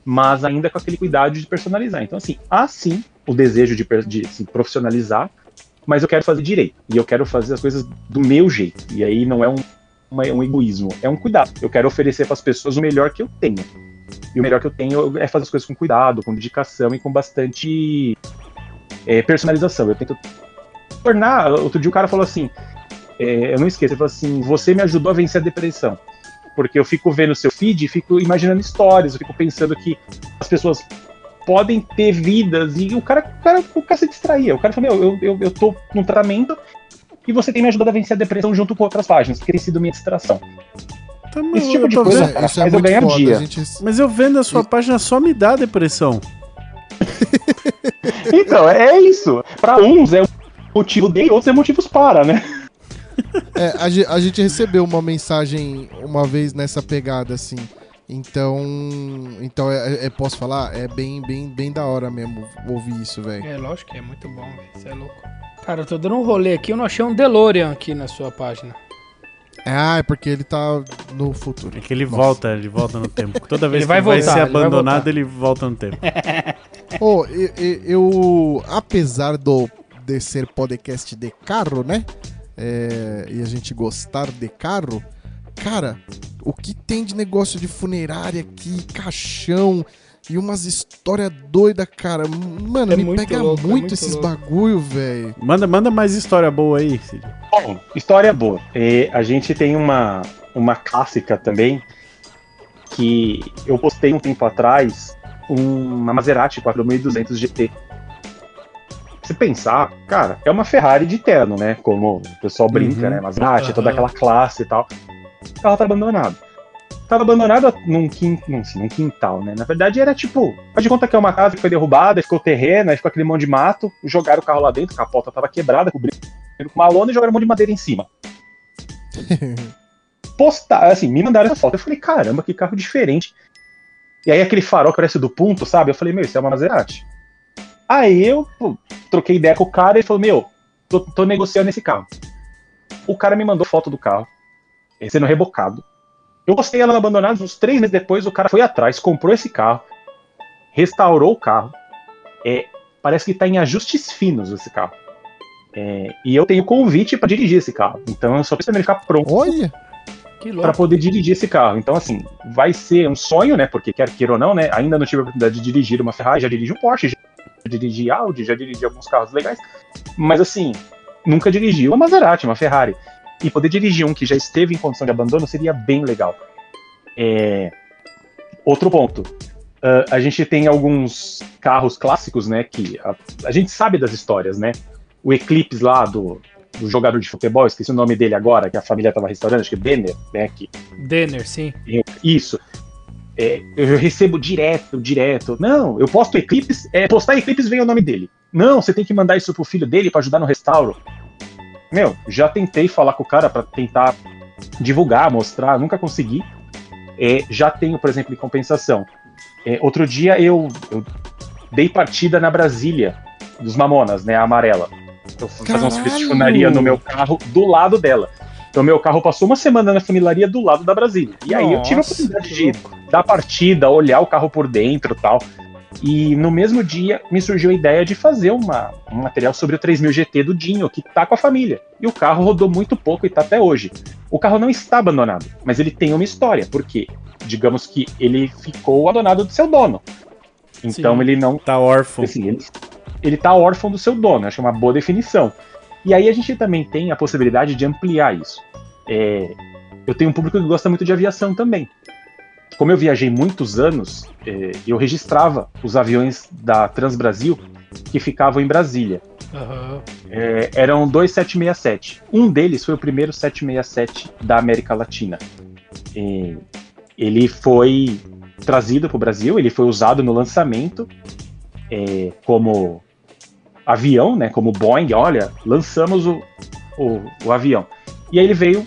Mas ainda com aquele cuidado de personalizar. Então, assim, há sim o desejo de, de assim, profissionalizar, mas eu quero fazer direito. E eu quero fazer as coisas do meu jeito. E aí não é um, uma- um egoísmo, é um cuidado. Eu quero oferecer para as pessoas o melhor que eu tenho. E o melhor que eu tenho é fazer as coisas com cuidado, com dedicação e com bastante é, personalização. Eu tento tornar. Outro dia o cara falou assim: é, eu não esqueço, ele falou assim: você me ajudou a vencer a depressão. Porque eu fico vendo seu feed e fico imaginando histórias, eu fico pensando que as pessoas podem ter vidas e o cara, o cara, o cara se distraía. O cara falou: meu, eu, eu, eu tô num tratamento e você tem me ajudado a vencer a depressão junto com outras páginas, porque tem sido minha distração. Tá, mas Esse tipo eu de coisa- vendo- Isso é, é eu ganho foda. dia. A gente... Mas eu vendo a sua página só me dá depressão. *laughs* Então, é isso. Pra uns é motivo de, outros é motivos para, né? É, a, a gente recebeu uma mensagem uma vez nessa pegada, assim. Então. Então, é, é- posso falar? É bem, bem, bem da hora mesmo ouvir isso, velho. É, lógico que é muito bom, velho. Você é louco. Cara, eu tô dando um rolê aqui, eu não achei um DeLorean aqui na sua página. Ah, é porque ele tá no futuro. É que ele Nossa. volta, ele volta no tempo. *laughs* Toda vez Ele vai que vai voltar, ser ele vai abandonado, voltar. ele volta no tempo. Ô, eu, eu- eu- apesar do de ser podcast de carro, né? É, e a gente gostar de carro, cara, o que tem de negócio de funerária aqui, caixão e umas histórias doidas, cara. Mano, É me muito pega louco, é muito, muito esses louco. bagulho, velho. Manda, manda mais história boa aí, Cid. Bom, história boa. É, a gente tem uma, uma clássica também que eu postei um tempo atrás, uma Maserati 4200 GT. Se pensar, cara, é uma Ferrari de terno, né? Como o pessoal brinca, Uhum. né? Maserati, toda Aham. aquela classe e tal. O carro tá abandonado. Tava abandonado num, num, assim, num quintal, né? Na verdade era tipo, faz de conta que é uma casa que foi derrubada, ficou terreno, aí ficou aquele monte de mato, jogaram o carro lá dentro, a capota tava quebrada, cobriram com uma lona e jogaram um monte de madeira em cima. *laughs* Postar, assim, me mandaram essa foto. Eu falei, caramba, que carro diferente. E aí aquele farol que parece do ponto, sabe? Eu falei, meu, isso é uma Maserati. Aí eu pô, troquei ideia com o cara e ele falou, meu, tô, tô negociando esse carro. O cara me mandou foto do carro, sendo rebocado. Eu postei ela no abandonado, uns três meses depois, o cara foi atrás, comprou esse carro, restaurou o carro. É, parece que tá em ajustes finos esse carro. É, e eu tenho convite para dirigir esse carro. Então eu só preciso ele ficar pronto Olha, para poder dirigir esse carro. Então, assim, vai ser um sonho, né? Porque quer queira ou não, né? Ainda não tive a oportunidade de dirigir uma Ferrari, já dirigi um Porsche, já dirigi Audi, já dirigi alguns carros legais. Mas, assim, nunca dirigi uma Maserati, uma Ferrari. E poder dirigir um que já esteve em condição de abandono seria bem legal. É, Outro ponto. ah, a gente tem alguns carros clássicos, né? Que a, a gente sabe das histórias, né? O Eclipse lá do, do jogador de futebol, esqueci o nome dele agora, que a família estava restaurando, acho que é Benner, né? Que Denner, sim. isso. É, eu recebo direto, direto. Não, eu posto Eclipse, é, postar Eclipse vem o nome dele. Não, você tem que mandar isso pro filho dele para ajudar no restauro. Meu, já tentei falar com o cara para tentar divulgar, mostrar, nunca consegui. É, já tenho, por exemplo, em compensação. É, outro dia eu, eu dei partida na Brasília dos Mamonas, né, a amarela. Eu fui fazer um serviço de Caralho! funilaria no meu carro do lado dela. Então meu carro passou uma semana na funilaria do lado da Brasília. E aí eu tive a Nossa, oportunidade de dar partida, olhar o carro por dentro e tal. E no mesmo dia me surgiu a ideia de fazer uma, um material sobre o 3000 GT do Dinho, que tá com a família. E o carro rodou muito pouco e tá até hoje. O carro não está abandonado, mas ele tem uma história, porque digamos que ele ficou abandonado do seu dono. Então Sim. ele não Tá órfão. assim, ele, ele tá órfão do seu dono, acho é uma boa definição. E aí a gente também tem a possibilidade de ampliar isso. É, eu tenho um público que gosta muito de aviação também. Como eu viajei muitos anos, é, eu registrava os aviões da Transbrasil que ficavam em Brasília. Aham. É, eram dois 767. Um deles foi o primeiro 767 da América Latina. E ele foi trazido para o Brasil, ele foi usado no lançamento é, como avião, né, como Boeing. Olha, lançamos o, o, o avião. E aí ele veio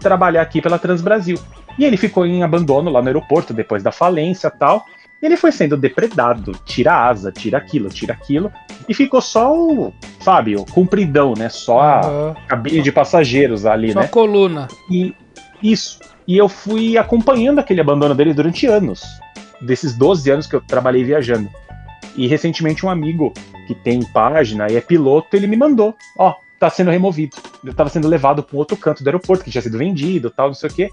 trabalhar aqui pela Transbrasil. E ele ficou em abandono lá no aeroporto depois da falência e tal. E ele foi sendo depredado, tira asa, tira aquilo, tira aquilo. E ficou só o, sabe, o compridão, né? Só a Aham. cabine de passageiros ali, Só né? a coluna. E isso. E eu fui acompanhando aquele abandono dele durante anos. Desses 12 anos que eu trabalhei viajando. E recentemente um amigo que tem página e é piloto, ele me mandou, ó, tá sendo removido. Eu tava sendo levado para um outro canto do aeroporto, que tinha sido vendido, tal, não sei o quê.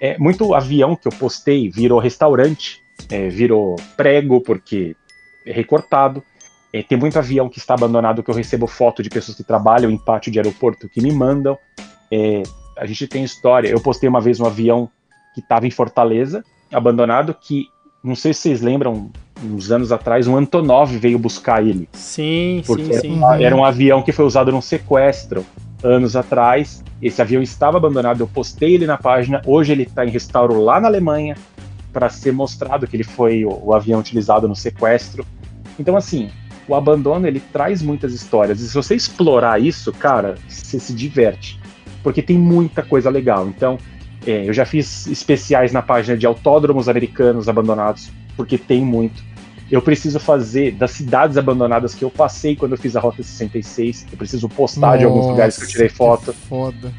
É, muito avião que eu postei virou restaurante, é, virou prego, porque é recortado. É, tem muito avião que está abandonado que eu recebo foto de pessoas que trabalham em pátio de aeroporto que me mandam. É, a gente tem história. Eu postei uma vez um avião que estava em Fortaleza, abandonado, que não sei se vocês lembram, uns anos atrás, um Antonov veio buscar ele. Sim, Porque sim, sim. era, era um avião que foi usado num sequestro anos atrás. Esse avião estava abandonado, eu postei ele na página. Hoje ele está em restauro lá na Alemanha para ser mostrado que ele foi o, o avião utilizado no sequestro. Então, assim, o abandono ele traz muitas histórias. E se você explorar isso, cara, você se diverte. Porque tem muita coisa legal. Então, é, eu já fiz especiais na página de autódromos americanos abandonados, porque tem muito. Eu preciso fazer das cidades abandonadas que eu passei quando eu fiz a Rota 66. Eu preciso postar de alguns lugares que eu tirei foto. Foda.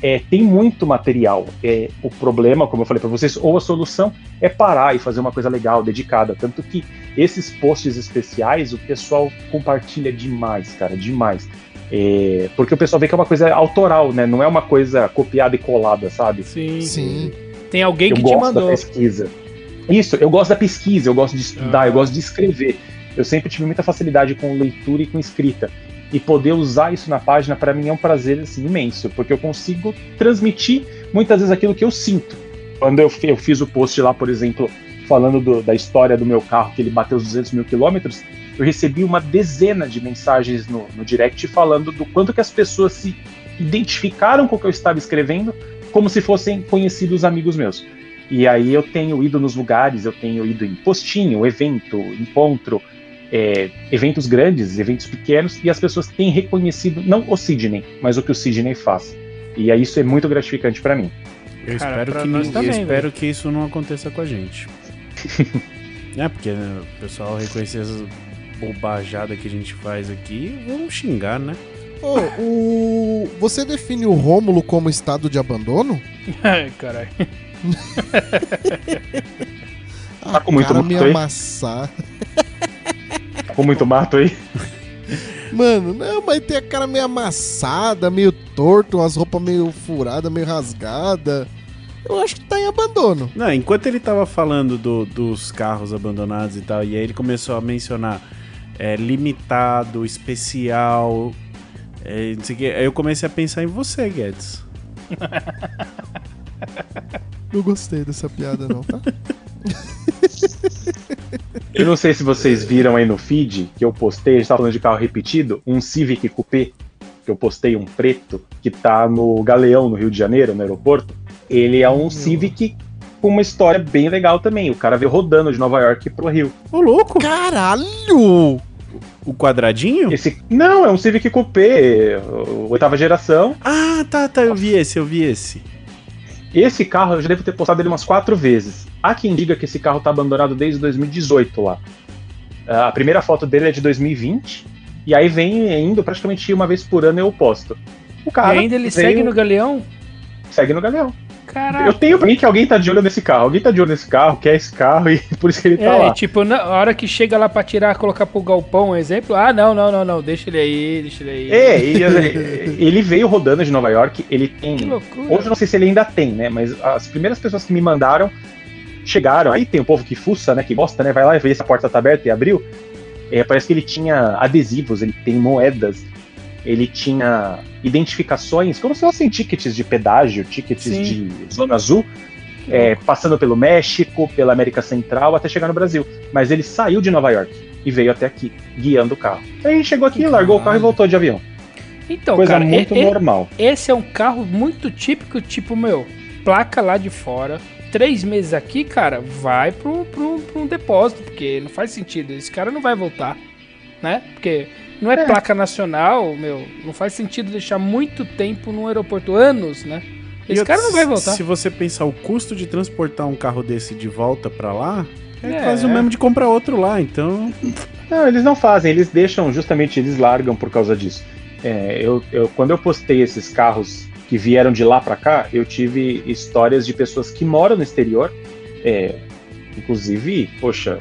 É, tem muito material. É, o problema, como eu falei para vocês, ou a solução é parar e fazer uma coisa legal, dedicada. Tanto que esses posts especiais o pessoal compartilha demais, cara, demais. É, porque o pessoal vê que é uma coisa autoral, né? Não é uma coisa copiada e colada, sabe? Sim. Sim. Tem alguém eu que te gosto da mandou. pesquisa. Isso, eu gosto da pesquisa, eu gosto de estudar, Ah. eu gosto de escrever. Eu sempre tive muita facilidade com leitura e com escrita. E poder usar isso na página, para mim, é um prazer assim, imenso, porque eu consigo transmitir muitas vezes aquilo que eu sinto. Quando eu, eu fiz o post lá, por exemplo, falando do- da história do meu carro, que ele bateu os 200 mil quilômetros, eu recebi uma dezena de mensagens no, no direct falando do quanto que as pessoas se identificaram com o que eu estava escrevendo, como se fossem conhecidos amigos meus. E aí eu tenho ido nos lugares, eu tenho ido em postinho, evento, encontro, é, eventos grandes, eventos pequenos, e as pessoas têm reconhecido não o Sidney, mas o que o Sidney faz. E aí isso é muito gratificante para mim. Eu Cara, espero, que, nós eu também, espero velho. que isso não aconteça com a gente. *laughs* é, porque né, o pessoal reconhecer essas bobajadas que a gente faz aqui, vão xingar, né? Ô, o... Você define o Rômulo como estado de abandono? *laughs* Ai, caralho. *laughs* Tá com muito cara mato me aí? amassar. Com muito mato aí. Mano, não, mas tem a cara meio amassada, meio torto, umas roupas meio furadas, meio rasgada. Eu acho que tá em abandono. Não, enquanto ele tava falando do- dos carros abandonados e tal, e aí ele começou a mencionar é, limitado, especial, é, não sei o quê, aí eu comecei a pensar em você, Guedes. *laughs* Não gostei dessa piada, não, tá? *laughs* Eu não sei se vocês viram aí no feed que eu postei, a gente tava falando de carro repetido, um Civic Coupé, que eu postei um preto, que tá no Galeão, no Rio de Janeiro, no aeroporto. Ele é um Civic com uma história bem legal também. O cara veio rodando de Nova York pro Rio. Ô, louco! Caralho! O quadradinho? Esse não, é um Civic Coupé, oitava geração. Ah, tá, tá, eu vi esse, eu vi esse. Esse carro eu já devo ter postado ele umas quatro vezes. Há quem diga que esse carro tá abandonado desde 2018 lá. Ah, A primeira foto dele é de 2020, e aí vem indo praticamente uma vez por ano eu posto. O E cara ainda ele veio- segue no galeão? segue no galeão. Caraca. Eu tenho pra mim que alguém tá de olho nesse carro. Alguém tá de olho nesse carro, quer esse carro, e *laughs* por isso que ele tá É, lá. tipo, na hora que chega lá pra tirar, colocar pro galpão, um exemplo. Ah, não, não, não, não, deixa ele aí, deixa ele aí. É, e, eh, *laughs* ele veio rodando de Nova York, ele tem. Que loucura. Hoje eu não sei se ele ainda tem, né? Mas as primeiras pessoas que me mandaram chegaram. Aí tem o povo que fuça, né? Que gosta, né? Vai lá e vê se a porta tá aberta e abriu. É, parece que ele tinha adesivos, ele tem moedas, ele tinha identificações, como se fossem tickets de pedágio, tickets Sim. de zona azul, é, passando pelo México, pela América Central, até chegar no Brasil. Mas ele saiu de Nova York e veio até aqui, guiando o carro. Aí chegou aqui, largou o carro e voltou de avião. Então, Coisa cara, muito e- normal. esse é um carro muito típico, tipo, meu, placa lá de fora. Três meses aqui, cara, vai pro, pro, pro um depósito, porque não faz sentido. Esse cara não vai voltar, né? Porque não é, É. placa nacional, meu, não faz sentido deixar muito tempo no aeroporto, anos, né? Esse E cara não vai voltar. Se você pensar o custo de transportar um carro desse de volta pra lá, é, É. quase o mesmo de comprar outro lá, então. Não, eles não fazem, eles deixam, justamente, eles largam por causa disso. É, eu, eu- quando eu postei esses carros que vieram de lá pra cá, eu tive histórias de pessoas que moram no exterior. é, inclusive, poxa,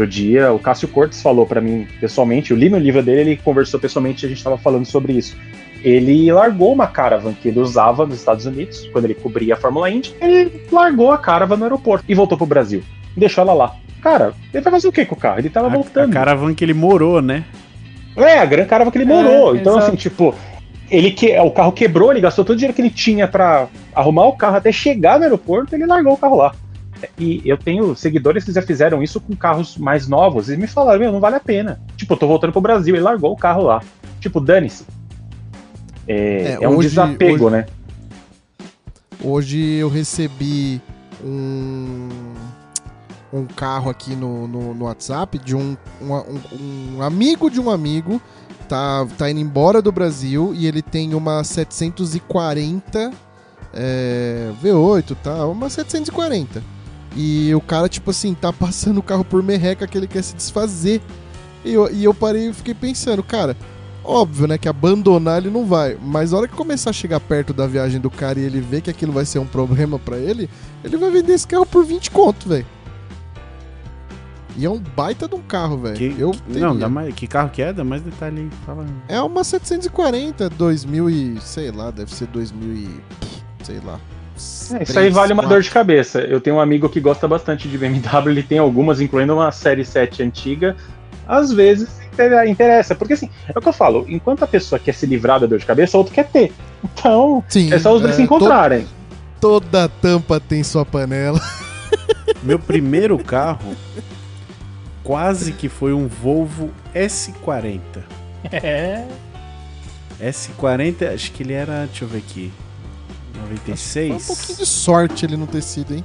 outro dia o Cássio Cortes falou pra mim pessoalmente, eu li no livro dele, ele conversou pessoalmente e a gente tava falando sobre isso. Ele largou uma caravan que ele usava nos Estados Unidos, quando ele cobria a Fórmula Indy, ele largou a caravan no aeroporto e voltou pro Brasil. Deixou ela lá. Cara, ele vai fazer o que com o carro? Ele tava A, voltando. a caravan que ele morou, né? É, a Gran Caravan que ele morou. É, então, exato. assim, tipo, ele que, o carro quebrou, ele gastou todo o dinheiro que ele tinha pra arrumar o carro até chegar no aeroporto, ele largou o carro lá. E eu tenho seguidores que já fizeram isso com carros mais novos e me falaram, meu, não vale a pena. Tipo, eu tô voltando pro Brasil, ele largou o carro lá. Tipo, dane-se. É, É, é um hoje- desapego, hoje- né? Hoje eu recebi um, um carro aqui no, no, no WhatsApp de um, um, um- amigo de um amigo. Tá, tá indo embora do Brasil e ele tem uma 740 é, V8, tá? Uma 740. E o cara, tipo assim, tá *laughs* passando o carro por merreca que ele quer se desfazer. E eu, e eu parei e fiquei pensando, cara, Óbvio, né, que abandonar ele não vai, mas a hora que começar a chegar perto da viagem do cara e ele ver que aquilo vai ser um problema pra ele, ele vai vender esse carro por 20 conto, velho. E é um baita de um carro, velho. Que- Eu que- não, dá mais, que carro que é? Dá mais detalhe aí. Fala. É uma 740, 2000 e, sei lá, deve ser 2000 e, sei lá. É, isso aí vale uma dor de cabeça. Eu tenho um amigo que gosta bastante de BMW, ele tem algumas, incluindo uma série 7 antiga. Às vezes inter- interessa, porque assim, é o que eu falo, enquanto a pessoa quer se livrar da dor de cabeça, o outro quer ter. Então, Sim, é só os dois se to- encontrarem. toda tampa tem sua panela. *laughs* Meu primeiro carro quase que foi um Volvo S40. É. S40, acho que ele era, deixa eu ver aqui. Foi um 96. pouquinho de sorte ele não ter sido, hein?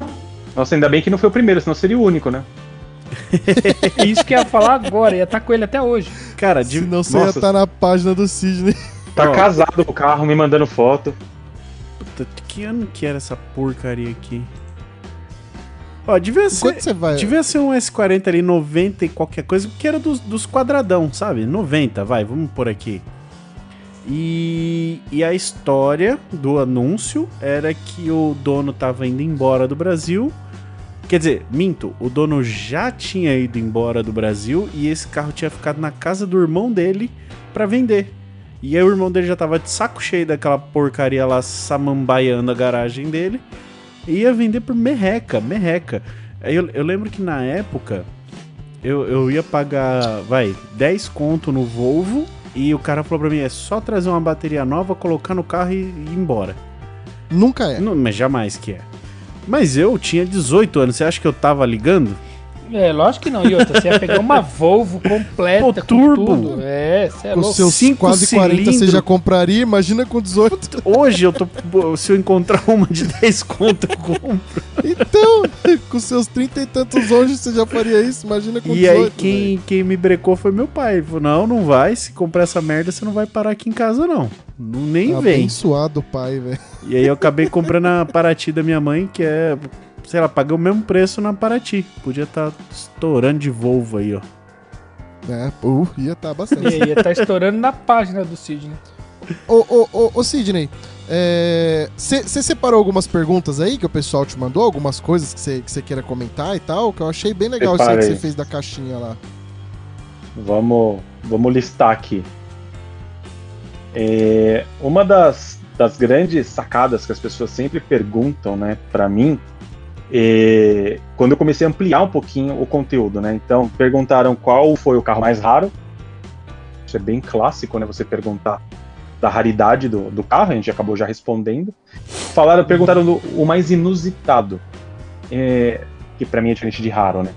Nossa, ainda bem que não foi o primeiro, senão seria o único, né? *laughs* Isso que eu ia falar agora, ia estar com ele até hoje. Cara, de, Senão você ia estar na página do Sidney. Tá Ó. casado com o carro, me mandando foto. Puta, que ano que era essa porcaria aqui? Ó, devia ser, Quando você vai. devia ser um S40 ali, 90 e qualquer coisa, porque era dos, dos quadradão, sabe? 90, vai, vamos por aqui. E, e a história do anúncio era que o dono tava indo embora do Brasil. Quer dizer, minto, o dono já tinha ido embora do Brasil e esse carro tinha ficado na casa do irmão dele para vender. E aí o irmão dele já tava de saco cheio daquela porcaria lá samambaiando a garagem dele. E ia vender por merreca, merreca. Aí eu, eu lembro que na época eu, eu ia pagar, vai, 10 conto no Volvo. E o cara falou pra mim: é só trazer uma bateria nova, colocar no carro e, ir embora. Nunca é. Não, mas jamais que é. Mas eu tinha 18 anos, você acha que eu tava ligando? É, lógico que não. E outra, você ia pegar uma Volvo completa Pô, com turbo. tudo. É, você é Com louco. seus cinco quase 40 você cilindro. já compraria, imagina com 18. Hoje eu tô. Se eu encontrar uma de 10 conto, eu compro. Então, *laughs* com seus 30 e tantos hoje você já faria isso, imagina com E 18. aí quem, quem me brecou foi meu pai. Ele falou: não, não vai. Se comprar essa merda, você não vai parar aqui em casa, não. Nem velho. vem. Abençoado o pai, velho. E aí eu acabei comprando a Paraty da minha mãe, que é. Sei lá, paguei o mesmo preço na Paraty. Podia estar estourando de Volvo aí, ó. É, uh, ia estar bastante. E aí, ia tá estourando na página do Sidney. Ô, ô, ô, ô Sidney, você separou algumas perguntas aí que o pessoal te mandou? Algumas coisas que você que você queira comentar e tal? Que eu achei bem legal isso aí que Separei. você fez da caixinha lá. Vamos, vamos listar aqui. É, uma das, das grandes sacadas que as pessoas sempre perguntam, né, para mim, é, quando eu comecei a ampliar um pouquinho o conteúdo, né? Então, perguntaram qual foi o carro mais raro. Isso é bem clássico, né? Você perguntar da raridade do, do carro, a gente acabou já respondendo. Falaram, perguntaram do, o mais inusitado, é, que para mim é diferente de raro, né?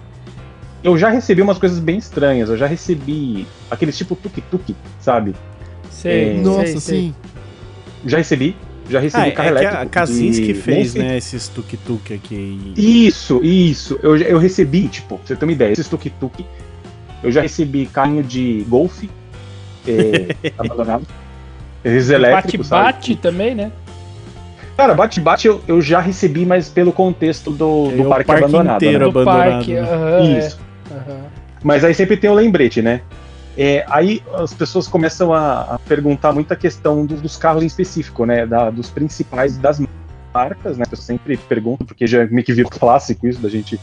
Eu já recebi umas coisas bem estranhas. Eu já recebi aqueles tipo tuk-tuk, sabe? Sei, É, Nossa, sei, sei. sim. Já recebi. Já recebi Ah, é carro que elétrico. a Kaczynski de- fez, né, esses tuk-tuk aqui. Isso, isso. Eu, eu recebi, tipo, pra você ter uma ideia, esses tuk-tuk. Eu já recebi carrinho de golfe é, *laughs* abandonado. Esses elétricos? Bate-bate também, né? Cara, bate-bate eu, eu já recebi, mas pelo contexto do, do É, parque, parque abandonado. inteiro. né? Do abandonado, parque. né? aham, é, Isso. aham. Mas aí sempre tem o lembrete, né? É, aí as pessoas começam a, a perguntar muita questão do- dos carros em específico, né? Da- dos principais das marcas, né? Pessoas sempre perguntam, porque já meio que virou clássico isso da gente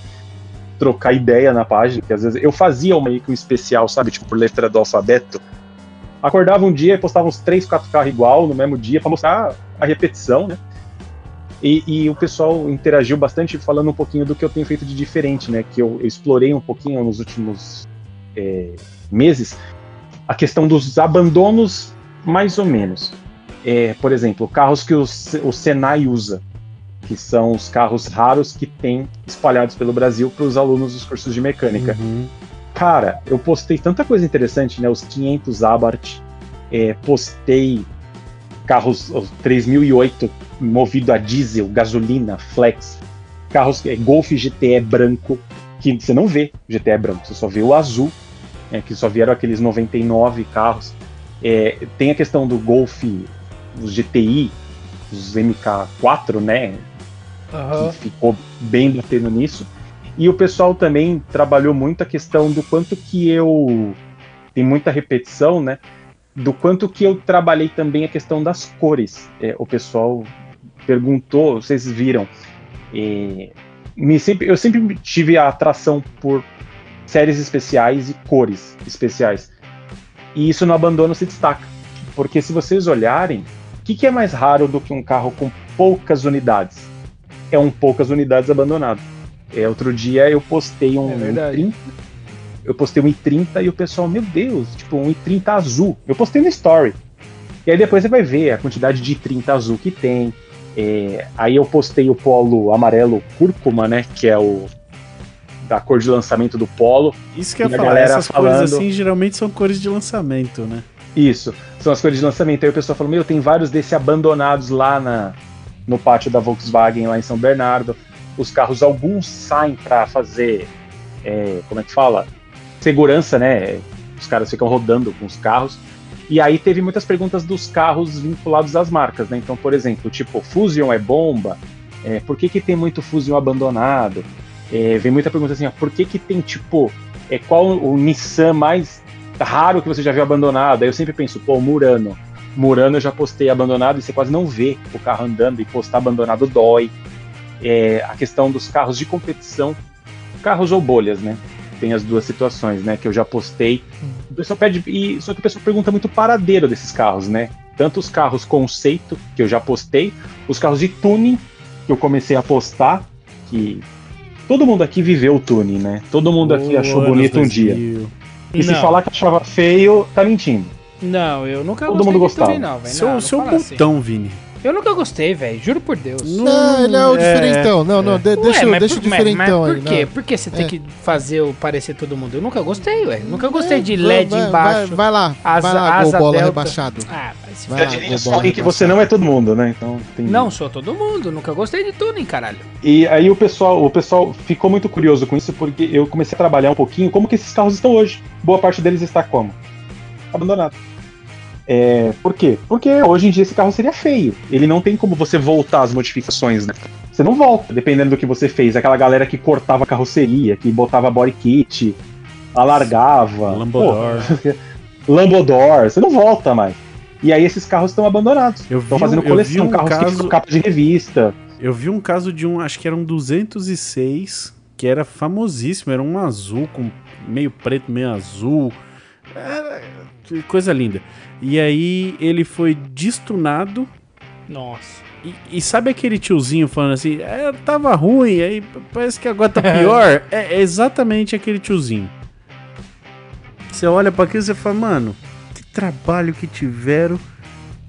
trocar ideia na página, que às vezes eu fazia um, meio que um especial, sabe? Tipo, por letra do alfabeto. Acordava um dia e postava uns três, quatro carros igual no mesmo dia para mostrar a repetição, né? E, e o pessoal interagiu bastante falando um pouquinho do que eu tenho feito de diferente, né? Que eu, eu explorei um pouquinho nos últimos é, meses a questão dos abandonos, mais ou menos. É, por exemplo, carros que o, o Senai usa, que são os carros raros que tem espalhados pelo Brasil para os alunos dos cursos de mecânica. Uhum. Cara, eu postei tanta coisa interessante, né? Os 500 Abarth, é, postei carros os 3008 movido a diesel, gasolina, flex, carros é, Golf GTE branco, que você não vê GTE branco, você só vê o azul, é, que só vieram aqueles 99 carros. É, tem a questão do Golf, os GTI, os MK4, né? Aham. que ficou bem batendo nisso. E o pessoal também trabalhou muito a questão do quanto que eu. Tem muita repetição, né? Do quanto que eu trabalhei também a questão das cores. É, o pessoal perguntou, vocês viram. é, me sempre, eu sempre tive a atração por séries especiais e cores especiais. E isso no abandono se destaca. Porque se vocês olharem, o que, que é mais raro do que um carro com poucas unidades? é um poucas unidades abandonado. É, outro dia eu postei um É verdade. i30, eu postei um i30 e o pessoal, meu Deus, tipo um i30 azul. Eu postei no story. E aí depois você vai ver a quantidade de i30 azul que tem. É, aí eu postei o polo amarelo cúrcuma, né, que é o da cor de lançamento do polo. Isso que eu ia falar, galera essas cores falando- assim geralmente são cores de lançamento, né? Isso, são as cores de lançamento. Aí o pessoal falou, meu, tem vários desses abandonados lá na, no pátio da Volkswagen, lá em São Bernardo. Os carros, alguns saem para fazer, é, como é que fala? Segurança, né? Os caras ficam rodando com os carros. E aí teve muitas perguntas dos carros vinculados às marcas, né? Então, por exemplo, tipo, Fusion é bomba? É, por que, que tem muito Fusion abandonado? É, vem muita pergunta assim, ó, por que, que tem, tipo, é, qual o Nissan mais raro que você já viu abandonado? Aí eu sempre penso, pô, Murano. Murano eu já postei abandonado e você quase não vê o carro andando e postar abandonado dói. É, a questão dos carros de competição, carros ou bolhas, né? Tem as duas situações, né? Que eu já postei. O pessoal pede. E, só que o pessoal pergunta muito paradeiro desses carros, né? Tanto os carros conceito, que eu já postei, os carros de tuning, que eu comecei a postar, que todo mundo aqui viveu o tuning, né? Todo mundo aqui achou bonito um dia. E se Não. falar que achava feio, tá mentindo. Não, eu nunca Todo gostei mundo de gostava. tuning, não, velho. Seu, Não, não seu fala assim. botão, Vini. Eu nunca gostei, velho. Juro por Deus. Não, ele é o É, diferentão. Não, não, de- deixa, Ué, mas deixa o por- mas- diferentão mas aí. Por quê? não. Por que você tem É. que fazer o parecer todo mundo? Eu nunca gostei, ué. Nunca gostei de LED vai, embaixo. Vai, vai lá, Asa- vai lá, asa gol bola delta. rebaixado. Ah, vai se Vai Já lá, só que você não é todo mundo, né? Então tem. Não sou todo mundo, nunca gostei de tuning, caralho. E aí o pessoal, o pessoal ficou muito curioso com isso porque eu comecei a trabalhar um pouquinho como que esses carros estão hoje. Boa parte deles está como? Abandonado. É, por quê? Porque hoje em dia esse carro seria feio. Ele não tem como você voltar as modificações, né? Você não volta, dependendo do que você fez. Aquela galera que cortava a carroceria, que botava body kit, alargava. Lambodor. Pô, *laughs* Lambodor, você não volta mais. E aí esses carros estão abandonados. Estão fazendo coleção, um carros que caso- ficam capa de revista. Eu vi um caso de um, acho que era um 206, que era famosíssimo, era um azul com meio preto, meio azul. Era coisa linda. E aí ele foi destunado Nossa. e, e sabe aquele tiozinho falando assim, é, tava ruim, aí parece que agora tá *laughs* pior? é, é exatamente aquele tiozinho. Você olha pra aquilo e você fala, mano, que trabalho que tiveram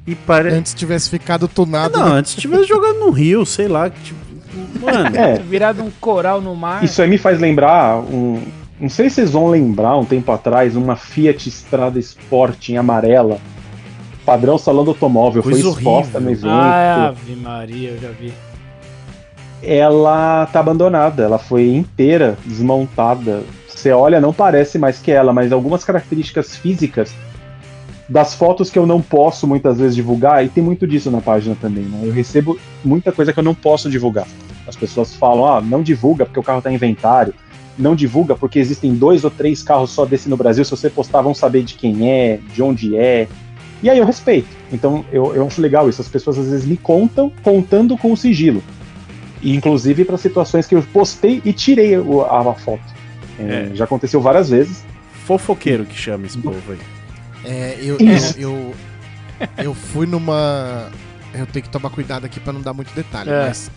e parece... Antes tivesse ficado tunado. Não, antes tivesse jogado no Rio, sei lá, que tipo... Mano, É, *laughs* Virado um coral no mar. Isso aí me faz lembrar um. Não sei se vocês vão lembrar um tempo atrás, uma Fiat Strada Sport em amarela. Padrão salão do automóvel, Coisa foi exposta horrível. no evento. Ah, Ave Maria, eu já vi. Ela tá abandonada, ela foi inteira desmontada. Você olha, não parece mais que ela, mas algumas características físicas das fotos que eu não posso muitas vezes divulgar, e tem muito disso na página também, né? Eu recebo muita coisa que eu não posso divulgar. As pessoas falam, ah, não divulga porque o carro tá em inventário, não divulga porque existem dois ou três carros só desse no Brasil, se você postar vão saber de quem é, de onde é. E aí eu respeito. Então eu, eu acho legal isso. As pessoas às vezes me contam contando com o sigilo. E, inclusive para situações que eu postei e tirei o- a, a foto. É, É. Já aconteceu várias vezes. fofoqueiro que chama esse povo aí. É, eu, Isso. eu, eu, eu fui numa. Eu tenho que tomar cuidado aqui pra não dar muito detalhe, É. mas.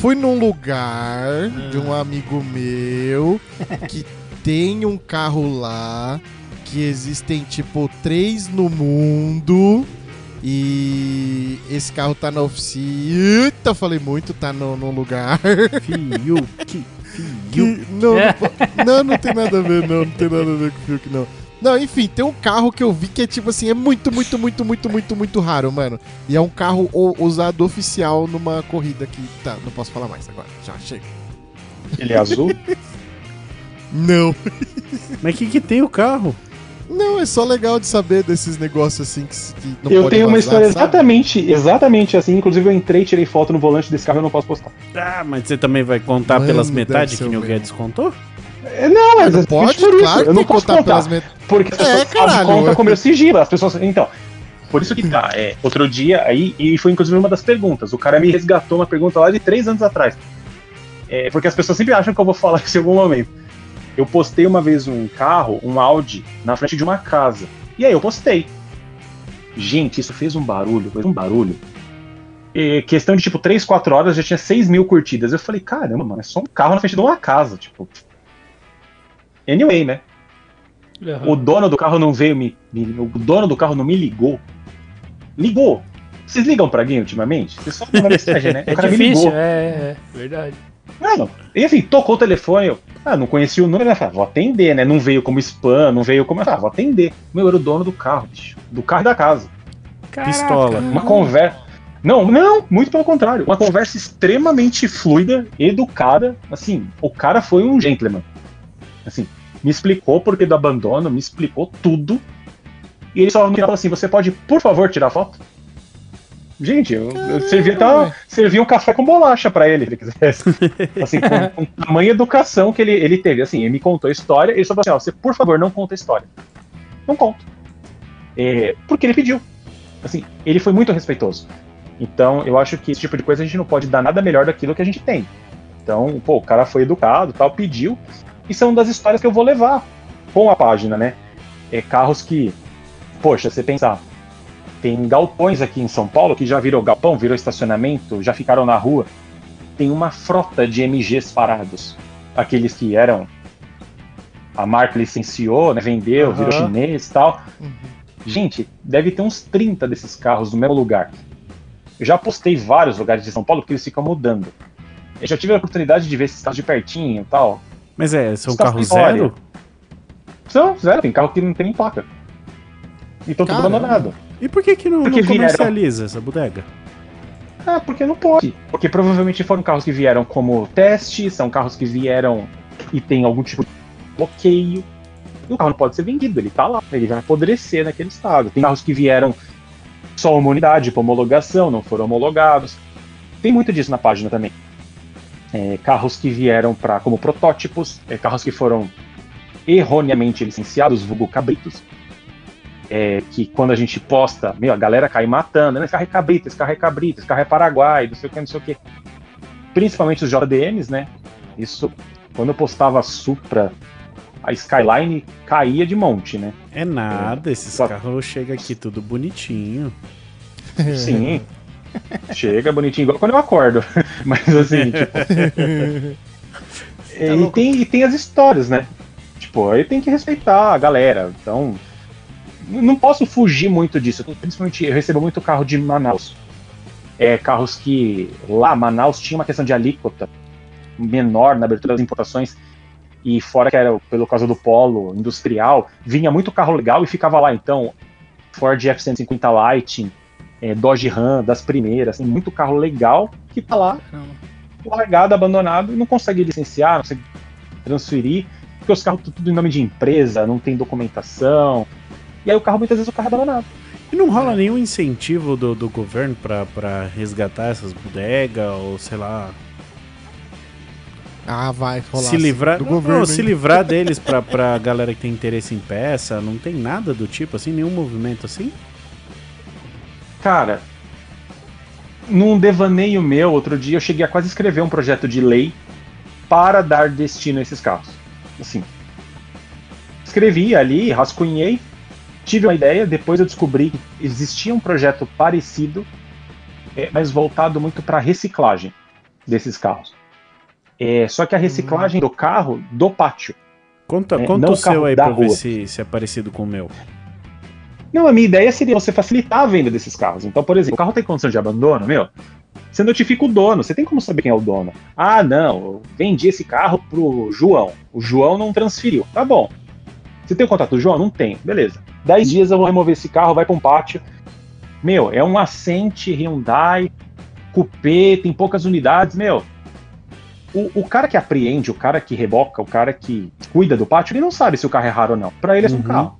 Fui num lugar de um amigo meu *laughs* que tem um carro lá, que existem tipo três no mundo. E esse carro tá na oficina. Eita, falei muito, tá no, num lugar. Fiuk, Fiuk. não, não, não, não tem nada a ver, não. Não tem nada a ver com o Fiuk, não. Não, enfim, tem um carro que eu vi que é tipo assim, é muito, muito, muito, muito, muito, muito raro, mano. E é um carro usado oficial numa corrida que. Tá, não posso falar mais agora. Já, chega. Ele é azul. *laughs* Não. Mas o que, que tem o carro? Não, é só legal de saber desses negócios assim que, que não eu tenho uma história sabe? exatamente, exatamente assim. Inclusive eu entrei, tirei foto no volante desse carro e eu não posso postar. Ah, mas você também vai contar Mano, pelas metades que o. Guedes contou? É, Não, mas Não é pode, por isso, claro eu não posso contar contar. met... Porque as É, pessoas sabem caralho. conta com o meu sigilo. As pessoas. Então. Por isso que tá. É, outro dia, aí, e foi inclusive uma das perguntas. O cara me resgatou uma pergunta lá de três anos atrás. É, porque as pessoas sempre acham que eu vou falar *laughs* isso em algum momento. Eu postei uma vez um carro, um Audi, na frente de uma casa. E aí eu postei. Gente, isso fez um barulho, fez um barulho. E, questão de tipo 3, 4 horas já tinha 6 mil curtidas. Eu falei, caramba, mano, é só um carro na frente de uma casa. Tipo. Anyway, né? Aham. O dono do carro não veio me, me- O dono do carro não me ligou. Ligou. Vocês ligam pra alguém ultimamente? Vocês só mandam mensagem, né? *laughs* É o cara me difícil, ligou. é, é, verdade. Não, e assim, tocou o telefone, eu. Ah, não conhecia o número, né? Falei, vou atender, né? Não veio como spam, não veio como. Ah, vou atender. Meu, era o dono do carro, bicho. Do carro e da casa. Caraca. Pistola. Uma conversa. Não, não, muito pelo contrário. Uma conversa extremamente fluida, educada. Assim, o cara foi um gentleman. Assim, me explicou por que do abandono, me explicou tudo. E ele só me falou assim: você pode, por favor, tirar foto? Gente, eu, eu servia, até, servia um café com bolacha pra ele, se ele quisesse. *laughs* Assim, com, com tamanha educação que ele, ele teve. Assim, ele me contou a história, ele só falou assim: ó, você, por favor, não conta a história. Não conto. É, porque ele pediu. Assim, ele foi muito respeitoso. Então, eu acho que esse tipo de coisa a gente não pode dar nada melhor daquilo que a gente tem. Então, pô, o cara foi educado, tal, pediu. E são das histórias que eu vou levar com a página, né? É carros que, poxa, você pensar, tem galpões aqui em São Paulo que já virou galpão, virou estacionamento, já ficaram na rua. Tem uma frota de MGs parados. Aqueles que eram. A marca licenciou, né, vendeu, Aham. virou chinês e tal. Uhum. Gente, deve ter uns 30 desses carros no mesmo lugar. Eu já postei vários lugares de São Paulo porque eles ficam mudando. Eu já tive a oportunidade de ver esses carros de pertinho e tal. Mas é, são carros zero? São, zero, tem carro que não tem nem placa. Então tudo Caramba. abandonado. E por que que não, Porque não vieram- comercializa essa bodega? Ah, porque não pode. Porque provavelmente foram carros que vieram como teste, são carros que vieram e tem algum tipo de bloqueio. E o carro não pode ser vendido, ele tá lá, ele vai apodrecer naquele estado. Tem carros que vieram só uma unidade para homologação, não foram homologados. Tem muito disso na página também. É, carros que vieram para como protótipos, é, carros que foram erroneamente licenciados, vulgo cabritos. É, que quando a gente posta, meu, a galera cai matando, né? Esse carro é cabrito, esse carro é cabrito, esse carro é paraguai, não sei o que, não sei o que. Principalmente os JDMs, né? Isso, quando eu postava Supra, a Skyline caía de monte, né? É nada, esses Só- carros chegam aqui tudo bonitinho. Sim. *laughs* *laughs* Chega bonitinho, igual quando eu acordo. *laughs* Mas assim, tipo. Tá e, tem, e tem as histórias, né? Tipo, aí tem que respeitar a galera. Então. Não posso fugir muito disso. Principalmente, eu recebo muito carro de Manaus. É, carros que lá, Manaus tinha uma questão de alíquota menor na abertura das importações. E fora que era pelo causa do polo industrial, vinha muito carro legal e ficava lá. Então, Ford F-150 Lightning, é, Dodge Ram das primeiras, tem muito carro legal que tá lá largado, abandonado, e não consegue licenciar, não consegue transferir, porque os carros estão tudo em nome de empresa, não tem documentação. E aí o carro, muitas vezes, o carro é abandonado. E não rola nenhum incentivo do, do governo pra, pra resgatar essas bodegas ou sei lá. Ah, vai rolar. se livrar, do não, governo. não, se livrar deles pra, pra *laughs* galera que tem interesse em peça, não tem nada do tipo assim, nenhum movimento assim? Cara, num devaneio meu, outro dia, eu cheguei a quase escrever um projeto de lei para dar destino a esses carros. Assim, escrevi ali, rascunhei, tive uma ideia, depois eu descobri que existia um projeto parecido, é, mas voltado muito para reciclagem desses carros. É, só que a reciclagem do carro do pátio. Conta, É, conta o seu aí da pra ver se, se é parecido com o meu. Não, a minha ideia seria você facilitar a venda desses carros. Então, por exemplo, o carro tem condição de abandono, meu, você notifica o dono, você tem como saber quem é o dono. Ah, não, eu vendi esse carro pro João. O João não transferiu. Tá bom. Você tem o contato do João? Não tem. Beleza. Dez dias eu vou remover esse carro, vai pra um pátio. Meu, é um Ascente Hyundai Coupé, tem poucas unidades, meu. O, o cara que apreende, o cara que reboca, o cara que cuida do pátio, ele não sabe se o carro é raro ou não. Pra ele é só um Uhum. carro.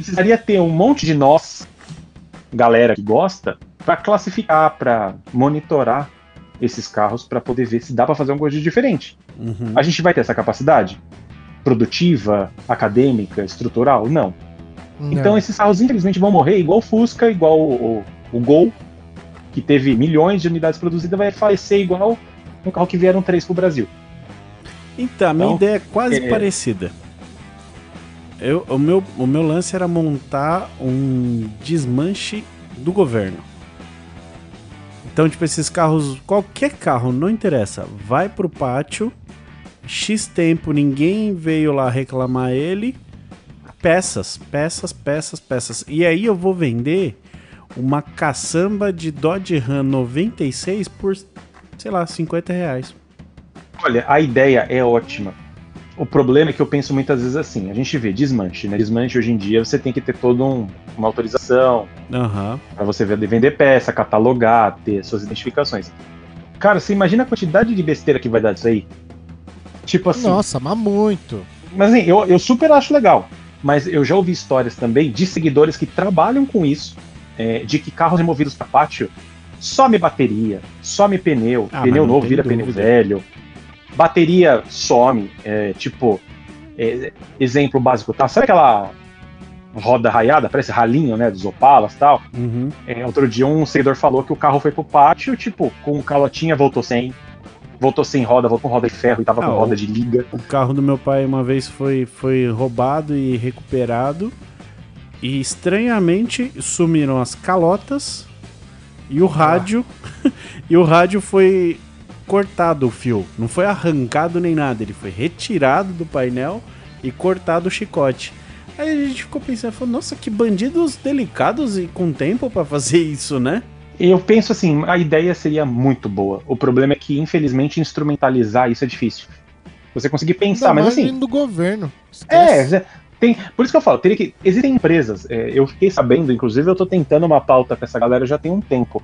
Precisaria ter um monte de nós, galera que gosta, pra classificar, pra monitorar esses carros pra poder ver se dá pra fazer alguma coisa diferente. Uhum. A gente vai ter essa capacidade produtiva, acadêmica, estrutural? Não. Não. Então esses carros infelizmente vão morrer igual o Fusca, igual o, o, o Gol, que teve milhões de unidades produzidas, vai falecer igual um carro que vieram três pro Brasil. Então, a minha Então, ideia é quase é- parecida. Eu, o, meu, o meu lance era montar um desmanche do governo. Então, tipo, esses carros, qualquer carro, não interessa, vai pro pátio, X tempo, ninguém veio lá reclamar ele, peças, peças, peças, peças. E aí eu vou vender uma caçamba de Dodge Ram 96 por, sei lá, 50 reais. Olha, a ideia é ótima. O problema é que eu penso muitas vezes assim, a gente vê desmanche, né? Desmanche hoje em dia você tem que ter toda um, uma autorização Aham. para você vender vender peça, catalogar, ter suas identificações. Cara, você imagina a quantidade de besteira que vai dar disso aí? Tipo assim, Nossa, mas muito. Mas assim, eu, eu super acho legal. Mas eu já ouvi histórias também de seguidores que trabalham com isso, é, de que carros removidos para pátio some bateria, some pneu, Ah, pneu novo vira pneu dúvida. velho, bateria some, é, tipo, é, exemplo básico, tá? Sabe aquela roda raiada, parece ralinho, né, dos Opalas e tal. Uhum. É, outro dia um seguidor falou que o carro foi pro pátio, tipo, com calotinha voltou sem, voltou sem roda, voltou com roda de ferro e tava Ah, com roda de liga. O carro do meu pai uma vez foi, foi roubado e recuperado. E estranhamente sumiram as calotas e o rádio. *laughs* e o rádio foi cortado o fio. Não foi arrancado nem nada. Ele foi retirado do painel e cortado o chicote. Aí a gente ficou pensando, falou, nossa, que bandidos delicados e com tempo pra fazer isso, né? Eu penso assim, a ideia seria muito boa. O problema é que, infelizmente, instrumentalizar isso é difícil. Você conseguir pensar, mas assim. do governo. É, Esquece. Zé, tem, por isso que eu falo, teria que, existem empresas, é, eu fiquei sabendo, inclusive eu tô tentando uma pauta com essa galera já tem um tempo,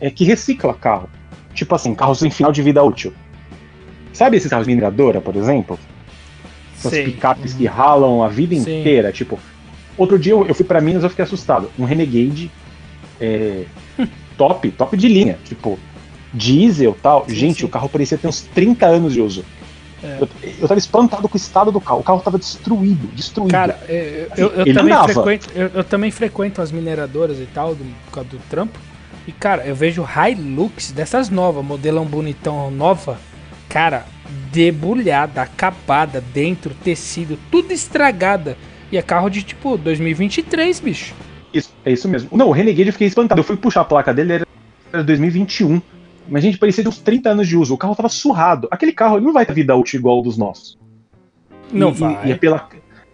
é, que recicla carro. Tipo assim, carros em final de vida útil. Sabe esses carros mineradora, por exemplo? Essas picapes que ralam a vida Sim. inteira, tipo. Outro dia eu, eu fui pra Minas eu fiquei assustado. Um Renegade é, *laughs* top, top de linha, tipo, diesel tal. Sim, Gente, sim. o carro parecia ter uns 30 anos de uso. É. Eu, eu tava espantado com o estado do carro. O carro tava destruído, destruído. Cara, é, eu, eu Ele também andava. frequento, eu, eu também frequento as mineradoras e tal, do, por causa do trampo. E, cara, eu vejo Hilux dessas novas, modelão bonitão nova. Cara, debulhada, acabada, dentro, tecido, tudo estragada. E é carro de tipo 2023, bicho. Isso, é isso mesmo. Não, o Renegade eu fiquei espantado. Eu fui puxar a placa dele, era era 2021. Mas, gente, parecia de uns 30 anos de uso. O carro tava surrado. Aquele carro não vai ter vida útil igual dos nossos. Não e- vai. e é pela,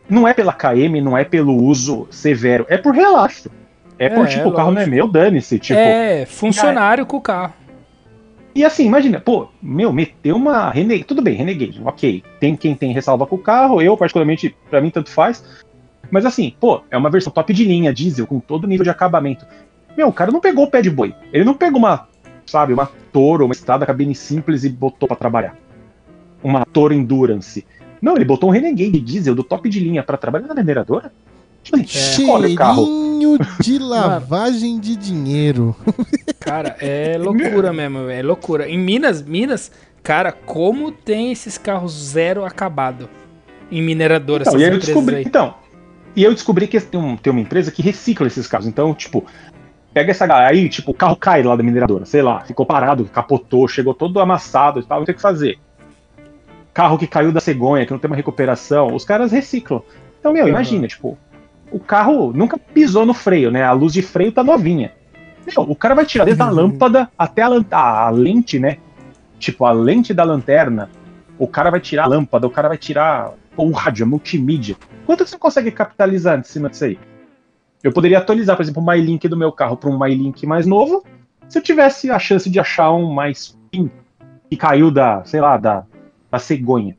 não é pela KM, não é pelo uso severo. É por relaxo. É por, É, tipo, o carro não é lógico. meu, dane-se. Tipo, é, funcionário com o carro. E assim, imagina, pô, meu, meteu uma Renegade. Tudo bem, Renegade, ok. Tem quem tem ressalva com o carro, eu, particularmente, pra mim, tanto faz. Mas assim, pô, é uma versão top de linha, diesel, com todo nível de acabamento. Meu, o cara não pegou o pé de boi. Ele não pegou uma, sabe, uma Toro, uma estrada cabine simples e botou pra trabalhar. Uma Toro Endurance. Não, ele botou um Renegade diesel do top de linha pra trabalhar na mineradora. Tipo assim, olha o carro. Cheirinho de *laughs* lavagem de dinheiro. Cara, é loucura mesmo, é loucura. Em Minas, Minas, cara, como tem esses carros zero acabado em mineradora, Então, e aí eu descobri, aí. então, e eu descobri que tem, um- tem uma empresa que recicla esses carros. Então, tipo, pega essa galera aí, tipo, o carro cai lá da mineradora, sei lá, ficou parado, capotou, chegou todo amassado e tal, não tem o que fazer. Carro que caiu da cegonha, que não tem uma recuperação, os caras reciclam. Então, meu, Uhum. imagina, tipo, o carro nunca pisou no freio, né? A luz de freio tá novinha. Meu, o cara vai tirar desde a Uhum. lâmpada até a, a- a lente, né? Tipo, a lente da lanterna. O cara vai tirar a lâmpada, o cara vai tirar o rádio, a multimídia. Quanto que você consegue capitalizar em cima disso aí? Eu poderia atualizar, por exemplo, o MyLink do meu carro para um MyLink mais novo, se eu tivesse a chance de achar um mais que caiu da, sei lá, da, da cegonha.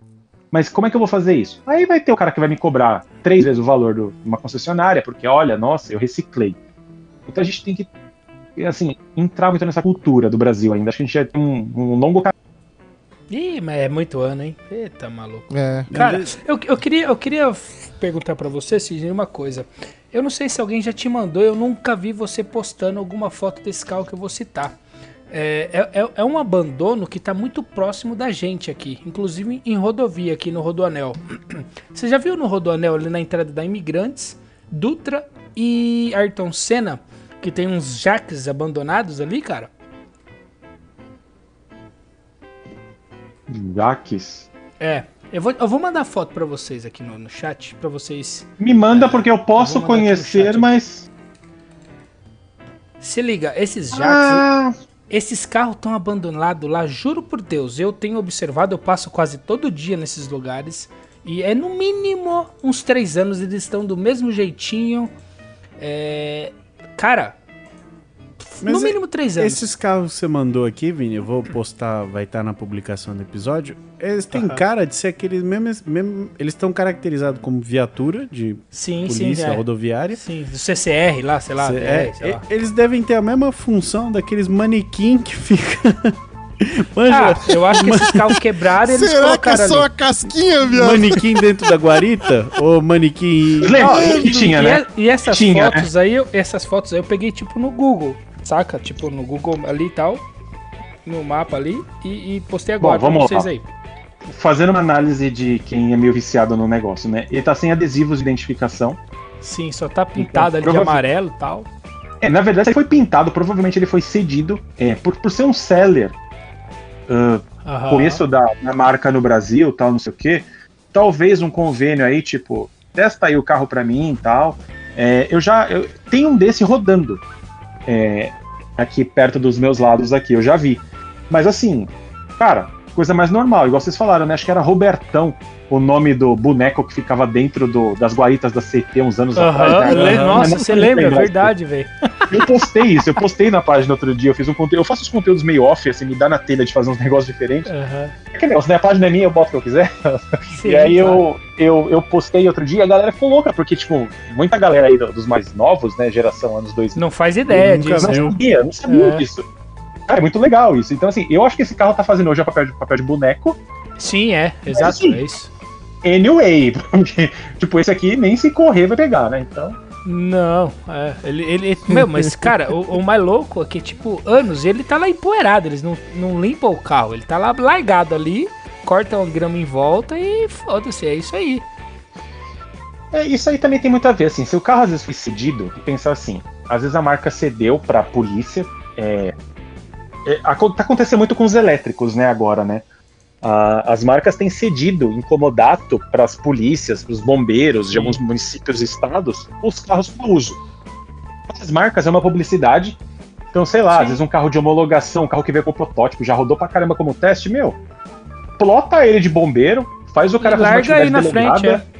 Mas como é que eu vou fazer isso? Aí vai ter o cara que vai me cobrar três vezes o valor de uma concessionária, porque olha, nossa, eu reciclei. Então a gente tem que, assim, entrar muito nessa cultura do Brasil ainda. Acho que a gente já tem um, um longo caminho. Ih, mas é muito ano, hein? Eita, maluco. É. Cara, eu, eu, queria, eu queria perguntar pra você, Sidney, uma coisa. Eu não sei se alguém já te mandou, eu nunca vi você postando alguma foto desse carro que eu vou citar. É, é, é- é um abandono que tá muito próximo da gente aqui, inclusive em rodovia aqui no Rodoanel. *clears throat* Você já viu no Rodoanel ali na entrada da Imigrantes, Dutra e Ayrton Senna, que tem uns jaques abandonados ali, cara? Jaques. É, eu vou, eu vou mandar foto pra vocês aqui no, no chat, pra vocês Me manda porque eu posso eu conhecer, mas. Se liga, esses jacks, Ah, esses carros estão abandonados lá, juro por Deus. Eu tenho observado, eu passo quase todo dia nesses lugares. E é no mínimo uns três anos, eles estão do mesmo jeitinho. É, Cara, Mas no é- mínimo três anos. Esses carros que você mandou aqui, Vini, eu vou postar, vai estar na publicação do episódio. Eles têm cara de ser aqueles mesmos. mesmo- eles estão caracterizados como viatura de Sim, polícia sim, é. rodoviária. Sim, do CCR lá, sei lá. Cê- BR, é, sei lá. Eles devem ter a mesma função daqueles manequim que fica. *laughs* Manja, Ah, eu acho que esses carros quebraram e eles Será que é colocaram só ali. a casquinha, viado? manequim dentro da guarita? ou manequim. lembra que tinha, e, né? e essas Tinha, fotos aí, eu- essas fotos aí eu peguei tipo no Google, saca? Tipo no Google ali e tal, no mapa ali e, e postei agora Bom, pra vamos vocês lá. aí. Fazendo uma análise de quem é meio viciado no negócio, né? Ele tá sem adesivos de identificação. Sim, só tá pintado Então, ali de amarelo e tal. É, na verdade, ele foi pintado, provavelmente ele foi cedido. É, por, por ser um seller, conheço da, da marca no Brasil, tal, não sei o quê. Talvez um convênio aí, tipo, testa aí o carro pra mim e tal. É, eu já eu, tenho um desse rodando é, aqui perto dos meus lados aqui, eu já vi. Mas assim, cara, coisa mais normal, igual vocês falaram, né? Acho que era Robertão o nome do boneco que ficava dentro do- das guaritas da CT uns anos atrás. Né? Nossa, você lembra? É verdade, velho. eu postei isso, eu postei na página outro dia, eu fiz um conteúdo. Eu faço os conteúdos meio off, assim, me dá na telha de fazer uns negócios diferentes. Aham. Aquele negócio, né? A página é minha, eu boto o que eu quiser. *laughs* Sim, e aí eu, eu, eu postei outro dia e a galera ficou louca, porque, tipo, muita galera aí do- dos mais novos, né? Geração anos 2000. Não faz ideia disso. não sabia, não sabia É. disso. Cara, é muito legal isso. Então, assim, eu acho que esse carro tá fazendo hoje o papel de, papel de boneco. Sim, é. Exato, assim, é isso. Anyway, *laughs* porque, tipo, esse aqui nem se correr vai pegar, né? Então. Não, é. Ele. ele meu, mas, *laughs* cara, o, o mais louco é que, tipo, anos, ele tá lá empoeirado. Eles não, não limpam o carro. Ele tá lá largado ali, cortam grama em volta e foda-se, é isso aí. É, isso aí também tem muito a ver, assim, se o carro às vezes foi cedido, e pensar assim, às vezes a marca cedeu pra polícia, é, é, tá acontecendo muito com os elétricos, né, agora, né, Ah, as marcas têm cedido incomodato para as polícias, para os bombeiros de alguns municípios e estados, os carros para uso. As marcas é uma publicidade, então, sei lá, Sim. às vezes um carro de homologação, um carro que veio com protótipo, já rodou pra caramba como teste, meu, plota ele de bombeiro, faz o cara E fazer uma larga aí na atividade frente, delegada,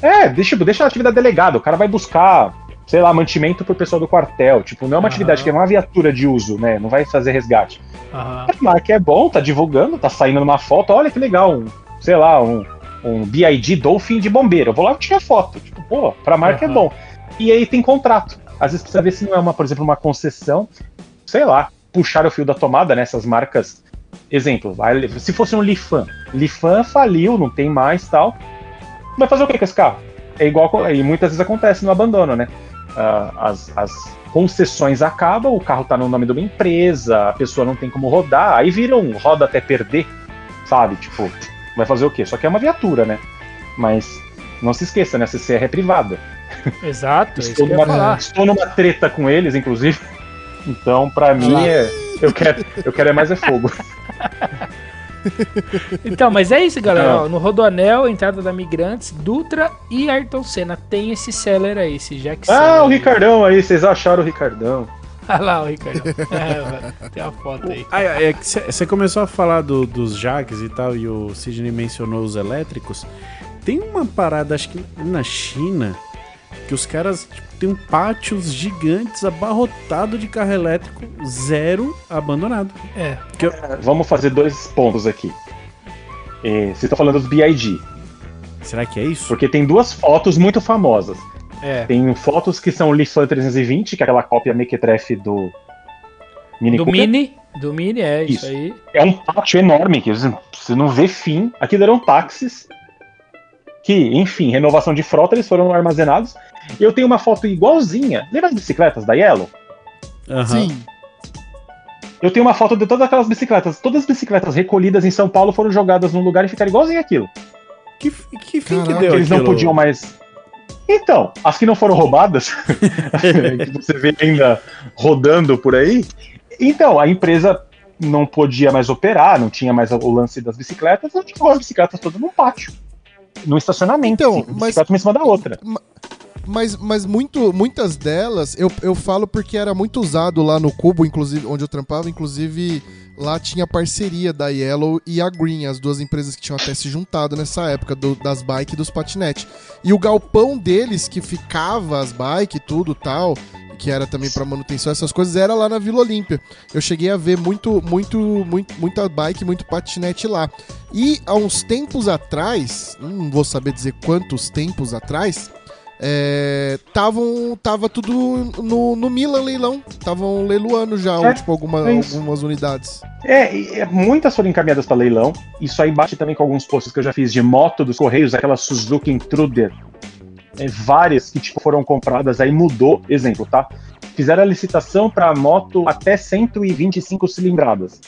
é, deixa, deixa a atividade delegada. O cara vai buscar, sei lá, mantimento pro pessoal do quartel. Tipo, não é uma Aham. atividade que é uma viatura de uso, né? Não vai fazer resgate. A marca é bom, tá divulgando, tá saindo numa foto. Olha que legal, um, sei lá, um, um BID Dolphin de bombeiro. Eu vou lá tirar foto. Tipo, pô, pra marca Aham. é bom. E aí tem contrato. Às vezes precisa ver se não é uma, por exemplo, uma concessão. Sei lá, puxar o fio da tomada nessas marcas. Exemplo, se fosse um Lifan. Lifan faliu, não tem mais tal. Vai fazer o que com esse carro? É igual, e muitas vezes acontece no abandono, né? Ah, as, as concessões acabam, o carro tá no nome de uma empresa, a pessoa não tem como rodar, aí vira um roda até perder, sabe? Tipo, vai fazer o quê? Só que é uma viatura, né? Mas não se esqueça, né? A CCR é privada. Exato, é isso que Estou eu ia numa, falar. estou numa treta com eles, inclusive. *laughs* Então, pra mim, é, eu, quero, eu quero é mais é fogo. *laughs* *laughs* Então, mas é isso, galera. Ó, no Rodoanel, entrada da Migrantes, Dutra e Ayrton Senna. Tem esse seller aí, esse Jack Ah, Seller o aí. Ricardão aí, vocês acharam o Ricardão. *laughs* Olha lá o Ricardo. É, tem uma foto aí. Ah, é que você começou a falar do- dos Jags e tal, e o Sidney mencionou os elétricos. Tem uma parada, acho que na China, que os caras tipo, tem um pátios gigantes abarrotado de carro elétrico, zero abandonado. É. Vamos fazer dois pontos aqui. É, Vocês estão falando dos BID, Será que é isso? porque tem duas fotos muito famosas. É. Tem fotos que são o Lifan 320, que é aquela cópia mequetrefe do Mini Do Cooper. Mini. Do Mini, é isso, Isso. aí. É um pátio enorme, que você você não vê fim. Aquilo eram táxis que, enfim, renovação de frota, eles foram armazenados. E eu tenho uma foto igualzinha. Lembra as bicicletas da Yellow? Aham. Sim. Eu tenho uma foto de todas aquelas bicicletas. Todas as bicicletas recolhidas em São Paulo foram jogadas num lugar e ficaram igualzinho aquilo. Que, que fim Caraca, que deu Porque eles não aquilo? podiam mais. Então, as que não foram roubadas, *laughs* *laughs* que você vê ainda rodando por aí. Então, a empresa não podia mais operar, não tinha mais o lance das bicicletas, ela jogou as bicicletas todas no pátio. No estacionamento. Então, assim, mas- bicicleta uma em cima da outra. Mas, mas muito, muitas delas, eu, eu falo porque era muito usado lá no Cubo, inclusive, onde eu trampava, inclusive lá tinha parceria da Yellow e a Green, as duas empresas que tinham até se juntado nessa época do- das bikes e dos patinetes. E o galpão deles, que ficava as bikes e tudo tal, que era também pra manutenção, essas coisas, era lá na Vila Olímpia. Eu cheguei a ver muito, muito, muito, muita bike, muito patinete lá. E há uns tempos atrás, não vou saber dizer quantos tempos atrás, é, tavam, tava tudo no, no Milan leilão. Estavam leiloando já, É, tipo, alguma- é algumas unidades. É, e- é, muitas foram encaminhadas para leilão. Isso aí bate também com alguns posts que eu já fiz de moto dos Correios, aquela Suzuki Intruder. É, várias que tipo, foram compradas, aí mudou. Exemplo, tá? Fizeram a licitação para moto até 125 cilindradas.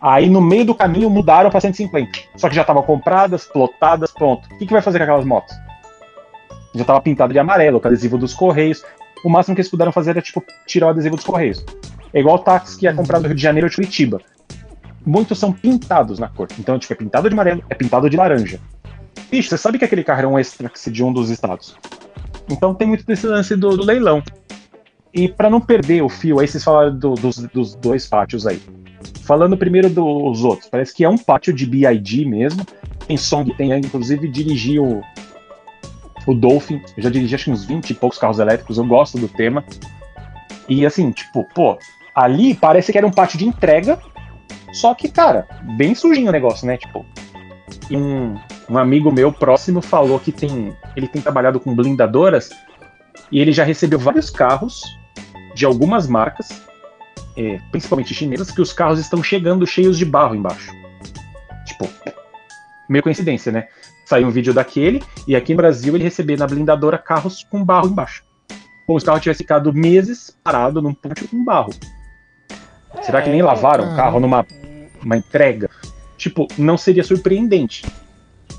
Aí no meio do caminho mudaram para 150. Só que já estavam compradas, plotadas, pronto. O que, que vai fazer com aquelas motos? Já tava pintado de amarelo, com adesivo dos Correios. O máximo que eles puderam fazer era, tipo, tirar o adesivo dos Correios. É igual o táxi que é comprado no Rio de Janeiro ou Curitiba. Muitos são pintados na cor. Então, tipo, é pintado de amarelo, é pintado de laranja. Bicho, você sabe que aquele carro era um extra de um dos estados. Então tem muito desse lance do, do leilão. E para não perder o fio, aí vocês falaram do, dos, dos dois pátios aí. Falando primeiro dos outros, parece que é um pátio de BID mesmo. Tem Song, tem inclusive dirigi o, Dolphin. Eu já dirigi acho que uns 20 e poucos carros elétricos, eu gosto do tema. E assim, tipo, pô, ali parece que era um pátio de entrega, só que, cara, bem sujinho o negócio, né? Tipo, um, um amigo meu próximo falou que tem, ele tem trabalhado com blindadoras e ele já recebeu vários carros de algumas marcas, é, principalmente chinesas, que os carros estão chegando cheios de barro embaixo. Tipo, meio coincidência, né? Saiu um vídeo daquele e aqui no Brasil ele recebeu na blindadora carros com barro embaixo. Como se o carro tivesse ficado meses parado num ponto com barro. Será que nem lavaram o carro numa uma entrega? Tipo, não seria surpreendente.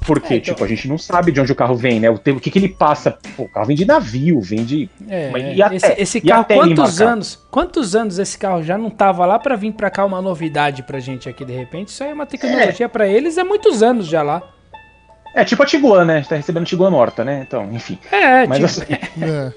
Porque, É, então- tipo, a gente não sabe de onde o carro vem, né? O, tempo- o que, que ele passa. Pô, o carro vem de navio, vem de. É, e até- esse, esse e carro, até quantos anos? Quantos anos esse carro já não tava lá pra vir pra cá uma novidade pra gente aqui de repente? Isso aí é uma tecnologia pra eles é muitos anos já lá. É tipo a Tiguan, né? A gente tá recebendo Tiguan morta, né? Então, enfim. É, Mas tipo, assim, *laughs* É.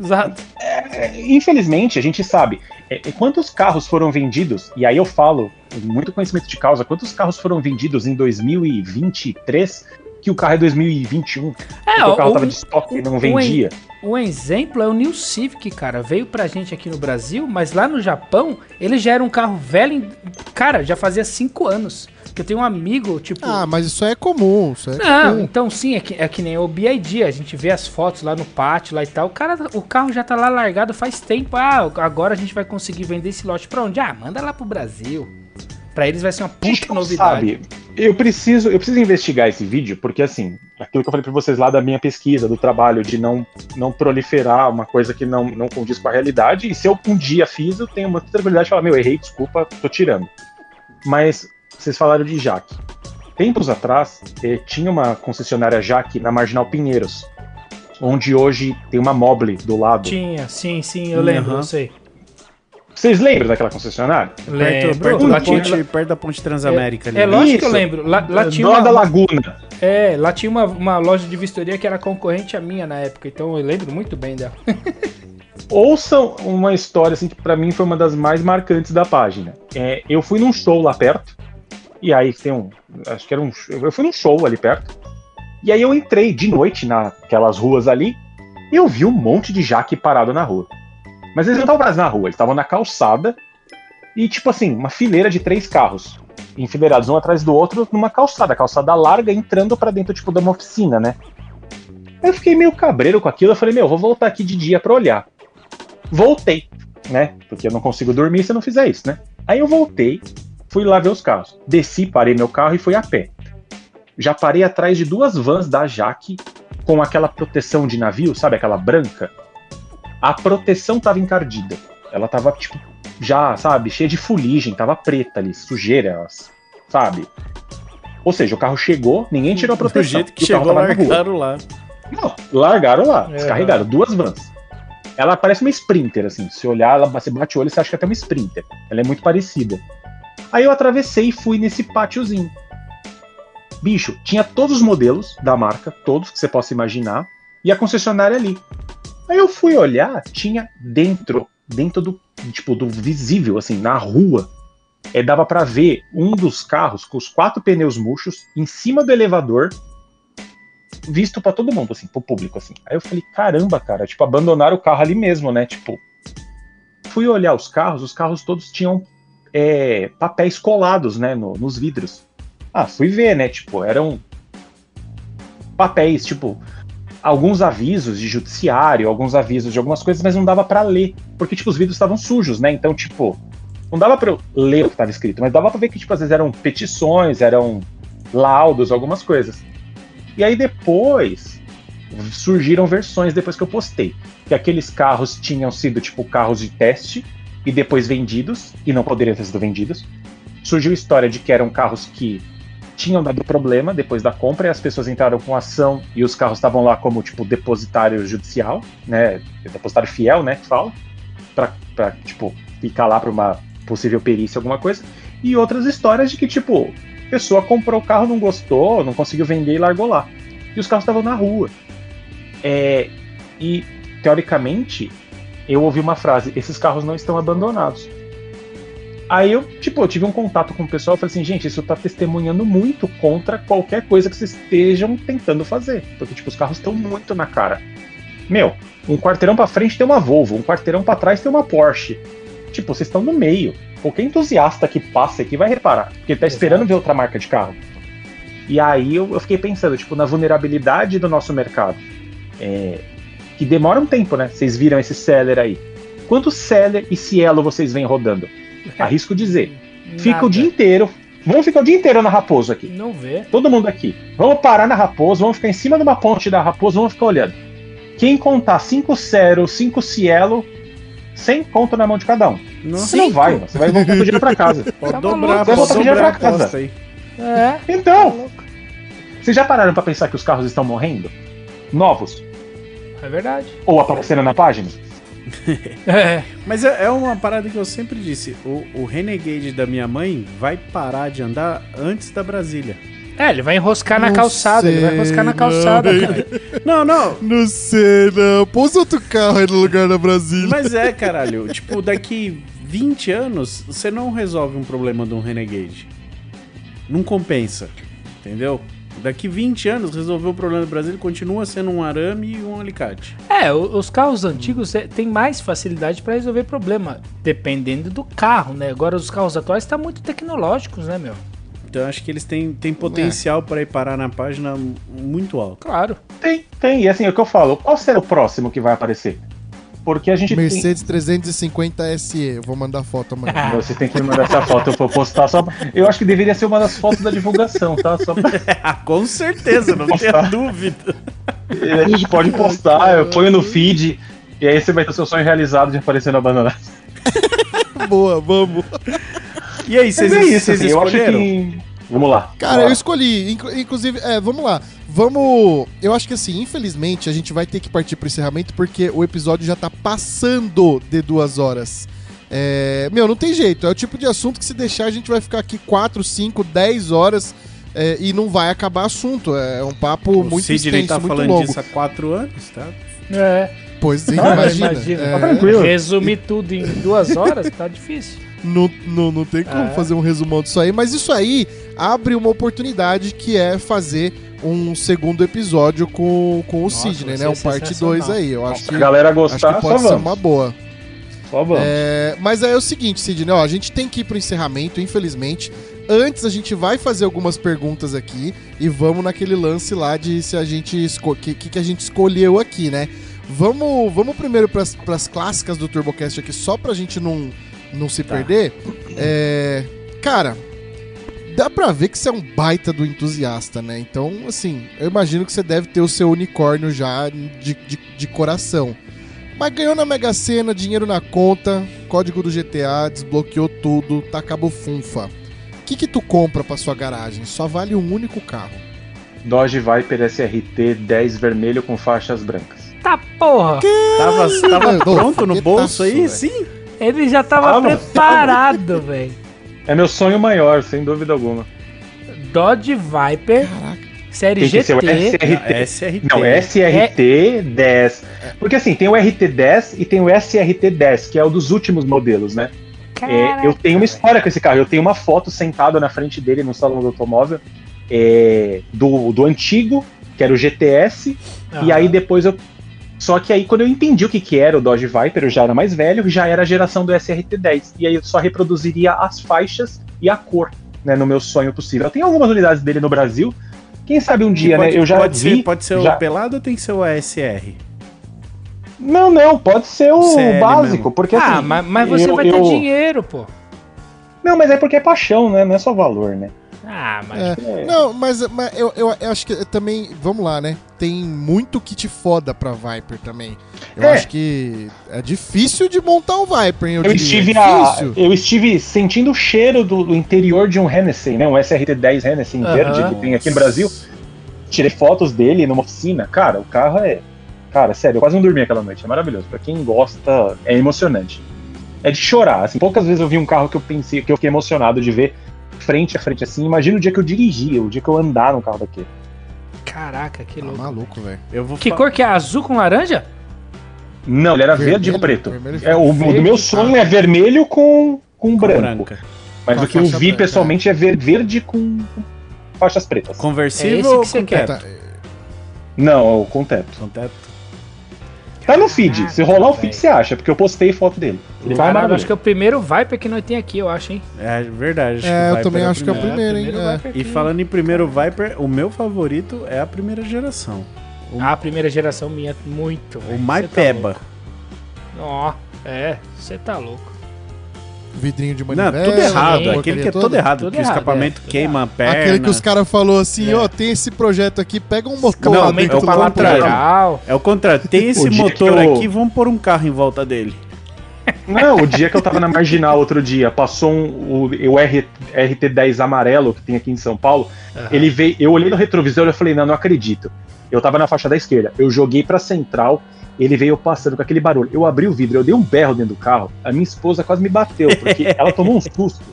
exato. é, infelizmente, a gente sabe é, é, quantos carros foram vendidos, e aí eu falo, com muito conhecimento de causa, quantos carros foram vendidos em 2023 que o carro é 2021? É, o carro o- tava de estoque e não o- vendia. Um exemplo é o New Civic, cara. Veio pra gente aqui no Brasil, mas lá no Japão, ele já era um carro velho. Cara, já fazia cinco anos. Que eu tenho um amigo, tipo. Ah, mas isso é comum. Isso é Não, comum. então sim, é que, é que nem o BID, a gente vê as fotos lá no pátio lá e tal. O, cara, o carro já tá lá largado faz tempo. Ah, agora a gente vai conseguir vender esse lote pra onde? Ah, manda lá pro Brasil. Pra eles vai ser uma puta novidade. sabe. Eu preciso, eu preciso investigar esse vídeo, porque assim, aquilo que eu falei pra vocês lá da minha pesquisa, do trabalho, de não, não proliferar uma coisa que não, não condiz com a realidade, e se eu um dia fiz, eu tenho muita tranquilidade de falar, meu, errei, desculpa, tô tirando. Mas vocês falaram de Jaque. Tempos atrás, eh, tinha uma concessionária Jaque na Marginal Pinheiros, onde hoje tem uma Mobile do lado. Tinha, sim, sim, eu lembro, eu sei. Vocês lembram daquela concessionária? Perto, Lembro. perto, lá da ponte, perto da ponte Transamérica ali. É né? lógico que eu Isso. lembro. Lá, lá tinha do lado da uma, Laguna. é, lá tinha uma, uma loja de vistoria que era concorrente à minha na época, então eu lembro muito bem dela. *laughs* Ouçam uma história assim que pra mim foi uma das mais marcantes da página. É, eu fui num show lá perto, e aí tem um. Acho que era um. Eu fui num show ali perto. E aí eu entrei de noite naquelas ruas ali e eu vi um monte de jaque parado na rua. Mas eles não estavam parados na rua, eles estavam na calçada e, tipo assim, uma fileira de três carros, enfileirados um atrás do outro numa calçada, calçada larga, entrando pra dentro, tipo, de uma oficina, né? Eu fiquei meio cabreiro com aquilo, eu falei, meu, vou voltar aqui de dia pra olhar. Voltei, né? Porque eu não consigo dormir se eu não fizer isso, né? Aí eu voltei, fui lá ver os carros. Desci, parei meu carro e fui a pé. Já parei atrás de duas vans da Jaque com aquela proteção de navio, sabe? Aquela branca. A proteção tava encardida. Ela tava, tipo, já, sabe, cheia de fuligem, tava preta ali, sujeira, sabe? Ou seja, o carro chegou, ninguém tirou a Do proteção. jeito que e chegou, largaram lá. Não, largaram lá, É. descarregaram, duas vans. Ela parece uma Sprinter, assim. Se olhar, ela, você bate o olho, você acha que é até uma Sprinter. Ela é muito parecida. Aí eu atravessei e fui nesse pátiozinho. Bicho, tinha todos os modelos da marca, todos que você possa imaginar, e a concessionária ali. Aí eu fui olhar, tinha dentro, dentro do, tipo, do visível, assim, na rua, é, dava pra ver um dos carros com os quatro pneus murchos em cima do elevador, visto pra todo mundo, assim, pro público, assim. Aí eu falei, caramba, cara, tipo, abandonaram o carro ali mesmo, né? Tipo, fui olhar os carros, os carros todos tinham é, papéis colados, né, no- nos vidros. Ah, fui ver, né? Tipo, eram papéis, tipo, alguns avisos de judiciário, alguns avisos de algumas coisas, mas não dava pra ler, porque, tipo, os vidros estavam sujos, né? Então, tipo, não dava eu ler o que tava escrito, mas dava pra ver que, tipo, às vezes eram petições, eram laudos, algumas coisas. E aí depois surgiram versões depois que eu postei. Que aqueles carros tinham sido tipo carros de teste e depois vendidos, e não poderiam ter sido vendidos. Surgiu a história de que eram carros que tinham dado problema depois da compra e as pessoas entraram com ação e os carros estavam lá como tipo depositário judicial, né? Depositário fiel, né? Que fala, pra tipo ficar lá para uma possível perícia, alguma coisa. E outras histórias de que tipo a pessoa comprou o carro, não gostou, não conseguiu vender e largou lá. E os carros estavam na rua. É, e teoricamente eu ouvi uma frase: esses carros não estão abandonados. Aí eu, tipo, eu tive um contato com o pessoal e falei assim, gente, isso tá testemunhando muito contra qualquer coisa que vocês estejam tentando fazer. Porque, tipo, os carros estão muito na cara. Meu, um quarteirão para frente tem uma Volvo, um quarteirão para trás tem uma Porsche. Tipo, vocês estão no meio. Qualquer entusiasta que passa aqui vai reparar, porque ele tá esperando ver outra marca de carro. E aí eu, eu fiquei pensando, tipo, na vulnerabilidade do nosso mercado. É, que demora um tempo, né? Vocês viram esse seller aí. Quantos seller e cielo vocês vêm rodando? *laughs* Arrisco dizer. Fica Nada. o dia inteiro. Vamos ficar o dia inteiro na Raposo aqui. Não vê. Todo mundo aqui. Vamos parar na Raposo, vamos ficar em cima de uma ponte da Raposo, vamos ficar olhando. Quem contar 5 Cero, 5 Cielo, 100 conto na mão de cada um. Nossa, Você não vai, você vai voltar com dinheiro pra casa. *laughs* pode Tá dobrar, você vai dobrar a pra casa. É. Então, vocês já pararam pra pensar que os carros estão morrendo? Novos? É verdade. Ou aparecendo na página? *laughs* É. Mas é, é uma parada que eu sempre disse. O, o Renegade da minha mãe vai parar de andar antes da Brasília. É, ele vai enroscar na Não calçada, ele vai sei, enroscar na não, calçada, hein? cara. Não, não. Não sei, não. Pôs outro carro aí no lugar da Brasília. Mas é, caralho. *laughs* tipo, daqui 20 anos, você não resolve um problema de um Renegade. Não compensa. Entendeu? Daqui 20 anos, resolver o problema do Brasil continua sendo um arame e um alicate. É, os carros antigos é, têm mais facilidade pra resolver problema, dependendo do carro, né? Agora os carros atuais estão muito tecnológicos, né, meu? Então eu acho que eles têm, têm potencial para ir parar na página muito alto. Claro. Tem, tem. E assim, é o que eu falo. Qual será o próximo que vai aparecer? Porque a gente tem... Mercedes 350 SE. Eu vou mandar foto amanhã. *laughs* Você tem que me mandar essa foto pra eu postar só. Eu acho que deveria ser uma das fotos da divulgação, tá? Só pra... *laughs* Com certeza, não tenha dúvida. A gente pode postar, eu ponho no feed, e aí você vai ter o seu sonho realizado de aparecer no Abandonado. Boa, vamos. E aí, vocês, é isso, vocês assim, eu acho escolheram? que. Vamos lá. Cara, Vamos eu lá. escolhi. inclu- Inclusive, é, vamos lá. Vamos. Eu acho que assim, infelizmente, a gente vai ter que partir pro encerramento porque o episódio já tá passando de duas horas. É, meu, não tem jeito. É o tipo de assunto que se deixar a gente vai ficar aqui 4, 5, 10 horas é, e não vai acabar assunto. É um papo O muito Sidney extenso, tá muito falando longo. disso há quatro anos, tá? É. Pois é, imagina. imagina. É, Tá tranquilo. Resumir tudo em duas horas tá difícil. Não, não, não tem como É. fazer um resumão disso aí, mas isso aí abre uma oportunidade que é fazer um segundo episódio com, com o Nossa, Sidney, né? Um parte sensacional. 2 aí. Eu acho Se que, a galera acho gostar, que só pode ser vamos. uma boa. Só vamos. É, mas aí é o seguinte, Sidney, ó, a gente tem que ir pro encerramento, infelizmente. Antes a gente vai fazer algumas perguntas aqui e vamos naquele lance lá de se a gente que, que que a gente escolheu aqui, né? Vamos, vamos primeiro pras, pras clássicas do TurboCast aqui, só pra gente não, não se Tá. perder. É, cara, dá pra ver que você é um baita do entusiasta, né? Então, assim, eu imagino que você deve ter o seu unicórnio já de, de, de coração. Mas ganhou na Mega Sena, dinheiro na conta, código do GTA, desbloqueou tudo, tá cabo funfa. O que que tu compra pra sua garagem? Só vale um único carro. Dodge Viper SRT 10 vermelho com faixas brancas. Tá porra! Tava, tava Ô, pronto no bolso aí, velho. sim? Ele já tava Ah, preparado, velho. É meu sonho maior, sem dúvida alguma. Dodge Viper, Caraca. série Tem que ser o GT. SRT. SRT. Não, SRT 10. Porque assim, tem o RT10 e tem o SRT10, que é o dos últimos modelos, né? É, eu tenho uma história com esse carro. Eu tenho uma foto sentado na frente dele no salão do automóvel é, do, do antigo, que era o GTS, e Aham. aí depois eu. Só que aí, quando eu entendi o que, que era o Dodge Viper, eu já era mais velho, já era a geração do SRT10. E aí eu só reproduziria as faixas e a cor, né, no meu sonho possível. Eu tenho algumas unidades dele no Brasil. Quem sabe um dia, pode, né? Eu já pode vi. Ser, pode ser já- o pelado ou tem que ser o ASR? Não, não, pode ser o CL básico, mesmo. porque Ah, assim. mas, mas você eu- vai ter eu- dinheiro, pô. Não, mas é porque é paixão, né? Não é só valor, né? Ah, mas. É. Não, mas, mas eu, eu, eu acho que também, vamos lá, né? Tem muito kit foda pra Viper também. Eu É. acho que é difícil de montar um Viper, hein, eu, Eu estive, é a, eu estive sentindo o cheiro do, do interior de um Hennessy, né? Um SRT10 Hennessy em verde que tem aqui no Brasil. Tirei fotos dele numa oficina. Cara, o carro é. Cara, sério, eu quase não dormi aquela noite. É maravilhoso. Pra quem gosta, é emocionante. É de chorar. Assim, poucas vezes eu vi um carro que eu pensei, que eu fiquei emocionado de ver frente a frente assim. Imagina o dia que eu dirigia, o dia que eu andar no carro daquele. Caraca, que Tá louco. maluco, velho. Eu vou Que fa- cor que é? Azul com laranja? Não, ele era Vermelho, verde com preto. vermelho É, o, o verde, do meu tá. sonho é vermelho com, com, com branco. branca. Mas Com o que eu vi branca, pessoalmente é ver- verde com, faixas pretas. É Conversível esse ou que você com quer. teto? Tá, Não, com teto. Com teto. Tá no feed. Se rolar o feed, você acha, porque eu postei foto dele. Ele vai Caralho, acho que é o primeiro Viper que nós tem aqui, eu acho, hein? É verdade. acho que É, o eu Viper também é acho que é o primeiro. hein? É. E que- falando em primeiro Viper, o meu favorito é a primeira geração. Ah, a primeira geração minha, muito. O Cê tá. Ó, é, você tá louco. Vidrinho de Não, manivela. tudo errado. sim. Aquele que é todo toda. errado. Tudo que o errado, escapamento é, queima a perna. Aquele que os caras falou assim, É. ó, tem esse projeto aqui, pega um motor Não, lá é o contrário. É o contrário. Tem *laughs* esse O motor aqui, vamos pôr um carro em volta dele. Não, o dia que eu tava na Marginal outro dia, passou um, o, o R- RT10 amarelo que tem aqui em São Paulo. Aham. Ele veio, eu olhei no retrovisor e falei, não, não acredito. Eu tava na faixa da esquerda, eu joguei pra central, ele veio passando com aquele barulho. Eu abri o vidro, eu dei um berro dentro do carro, a minha esposa quase me bateu, porque *laughs* ela tomou um susto.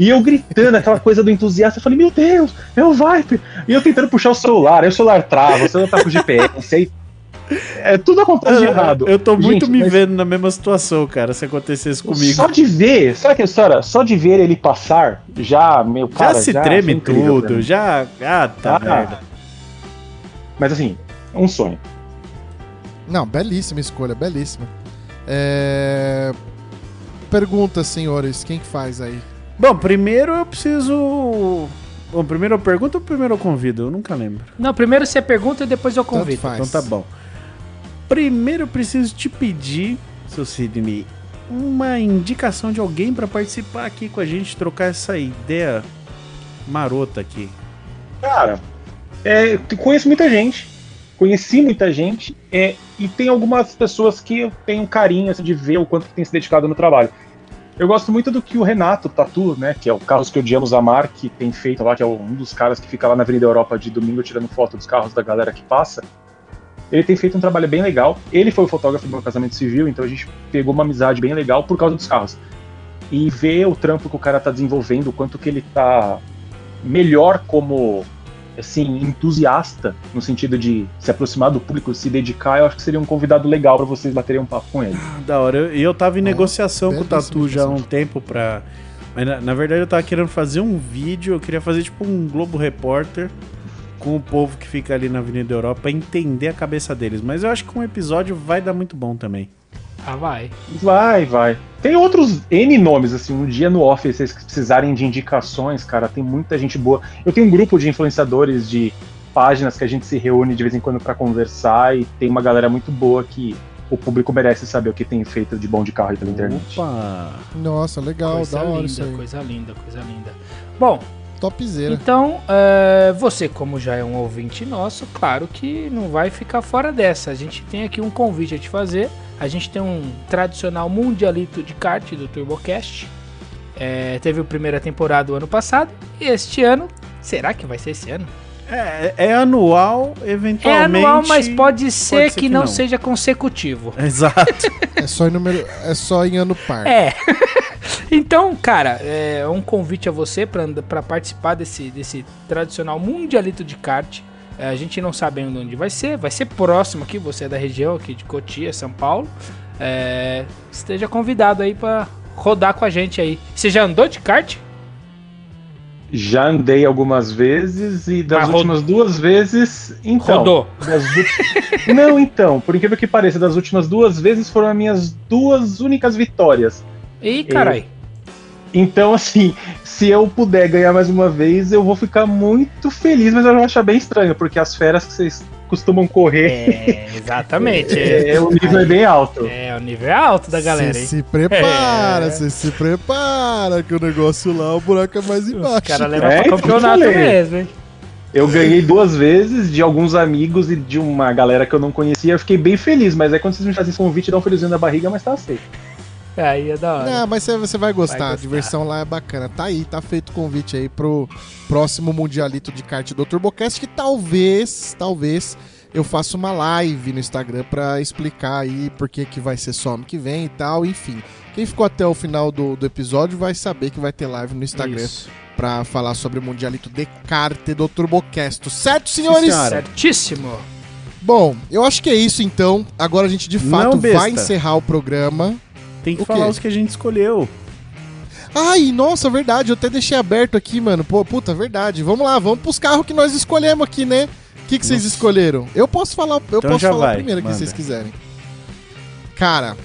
E eu gritando, aquela coisa do entusiasta, eu falei, meu Deus, é o Viper! E eu tentando puxar o celular, aí o celular trava, o celular tá com GPS, aí. É, tudo acontece de errado. Eu tô muito Gente, me mas- vendo na mesma situação, cara, se acontecesse comigo. Só de ver, sabe que história? Só de ver ele passar, já, meu Já cara. se foi treme incrível pra tudo, já. Ah, tá Ah, merda. Mas assim, é um sonho. Não, belíssima escolha, belíssima. É... Pergunta, senhores, quem que faz aí? Bom, primeiro eu preciso. Bom, primeiro eu pergunto ou primeiro eu convido? Eu nunca lembro. Não, primeiro você pergunta e depois eu Tanto convido. faz. Então tá bom. Primeiro eu preciso te pedir, seu Sidney, uma indicação de alguém pra participar aqui com a gente, trocar essa ideia marota aqui. Cara, é, conheço muita gente, conheci muita gente, é, e tem algumas pessoas que eu tenho carinho assim, de ver o quanto que tem se dedicado no trabalho. Eu gosto muito do que o Renato Tatu, né, que é o Carros que Odiamos Amar, que tem feito lá, que é um dos caras que fica lá na Avenida Europa de domingo tirando foto dos carros da galera que passa. Ele tem feito um trabalho bem legal. Ele foi o fotógrafo do meu casamento civil, então a gente pegou uma amizade bem legal por causa dos carros. E ver o trampo que o cara tá desenvolvendo, o quanto que ele tá melhor como assim, entusiasta, no sentido de se aproximar do público, se dedicar, eu acho que seria um convidado legal pra vocês baterem um papo com ele. *laughs* Da hora. Eu- E eu, tava em É, negociação com o Tatu já há um tempo pra. Mas na, na verdade eu tava querendo fazer um vídeo, eu queria fazer tipo um Globo Repórter com o povo que fica ali na Avenida Europa entender a cabeça deles. Mas eu acho que um episódio vai dar muito bom também. Ah, vai. Vai, vai. Tem outros N nomes, assim, um dia no off, se vocês precisarem de indicações, cara, tem muita gente boa. Eu tenho um grupo de influenciadores de páginas que a gente se reúne de vez em quando pra conversar e tem uma galera muito boa que o público merece saber o que tem feito de bom de carro aí pela internet. Opa! Nossa, legal, coisa da hora linda, isso aí. coisa linda, coisa linda. Bom, Topzera. então, é, você, como já é um ouvinte nosso, claro que não vai ficar fora dessa. A gente tem aqui um convite a te fazer. A gente tem um tradicional mundialito de kart do TurboCast. É, teve a primeira temporada o ano passado. E este ano, será que vai ser esse ano? É, é anual, É eventualmente. anual, mas pode ser, ser que, que não, não. seja consecutivo. Exato. É só em número, é só em ano par. É. *laughs* então, cara, é um convite a você para participar desse, desse tradicional mundialito de kart. É, a gente não sabe ainda onde vai ser. Vai ser próximo aqui. Você é da região aqui de Cotia, São Paulo. É, esteja convidado aí para rodar com a gente aí. Você já andou de kart? Já andei algumas vezes e das ro- últimas duas vezes. Então, Rodou. du- *laughs* Não, então, por incrível que pareça, das últimas duas vezes foram as minhas duas únicas vitórias. Ih, carai. Então, assim, se eu puder ganhar mais uma vez, eu vou ficar muito feliz, mas eu vou achar bem estranho, porque as feras que vocês costumam correr. É, exatamente. É, *laughs* É, o nível é bem alto. é, o nível é alto da galera, Você hein? se prepara, É. você se prepara, que o negócio lá, o buraco é mais Os embaixo. caras levam É, pra eu campeonato mesmo, hein? Eu ganhei duas vezes de alguns amigos e de uma galera que eu não conhecia. Eu fiquei bem feliz, mas aí quando vocês me fazem esse convite, dá um friozinho na barriga, mas tá aceito. Aí é da hora. Não, mas você, você vai gostar, Vai a gostar. diversão lá é bacana. Tá aí, tá feito o convite aí pro próximo Mundialito de kart do TurboCast, que talvez, talvez eu faça uma live no Instagram pra explicar aí por que que vai ser só ano que vem e tal, enfim. Quem ficou até o final do, do episódio vai saber que vai ter live no Instagram Isso. pra falar sobre o Mundialito de kart do TurboCast. Certo, senhores? senhora. Certíssimo. Bom, eu acho que é isso então. Agora a gente de fato vai encerrar o programa. Tem que O falar quê? os que a gente escolheu. Ai, nossa, verdade, eu até deixei aberto aqui, mano. Pô, puta, verdade. Vamos lá, vamos pros carros que nós escolhemos aqui, né? O que, que vocês escolheram? Eu posso falar, eu Então posso falar vai, primeiro, que manda. vocês quiserem. Cara,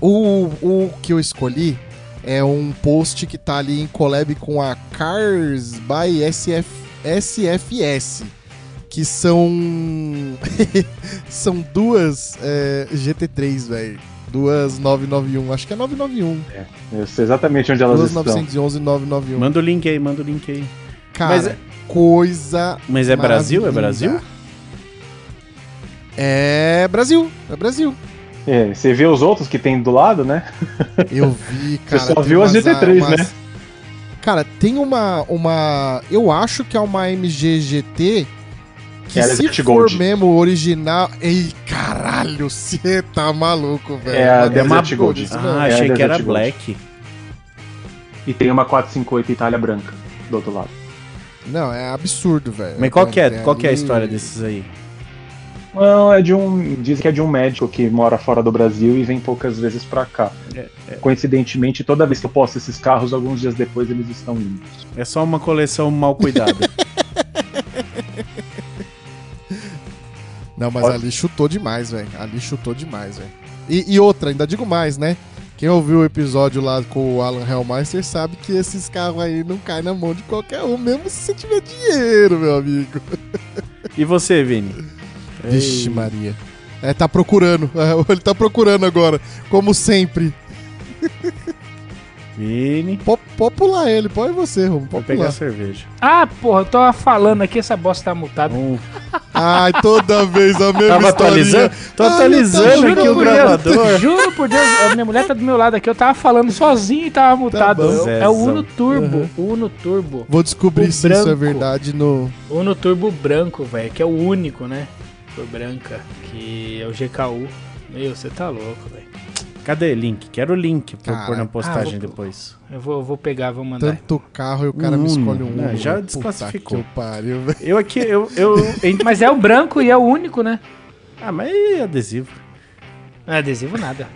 o, o que eu escolhi é um post que tá ali em collab com a Cars by SF, SFS. Que são. *laughs* são duas é, GT3, velho. Duas 991. Acho que é 991. Eu sei exatamente onde elas Duas estão. 911 e 991. Manda o link aí, manda o link aí. Cara, Mas é- coisa. Mas é Brasil? É. Brasil? É Brasil. É Brasil. É, você vê os outros que tem do lado, né? *laughs* Eu vi, cara. só tem viu as umas- GT3, umas- né? Cara, tem uma. uma eu acho que é uma MG GT. Que Ela é se Desert for Gold. mesmo original. Ei, caralho, você tá maluco, velho. É a Desert Gold. isso Ah, é achei a que era Gold. Black. E tem uma 458 Itália branca do outro lado. Não, é absurdo, velho. Mas qual que é, qual que é a história desses aí? Não, é de um. Dizem que é de um médico que mora fora do Brasil e vem poucas vezes pra cá. É, Coincidentemente, toda vez que eu posto esses carros, alguns dias depois eles estão indo. É só uma coleção mal cuidada. *laughs* Não, mas ali chutou demais, velho. Ali chutou demais, velho. E, e outra, ainda digo mais, né? Quem ouviu o episódio lá com o Alan Hellmeister sabe que esses carros aí não caem na mão de qualquer um, mesmo se você tiver dinheiro, meu amigo. *laughs* e você, Vini? Vixe, Maria. É, tá procurando. *laughs* Ele tá procurando agora, como sempre. Vini. Pode, pode pular ele, pode você, Romo. Vou pegar cerveja. Ah, porra, eu tava falando aqui, essa bosta tá mutada. Um- Ai, toda vez a mesma Tava atualizando? Tô atualizando tá, aqui juro o por gravador. Juro por Deus, a minha mulher tá do meu lado aqui, eu tava falando sozinho e tava mutado. bom. é o Uno. Turbo, Uno Turbo. Vou descobrir O se isso é branco. verdade no. Uno Turbo branco, velho, que é o único, né? Cor branca, que é o GKU. Meu, você tá louco, velho. Cadê o link? Quero o link pra eu Cara, pôr na ah, postagem vou- depois. Eu vou, eu vou pegar, vou mandar. Tanto carro e o cara Um me Uno. escolhe um Uno. já Puta desclassificou. que eu pariu, velho. Eu aqui, eu. eu Mas é o branco e é o único, né? ah, mas é adesivo. Não é adesivo nada.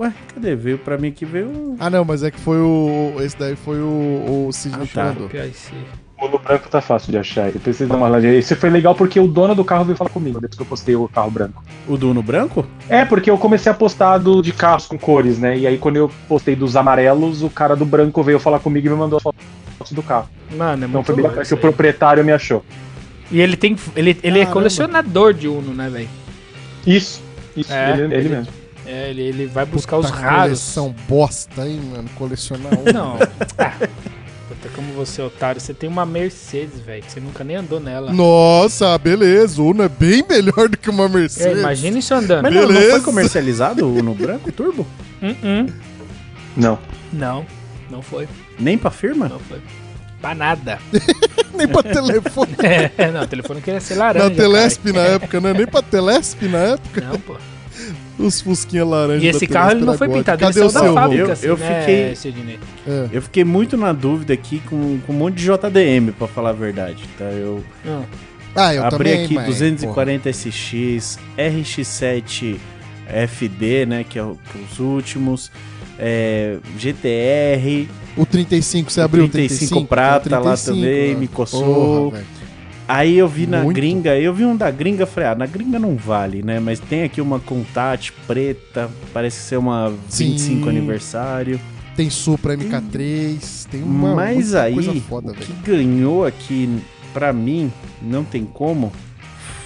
Ué, cadê? Veio pra mim aqui, veio um. Ah, não, mas é que foi o. Esse daí foi o, o Sidney Ah, que tá. mandou. Copiar esse. O Uno branco tá fácil de achar. Eu preciso dar uma olhadinha. Isso foi legal porque o dono do carro veio falar comigo depois que eu postei o carro branco. O do Uno branco? É, porque eu comecei a postar do, de carros com cores, né? E aí quando eu postei dos amarelos, o cara do branco veio falar comigo e me mandou as fotos do carro. Mano, é Então muito foi bem bacana que o proprietário me achou. E ele tem. Ele, ele é colecionador de Uno, né, velho? Isso, isso, É, ele, ele ele- mesmo. É, ele, ele vai buscar os Puta raros. coleção bosta, hein, mano? Colecionar um. Não. *laughs* Puta, como você é otário. Você tem uma Mercedes, velho, que você nunca nem andou nela. Nossa, beleza. O Uno é bem melhor do que uma É, Mercedes. imagina isso andando. Mas não, não foi comercializado o Uno branco turbo? Hum, hum. Não. Não, não foi. Nem pra firma? Não foi. Pra nada. *laughs* Nem pra telefone. *laughs* É, não, o telefone queria ser laranja. na Telesp na época, né? Nem pra Telesp na época. cara. Não, pô. Os fusquinha laranja. E esse da carro ele não foi pintado, Cadê ele o saiu da fábrica, Eu- assim, eu né, fiquei-? É. Eu fiquei muito na dúvida aqui com, com um monte de JDM, pra falar a verdade. Tá? Eu Hum. Ah, eu abri também, aqui mas, 240 SX, RX7 FD, né? Que é o- os últimos. é, GTR, porra. O 35, você abriu o 35 35? prata Tem o lá também, né? me coçou. Porra. Aí eu vi na Muito. gringa, eu vi um da gringa, falei, ah, na gringa não vale, né? Mas tem aqui uma Contat preta, parece ser uma 25 Sim. aniversário. Tem Supra MK3, tem uma Mas aí, coisa foda, o que ganhou aqui, pra mim, não tem como,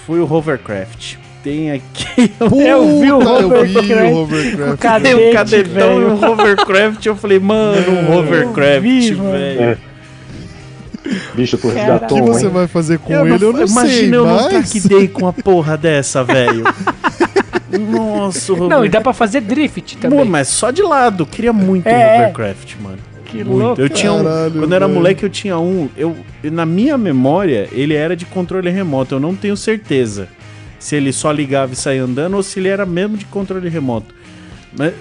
Foi o Hovercraft. Tem aqui. *laughs* Eu vi o Puta, eu vi Hovercraft. o Hovercraft. Cadê Tem um Cadete, cadetão e um Hovercraft. Eu falei, mano, um Hovercraft, velho. Bicho, tu O resgatou que um, você hein? vai fazer com Eu ele? eu não imagina sei, eu não mas... traquidei com uma porra dessa, velho. *laughs* Nossa, o Não, e dá pra fazer drift Pô, também. mas só de lado. Eu queria muito um É. Hovercraft, mano. Que Muito. louco. Eu tinha um, Caralho, quando eu era moleque, eu tinha um. Eu, na minha memória, ele era de controle remoto. Eu não tenho certeza se ele só ligava e saía andando ou se ele era mesmo de controle remoto. Mas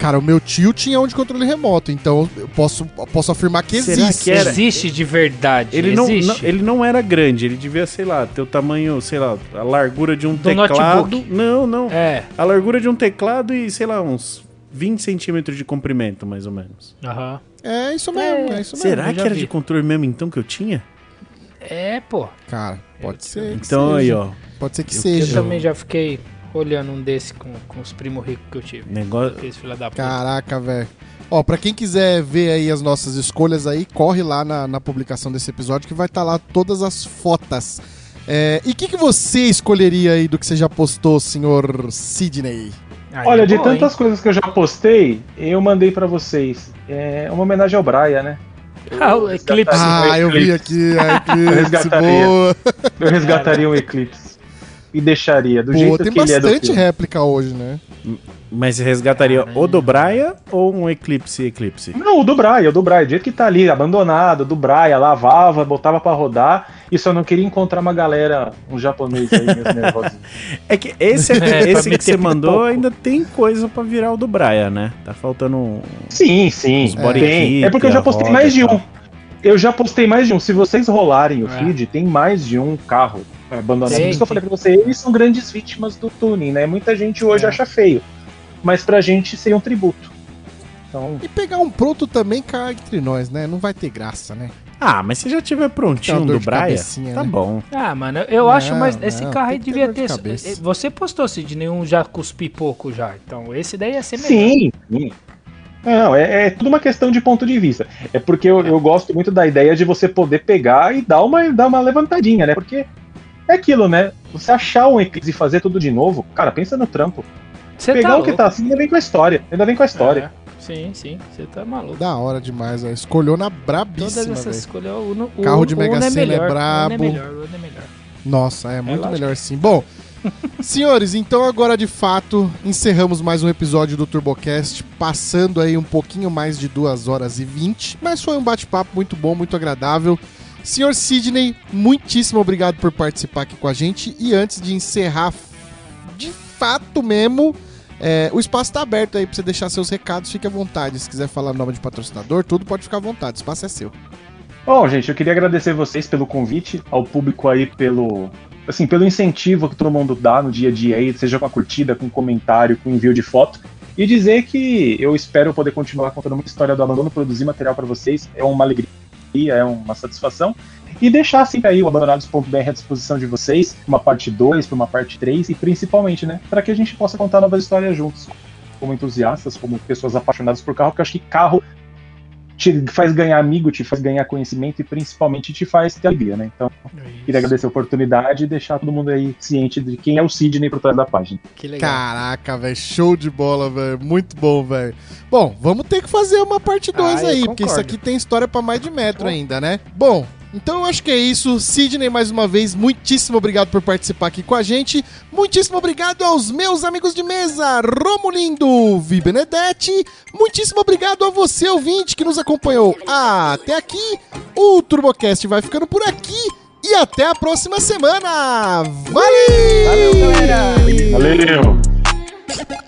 Cara, o meu tio tinha um de controle remoto, então eu posso, posso afirmar que Será existe. que era? Existe de verdade. ele não, não- ele não era grande. Ele devia, sei lá, ter o tamanho, sei lá, a largura de um Do teclado. notebook. Não, não. É. A largura de um teclado e, sei lá, uns 20 centímetros de comprimento, mais ou menos. Aham. É isso mesmo, é, isso mesmo. Será eu que era vi. de controle mesmo então que eu tinha? É, pô. Cara, pode ser. que Então aí, ó. Pode ser que Eu- Eu seja. também já fiquei olhando um desse com, com os primos ricos que eu tive. Negócio. Aqueles filha da puta. Caraca, velho. Ó, pra quem quiser ver aí as nossas escolhas aí, corre lá na, na publicação desse episódio que vai estar lá todas as fotos. É, e o que, que você escolheria aí do que você já postou, senhor Sidney? Aí Olha, é de bom, tantas hein? coisas que eu já postei, eu mandei pra vocês. É uma homenagem ao Brian, né? *laughs* Ah, o Eclipse. Ah, eu vi aqui, a *laughs* Eclipse, resgataria. boa. Eu resgataria um Eclipse. E deixaria, do Pô, jeito tem que ele é do bastante filme. réplica hoje, né? Mas resgataria Caramba. o do Braia ou um Eclipse Eclipse? Não, o do Brian, o do Brian, do jeito que tá ali, abandonado, do Brian, lavava, botava pra rodar, e só não queria encontrar uma galera, um japonês aí, meio nervosinho. *laughs* É que esse, *laughs* É, esse que você mandou pouco. ainda tem coisa pra virar o do Braia, né? Tá faltando um. Sim, sim, Os body tem. É porque eu já postei roda mais de tal. um. Eu já postei mais de um. Se vocês rolarem o É. feed, tem mais de um carro abandonado. Sim, Por isso que eu falei pra você, eles são grandes vítimas do tuning, né? Muita gente hoje É. acha feio. Mas pra gente seria um tributo. Então, E pegar um pronto também cá entre nós, né? Não vai ter graça, né? Ah, mas se já tiver prontinho um do Braia, tá né? bom. Ah, mano, eu Não, acho, mas esse não, carro aí ter devia dor de ter. cabeça. Você postou, Cid, nenhum já cuspi pouco já. Então esse daí ia ser melhor. sim, sim. Não, é, é tudo uma questão de ponto de vista. É porque eu, eu gosto muito da ideia de você poder pegar e dar uma, dar uma levantadinha, né? Porque é aquilo, né? Você achar um Eclipse e fazer tudo de novo, cara, pensa no trampo. Você Pegar tá o que louco. tá assim, ainda vem com a história. Ainda vem com a história. É, Sim, sim, você tá maluco. Da hora demais, ó. Escolheu na Todas brabíssima, essas velho. escolhas. O, Uno- o, Carro de Mega Uno Sena é melhor, O Uno brabo. é melhor, o Uno é melhor. Nossa, é muito lógico. melhor sim. Bom, *laughs* senhores, então agora de fato encerramos mais um episódio do TurboCast, passando aí um pouquinho mais de 2 horas e 20, mas foi um bate-papo muito bom, muito agradável. Senhor Sidney, muitíssimo obrigado por participar aqui com a gente. E antes de encerrar de fato mesmo, é, o espaço está aberto aí para você deixar seus recados, fique à vontade. Se quiser falar nome de patrocinador, tudo pode ficar à vontade, o espaço é seu. Bom, gente, eu queria agradecer vocês pelo convite, ao público aí pelo, assim, pelo incentivo que todo mundo dá no dia a dia aí, seja com a curtida, com comentário, com envio de foto, e dizer que eu espero poder continuar contando muita história do abandono, produzir material para vocês, é uma alegria, é uma satisfação, e deixar sempre aí o abandonados.br à disposição de vocês, uma parte 2, para uma parte 3, e principalmente, né, para que a gente possa contar novas histórias juntos, como entusiastas, como pessoas apaixonadas por carro, porque eu acho que carro te faz ganhar amigo, te faz ganhar conhecimento e principalmente te faz ter alegria, né? Então, queria agradecer a oportunidade e deixar todo mundo aí ciente de quem é o Sidney por trás da página. Que legal. Caraca, velho, show de bola, velho. Muito bom, velho. Bom, vamos ter que fazer uma parte 2 Ah, aí, porque isso aqui tem história pra mais de metro ainda, né? Bom, então eu acho que é isso. Sidney, mais uma vez, muitíssimo obrigado por participar aqui com a gente. Muitíssimo obrigado aos meus amigos de mesa, Romulindo, Vi Benedetti. Muitíssimo obrigado a você, ouvinte, que nos acompanhou até aqui. O TurboCast vai ficando por aqui. E até a próxima semana! Valeu! Valeu, galera! Valeu!